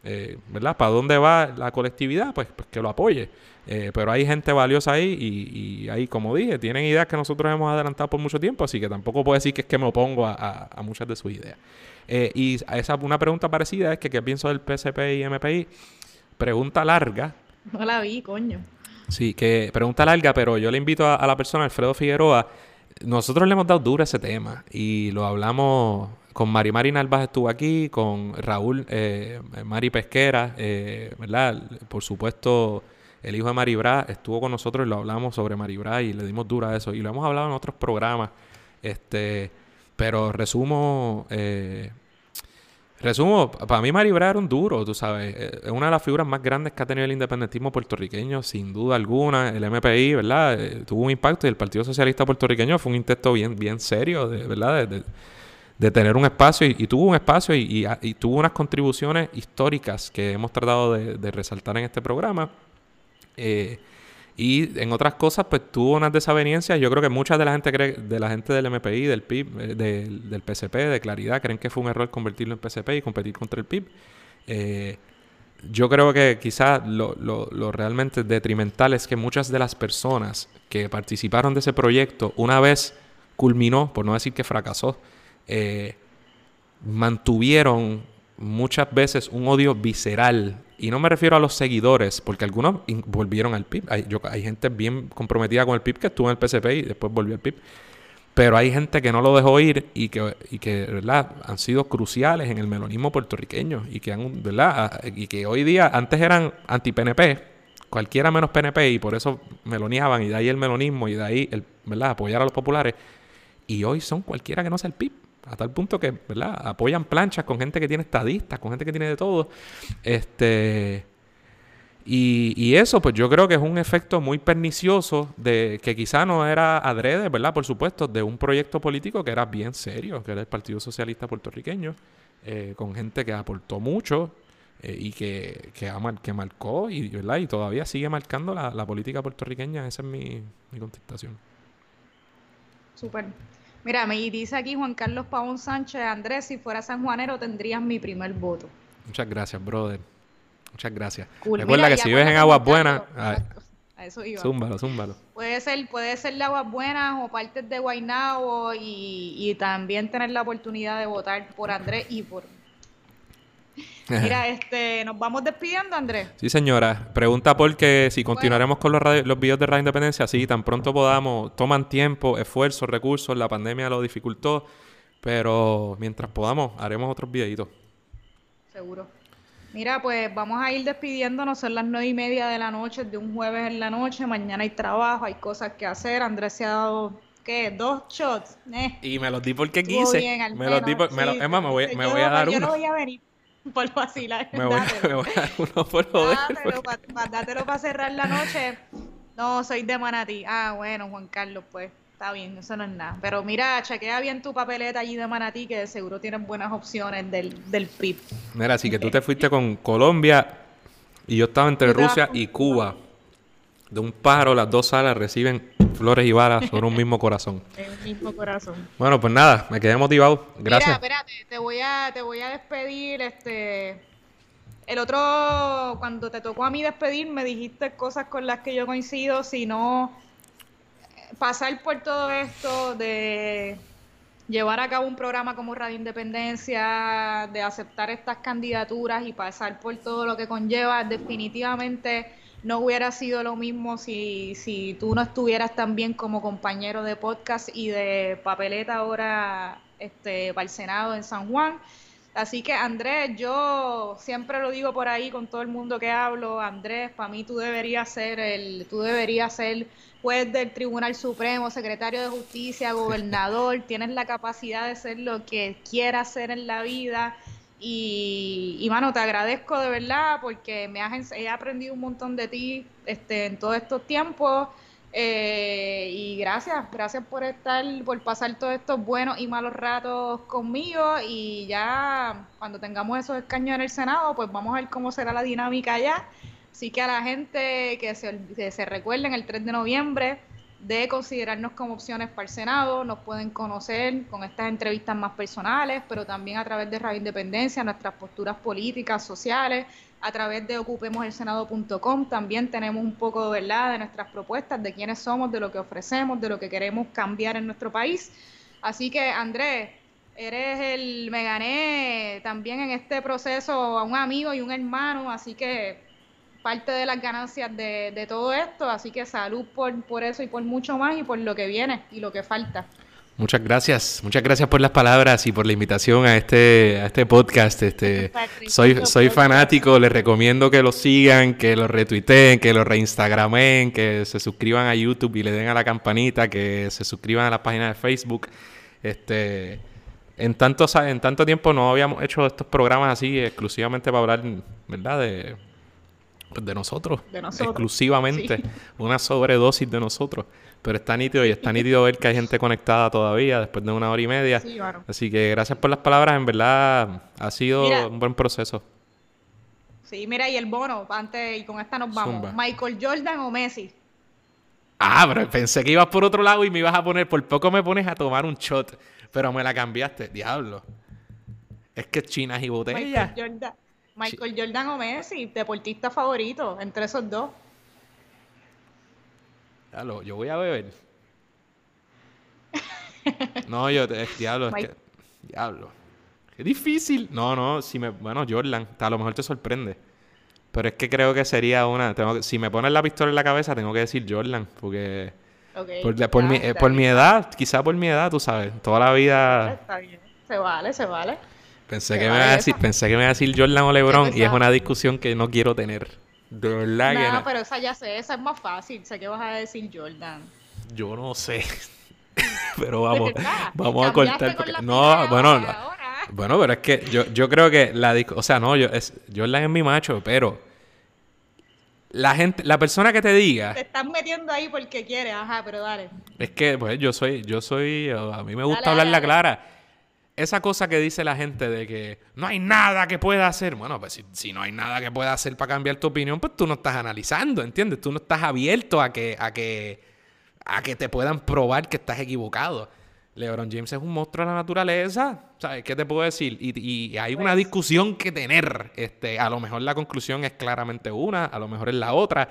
eh, ¿verdad? ¿Para dónde va la colectividad? Pues, pues que lo apoye. Eh, pero hay gente valiosa ahí y, y ahí, como dije, tienen ideas que nosotros hemos adelantado por mucho tiempo, así que tampoco puedo decir que es que me opongo a, a- a muchas de sus ideas. Eh, y a esa, una pregunta parecida es que qué pienso del PSP y MPI. Pregunta larga, No la vi, coño. Sí, que pregunta larga, pero yo le invito a, a la persona, Alfredo Figueroa. Nosotros le hemos dado duro a ese tema y lo hablamos con Mari Mari Narvas estuvo aquí, con Raúl eh, Mari Pesquera, eh, ¿verdad? Por supuesto, el hijo de Mari Bra estuvo con nosotros y lo hablamos sobre Mari Bra y le dimos duro a eso. Y lo hemos hablado en otros programas. Este, pero resumo, eh, Resumo, para mí Mari Bra era un duro, tú sabes. Eh, Es una de las figuras más grandes que ha tenido el independentismo puertorriqueño, sin duda alguna. El MPI, ¿verdad? Eh, tuvo un impacto y el Partido Socialista Puertorriqueño fue un intento bien, bien serio, de, ¿verdad? De tener un espacio y, tuvo un espacio y, y- tuvo unas contribuciones históricas que hemos tratado de, de resaltar en este programa. Eh, y en otras cosas, pues tuvo unas desavenencias. Yo creo que mucha de la gente cree, de la gente del MPI, del PIB, eh, del, PCP, de Claridad, creen que fue un error convertirlo en PCP y competir contra el PIB. Eh, yo creo que quizás lo realmente detrimental es que muchas de las personas que participaron de ese proyecto, una vez culminó, por no decir que fracasó, eh, mantuvieron muchas veces un odio visceral. Y no me refiero a los seguidores, porque algunos volvieron al PIB. Hay, gente bien comprometida con el PIB que estuvo en el PSP y después volvió al PIB. Pero hay gente que no lo dejó ir y que, y que ¿verdad? han sido cruciales en el melonismo puertorriqueño y que, han, ¿verdad? Ah, y que hoy día antes eran anti-PNP, cualquiera menos PNP y por eso meloneaban y de ahí el melonismo y de ahí ¿verdad? apoyar a los populares. Y hoy son cualquiera que no sea el PIB. A tal punto que, ¿verdad? Apoyan planchas con gente que tiene estadistas, con gente que tiene de todo. Este. Y, y, eso, pues yo creo que es un efecto muy pernicioso de que quizá no era adrede, ¿verdad? Por supuesto, de un proyecto político que era bien serio, que era el Partido Socialista Puertorriqueño, eh, con gente que aportó mucho eh, y que, que, que marcó y, ¿verdad? y todavía sigue marcando la, la política puertorriqueña. Esa es mi, mi contestación. Súper. Mira, me dice aquí Juan Carlos Pavón Sánchez, Andrés, si fuera sanjuanero tendrías mi primer voto. Muchas gracias, brother. Muchas gracias. Recuerda que si vives en Aguas Buenas... A eso iba. Zúmbalo, zúmbalo. Puede ser, puede ser de Aguas Buenas o partes de Guaynabo y, y también tener la oportunidad de votar por Andrés y por Mira, este, nos vamos despidiendo, Andrés. Sí, señora. Pregunta por qué si continuaremos con los, los videos de Radio Independencia, sí, tan pronto podamos. Toman tiempo, esfuerzo, recursos, la pandemia lo dificultó, pero mientras podamos, haremos otros videitos. Seguro. Mira, pues vamos a ir despidiéndonos. Son las nueve y media de la noche, de un jueves en la noche. Mañana hay trabajo, hay cosas que hacer. Andrés se ha dado ¿qué? Dos shots. Eh. Y me los di porque quise. Bien, me los di por, me, lo, es más, me voy, me voy a dar yo uno. Yo no voy a venir por vacilar. Me voy, me voy a dar uno por joder. Dátelo, para cerrar la noche. No, soy de Manatí. Ah, bueno, Juan Carlos, pues. Está bien, eso no es nada. Pero mira, chequea bien tu papeleta allí de Manatí, que de seguro tienes buenas opciones del, del PIB. Mira, así que tú te fuiste con Colombia y yo estaba entre Rusia y Cuba. De un pájaro, las dos salas reciben flores y balas sobre un mismo corazón. Un mismo corazón. Bueno, pues nada, me quedé motivado. Gracias. Mira, espérate, te voy a, te voy a despedir, este... El otro, cuando te tocó a mí despedir, me dijiste cosas con las que yo coincido, si no pasar por todo esto de llevar a cabo un programa como Radio Independencia, de aceptar estas candidaturas y pasar por todo lo que conlleva, definitivamente no hubiera sido lo mismo si, si tú no estuvieras también como compañero de podcast y de papeleta ahora este, para el Senado en San Juan. Así que Andrés, yo siempre lo digo por ahí con todo el mundo que hablo, Andrés, para mí tú deberías ser el, tú deberías ser juez del Tribunal Supremo, secretario de Justicia, gobernador, tienes la capacidad de ser lo que quieras ser en la vida. Y, y mano, te agradezco de verdad porque me has he aprendido un montón de ti este, en todos estos tiempos. Eh, y gracias, gracias por estar, por pasar todos estos buenos y malos ratos conmigo. Y ya cuando tengamos esos escaños en el Senado, pues vamos a ver cómo será la dinámica allá. Así que a la gente que se, que se recuerden el 3 de noviembre de considerarnos como opciones para el Senado, nos pueden conocer con estas entrevistas más personales, pero también a través de Radio Independencia, nuestras posturas políticas, sociales, a través de ocupemoselsenado.com también tenemos un poco ¿verdad? de nuestras propuestas, de quiénes somos, de lo que ofrecemos, de lo que queremos cambiar en nuestro país. Así que Andrés, eres el, me gané también en este proceso a un amigo y un hermano, así que parte de las ganancias de, de todo esto, así que salud por, por eso y por mucho más y por lo que viene y lo que falta. Muchas gracias, muchas gracias por las palabras y por la invitación a este, a este podcast. Este, soy, soy fanático, les recomiendo que lo sigan, que lo retuiteen, que lo reinstagramen, que se suscriban a YouTube y le den a la campanita, que se suscriban a la página de Facebook. Este, en tanto, en tanto tiempo no habíamos hecho estos programas así exclusivamente para hablar, ¿verdad? De, pues, de nosotros, de nosotros. exclusivamente, Sí. una sobredosis de nosotros. Pero está nítido y está nítido ver que hay gente conectada todavía después de una hora y media. Sí, mano. Así que gracias por las palabras, en verdad ha sido Mira. un buen proceso. Sí, mira, y el bono, antes, y con esta nos vamos. Zumba. Michael Jordan o Messi. Ah, pero pensé que ibas por otro lado y me ibas a poner, por poco me pones a tomar un shot, pero me la cambiaste, diablo. Es que chinas y botellas. Michael Jordan. Michael Jordan o Messi, deportista favorito, entre esos dos. Diablo, yo voy a beber. No, yo, es, diablo, es que, diablo. Qué difícil. No, no, si me, bueno, Jordan, a lo mejor te sorprende. Pero es que creo que sería una, tengo si me pones la pistola en la cabeza, tengo que decir Jordan, porque Ok, por, mi, eh, por mi edad, quizá por mi edad, tú sabes, toda la vida Está bien. Se vale, se vale. Pensé que me iba a decir, pensé que me iba a decir Jordan o LeBron y es una discusión que no quiero tener. De verdad que No, no. pero esa ya sé, esa es más fácil. Sé que vas a decir Jordan. Yo no sé. pero vamos, vamos a cortar porque la no, bueno, ahora. Bueno, pero es que yo, yo creo que la disco, o sea, no, yo es Jordan es mi macho, pero la gente, la persona que te diga. Te estás metiendo ahí porque quieres, ajá, pero dale. Es que, pues, yo soy, yo soy, a mí me gusta hablar la clara. Esa cosa que dice la gente de que no hay nada que pueda hacer. Bueno, pues si, si, no hay nada que pueda hacer para cambiar tu opinión, pues tú no estás analizando, ¿entiendes? Tú no estás abierto a que, a que, a que te puedan probar que estás equivocado. LeBron James es un monstruo de la naturaleza. ¿Sabes qué te puedo decir? Y, hay una pues discusión que tener. Este, a lo mejor la conclusión es claramente una, a lo mejor es la otra.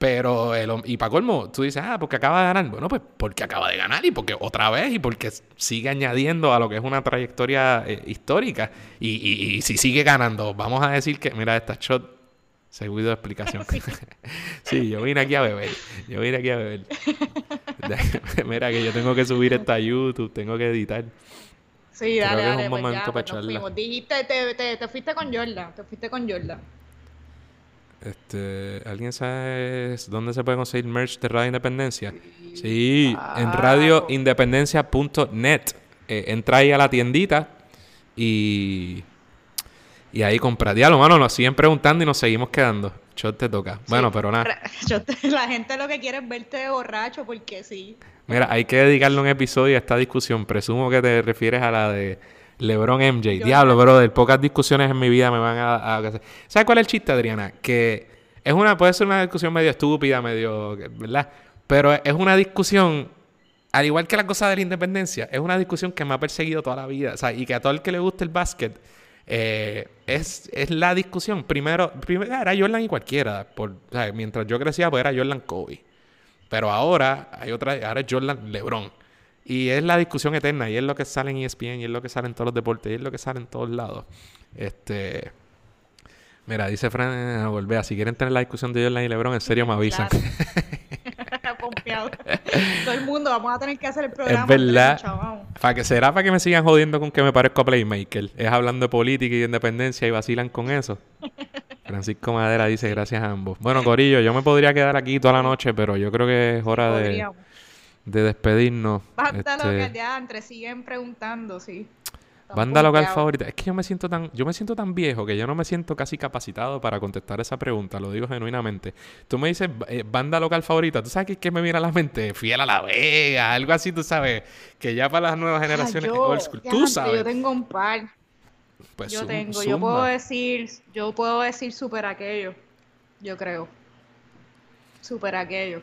Pero, y para colmo, tú dices, ah, porque acaba de ganar. Bueno, pues porque acaba de ganar y porque otra vez y porque sigue añadiendo a lo que es una trayectoria eh, histórica. Y, y, si sigue ganando, vamos a decir que, mira, esta shot Seguido de explicación. sí, yo vine aquí a beber. Yo vine aquí a beber. Mira que yo tengo que subir esta YouTube, tengo que editar. Sí, dale, dale, es un pues momento para pues Dijiste, te, te, te, fuiste con Jordan, te fuiste con Jordan. Este, ¿alguien sabe dónde se puede conseguir merch de Radio Independencia? Sí, en radioindependencia.net. Eh, entra ahí a la tiendita y y ahí compra. Diablo, mano, nos siguen preguntando y nos seguimos quedando. Shot te toca. Bueno, pero nada. la gente lo que quiere es verte borracho porque sí. Mira, hay que dedicarle un episodio a esta discusión. Presumo que te refieres a la de LeBron MJ. Diablo, brother, pocas discusiones en mi vida me van a, a... ¿Sabes cuál es el chiste, Adriana? Que es una, puede ser una discusión medio estúpida, medio, ¿verdad? Pero es una discusión, al igual que la cosa de la independencia, es una discusión que me ha perseguido toda la vida. O sea, y que a todo el que le guste el básquet eh, es, la discusión. Primero, primero, era Jordan y cualquiera. Por, mientras yo crecía, pues era Jordan Kobe. Pero ahora hay otra, ahora es Jordan LeBron. Y es la discusión eterna. Y es lo que sale en ESPN, y es lo que sale en todos los deportes, y es lo que sale en todos lados. Este. Mira, dice Fran volver. Si quieren tener la discusión de Jordan y LeBron, en serio me avisan. Todo el mundo, vamos a tener que hacer el programa. Es verdad. Para que será para que me sigan jodiendo con que me parezco a Playmaker. Es hablando de política y de independencia y vacilan con eso. Francisco Madera dice gracias a ambos. Bueno, Corillo, yo me podría quedar aquí toda la noche, pero yo creo que es hora de, de despedirnos. Basta lo que ya entre siguen preguntando, sí. Banda local favorita. Es que yo me siento tan, yo me siento tan viejo que yo no me siento casi capacitado para contestar esa pregunta, lo digo genuinamente. Tú me dices eh, banda local favorita, ¿tú sabes qué, me viene a la mente? Fiel a la Vega, algo así, tú sabes, que ya para las nuevas generaciones old school. Tú sabes. Yo tengo un par. Pues yo tengo, yo puedo decir, yo puedo decir super aquello. Yo creo. Super aquello.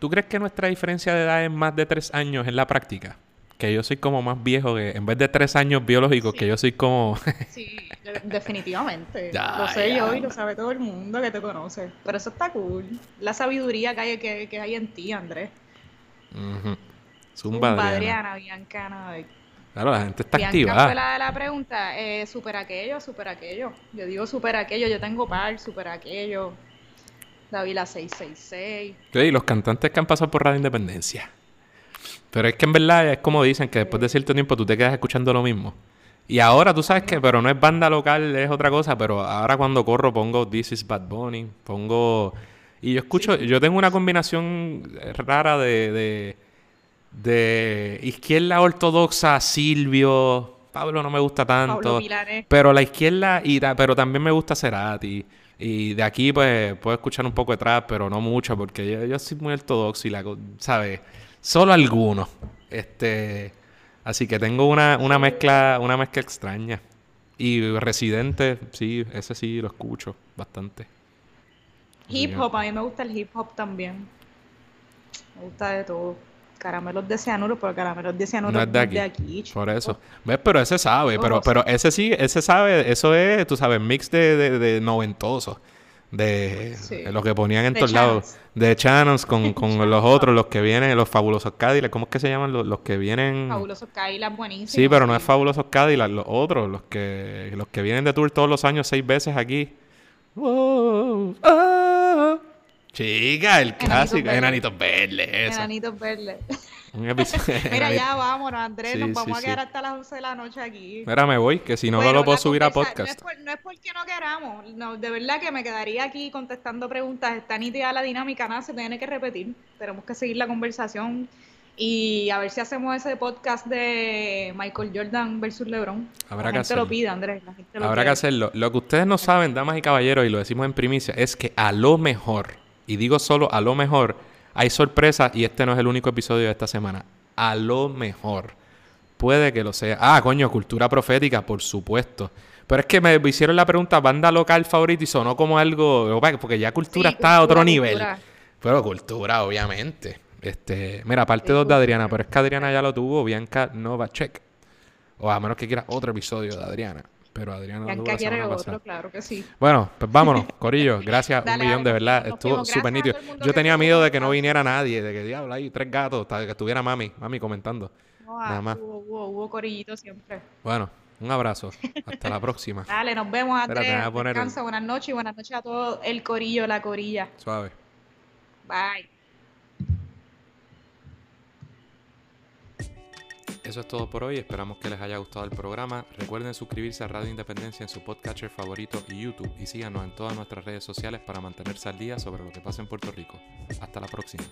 ¿Tú crees que nuestra diferencia de edad es más de tres años en la práctica? que yo soy como más viejo que en vez de tres años biológicos, que yo soy como. sí, definitivamente. lo sé yo y lo sabe todo el mundo que te conoce. Pero eso está cool. La sabiduría que hay, que, hay en ti, Andrés. Uh Zumba, Adriana. Bianca, Claro, la gente está activada. Fue la de la pregunta, eh, super aquello, super aquello. Yo digo super aquello, yo tengo par, super aquello. David la 666. Sí, los cantantes que han pasado por Radio Independencia. Pero es que en verdad es como dicen que después de cierto tiempo tú te quedas escuchando lo mismo. Y ahora tú sabes que, pero no es banda local, es otra cosa, pero ahora cuando corro pongo This is Bad Bunny, pongo... Y yo escucho, yo tengo una combinación rara de, de, de izquierda ortodoxa, Silvio, Pablo no me gusta tanto, pero la izquierda, y pero también me gusta Cerati. Y de aquí pues puedo escuchar un poco de trap, pero no mucho, porque yo, yo soy muy ortodoxo y la, ¿sabes? Solo algunos. Este, así que tengo una, una mezcla, una mezcla extraña. Y Residente, sí, ese sí lo escucho bastante. Hip hop, a mí me gusta el hip hop también. Me gusta de todo. Caramelos de cianuro, pero caramelos de cianuro no es de aquí. por eso. ¿Ves? Pero ese sabe, pero, pero ese sí, ese sabe, eso es, tú sabes, mix de, de, de noventoso de, los que ponían en todos lados. De Channels con, con los otros, los que vienen, los fabulosos Cadillac. ¿Cómo es que se llaman los, los que vienen? Fabulosos Cadillac, buenísimo. Sí, pero no es fabulosos Cadillac, los otros, los que, los que vienen de tour todos los años, seis veces aquí. Ah. Chica, el clásico. Enanitos verdes. Enanitos verdes. Mira, ya vámonos, Andrés. nos vamos a quedar hasta las 11 de la noche aquí. Mira, me voy, que si no, no lo puedo subir a podcast. No es, porque no queramos. No, de verdad que me quedaría aquí contestando preguntas. Está nítida la dinámica, nada, se tiene que repetir. Tenemos que seguir la conversación. Y a ver si hacemos ese podcast de Michael Jordan versus LeBron. Habrá la que gente lo hacerlo. pide, Andrés. La gente lo Habrá que hacerlo. Lo que ustedes no saben, damas y caballeros, y lo decimos en primicia, es que a lo mejor, y digo solo a lo mejor, hay sorpresas y este no es el único episodio de esta semana. A lo mejor. Puede que lo sea. Ah, coño, cultura profética, por supuesto. Pero es que me hicieron la pregunta, banda local favorita y sonó como algo, porque ya cultura Sí, está a otro nivel. cultura. Pero cultura, obviamente. Este, mira, parte Sí, 2 de. Adriana, pero es que Adriana ya lo tuvo, Bianca Novacek. O a menos que quiera otro episodio de Adriana. Pero Adriana la quiere semana otro, pasada. claro que sí. Bueno, pues vámonos, Corillo. Gracias Dale, un millón, de verdad. Estuvo súper nítido. Yo tenía miedo de que no viniera nadie, de que diablo hay tres gatos, hasta que estuviera mami, mami comentando. No, Nada ah, más. Hubo, hubo, hubo corillito siempre. Bueno, un abrazo. Hasta la próxima. Dale, nos vemos, Andrés. Descansa, buenas noches y buenas noches a todo el corillo, la corilla. Suave. Bye. Eso es todo por hoy. Esperamos que les haya gustado el programa. Recuerden suscribirse a Radio Independencia en su podcatcher favorito y YouTube. Y síganos en todas nuestras redes sociales para mantenerse al día sobre lo que pasa en Puerto Rico. Hasta la próxima.